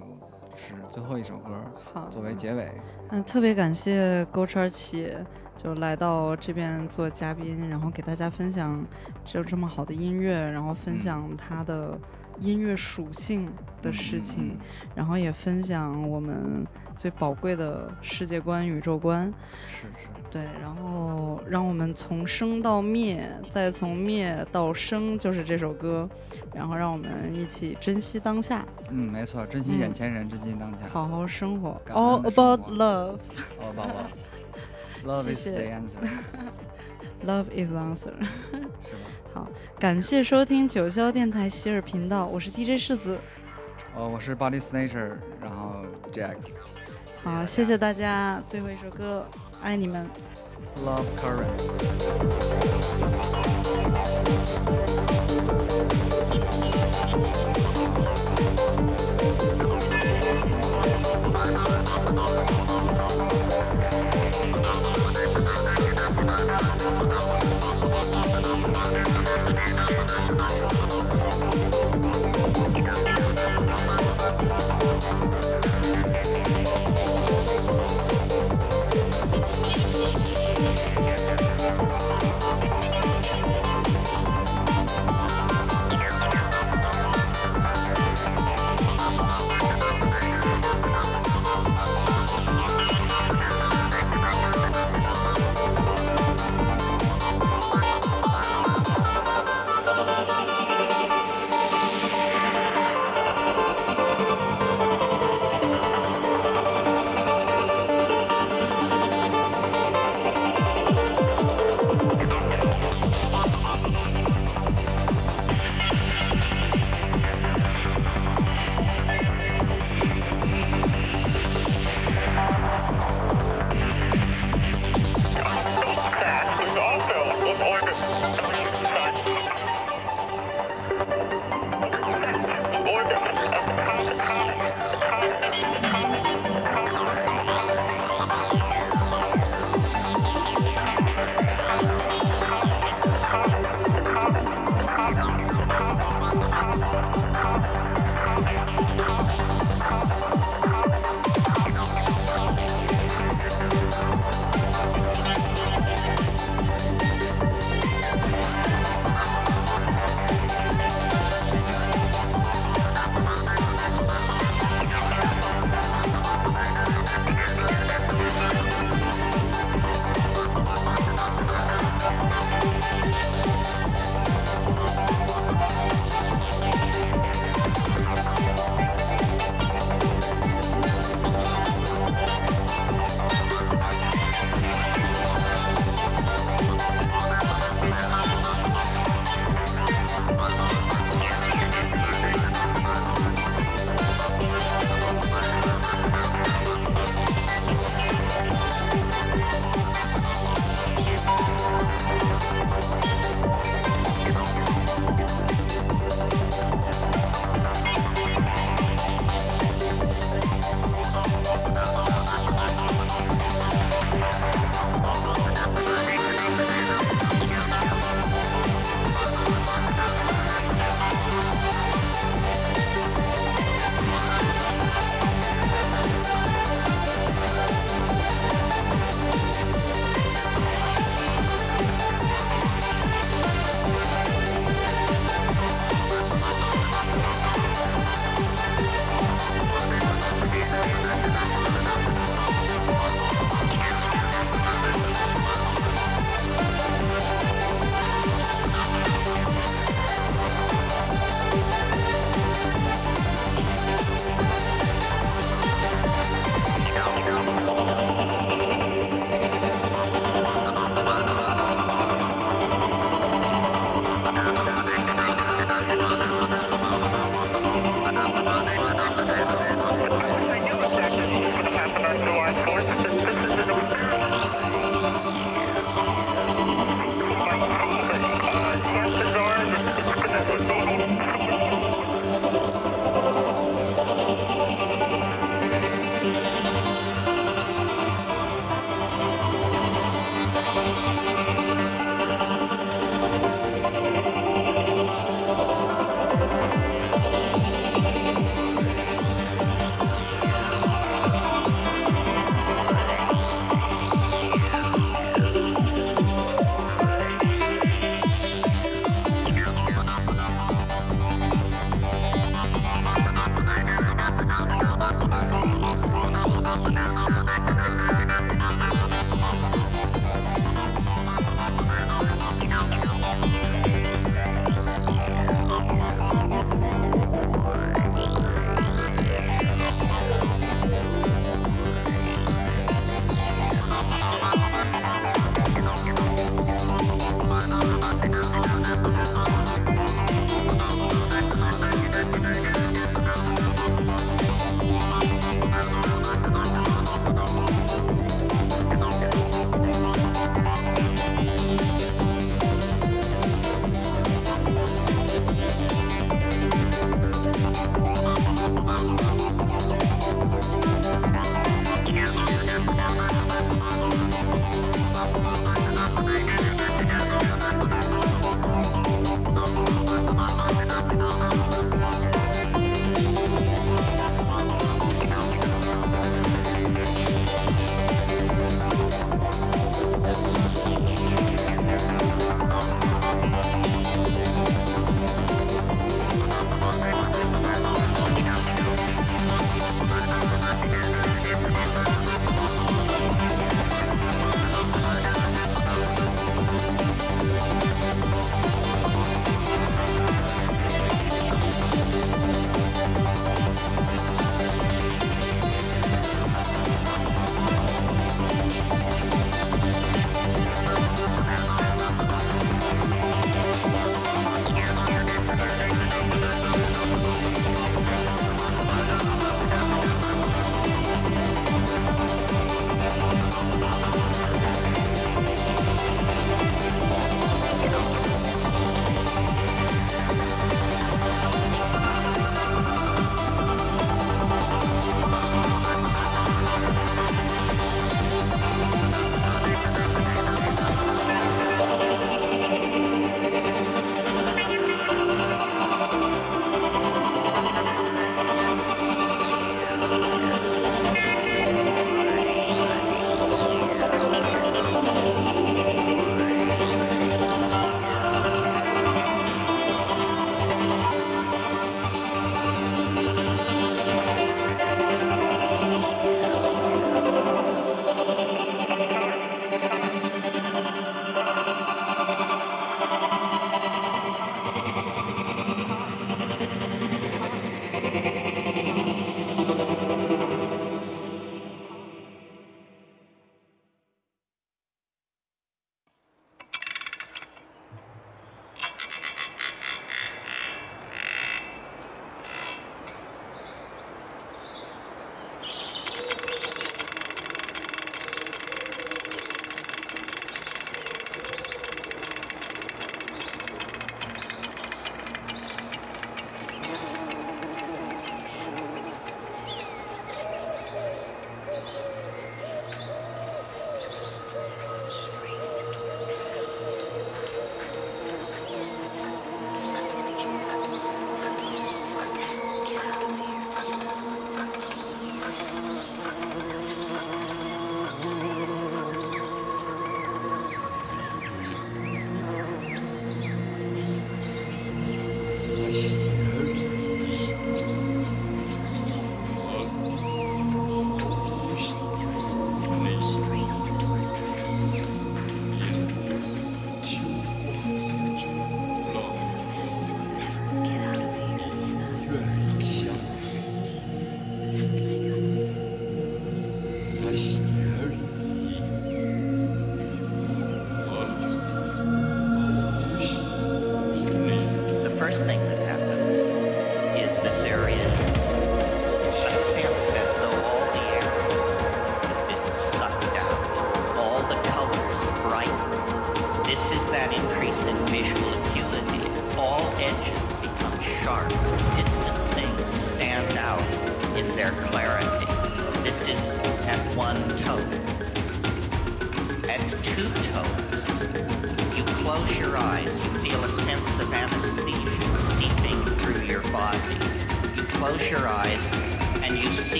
是最后一首歌，好作为结尾。嗯，特别感谢勾圈起就来到这边做嘉宾，然后给大家分享就这么好的音乐，然后分享他的。音乐属性的事情，然后也分享我们最宝贵的世界观、宇宙观。是是，对，然后让我们从生到灭，再从灭到生，就是这首歌。然后让我们一起珍惜当下。嗯，没错，珍惜眼前人，珍惜当下，好好生活。All about love. All about love. Love is the answer. Love is the answer. 是吗？好，感谢收听九霄电台希尔频道，我是 DJ 世子。哦，我是 Body Snatcher，然后 Jax。好，谢谢大家，最后一首歌，爱你们。Love Current。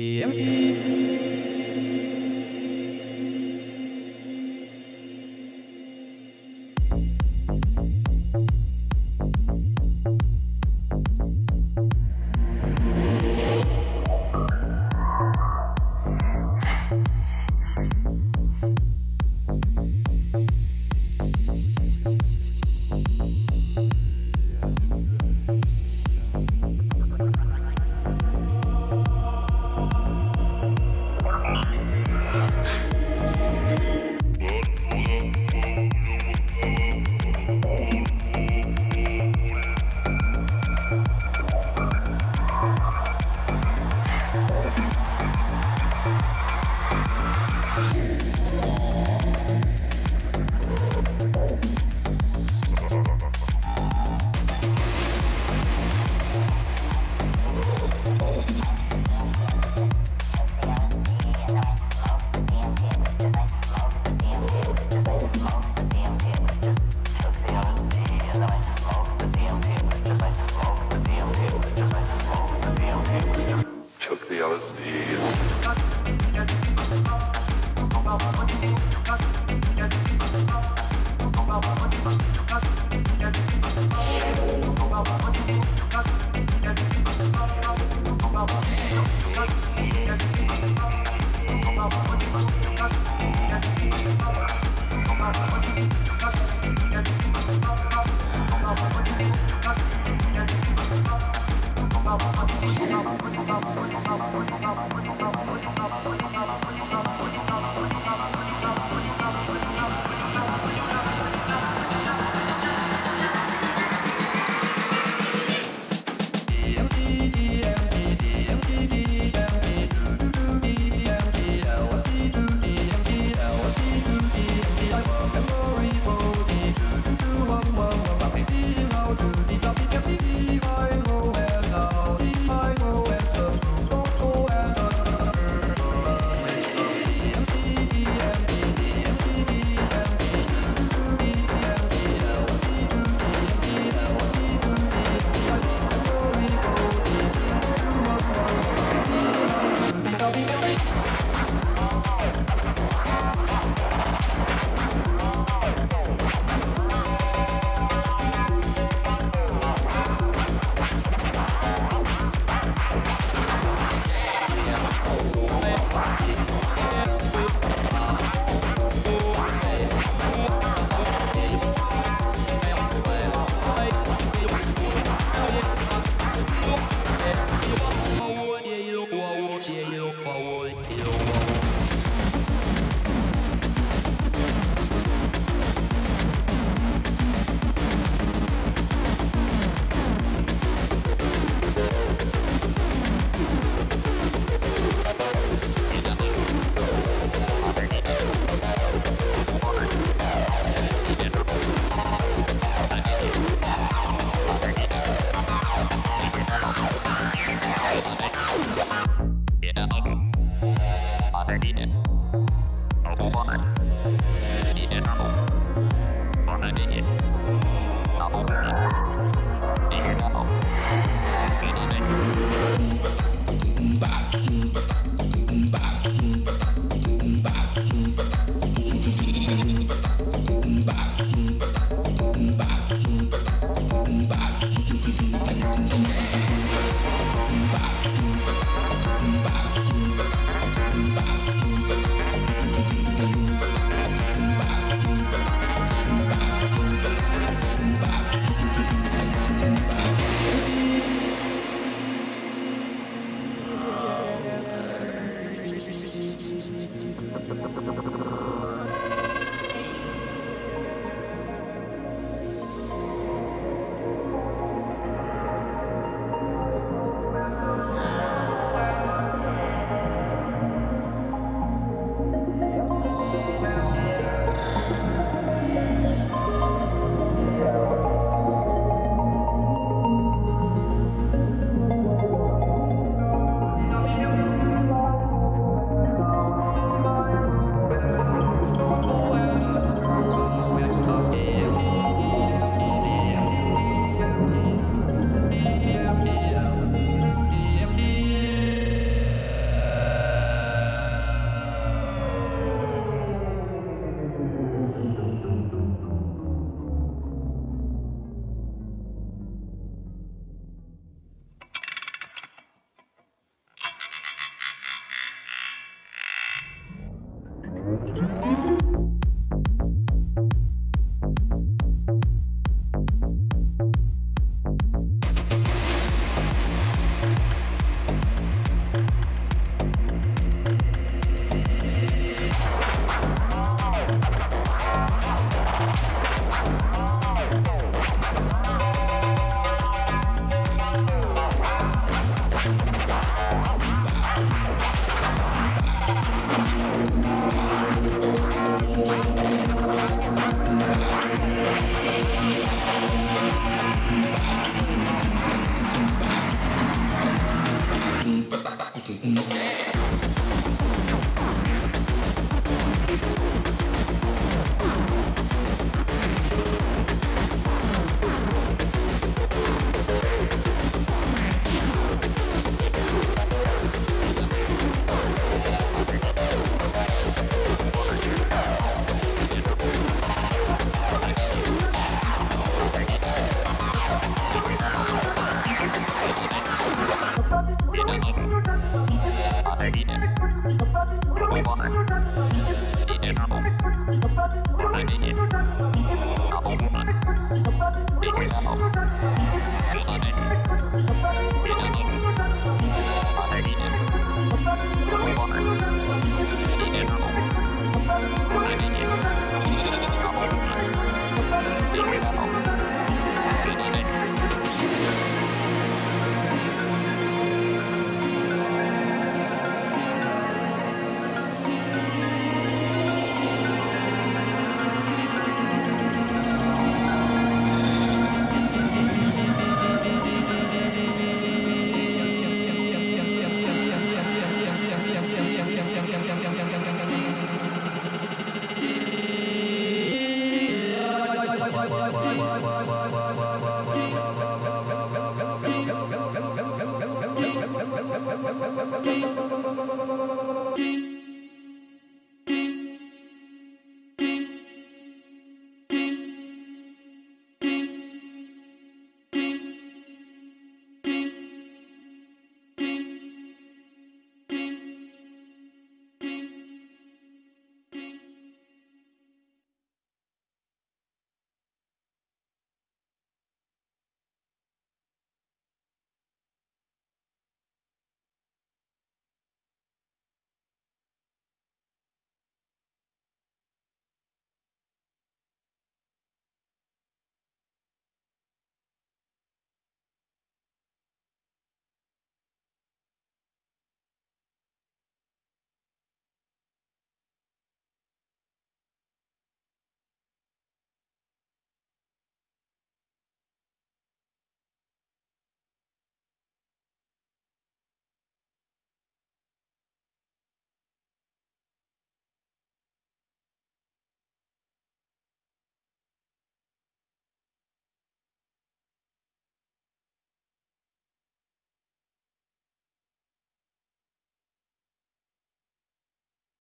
Yeah.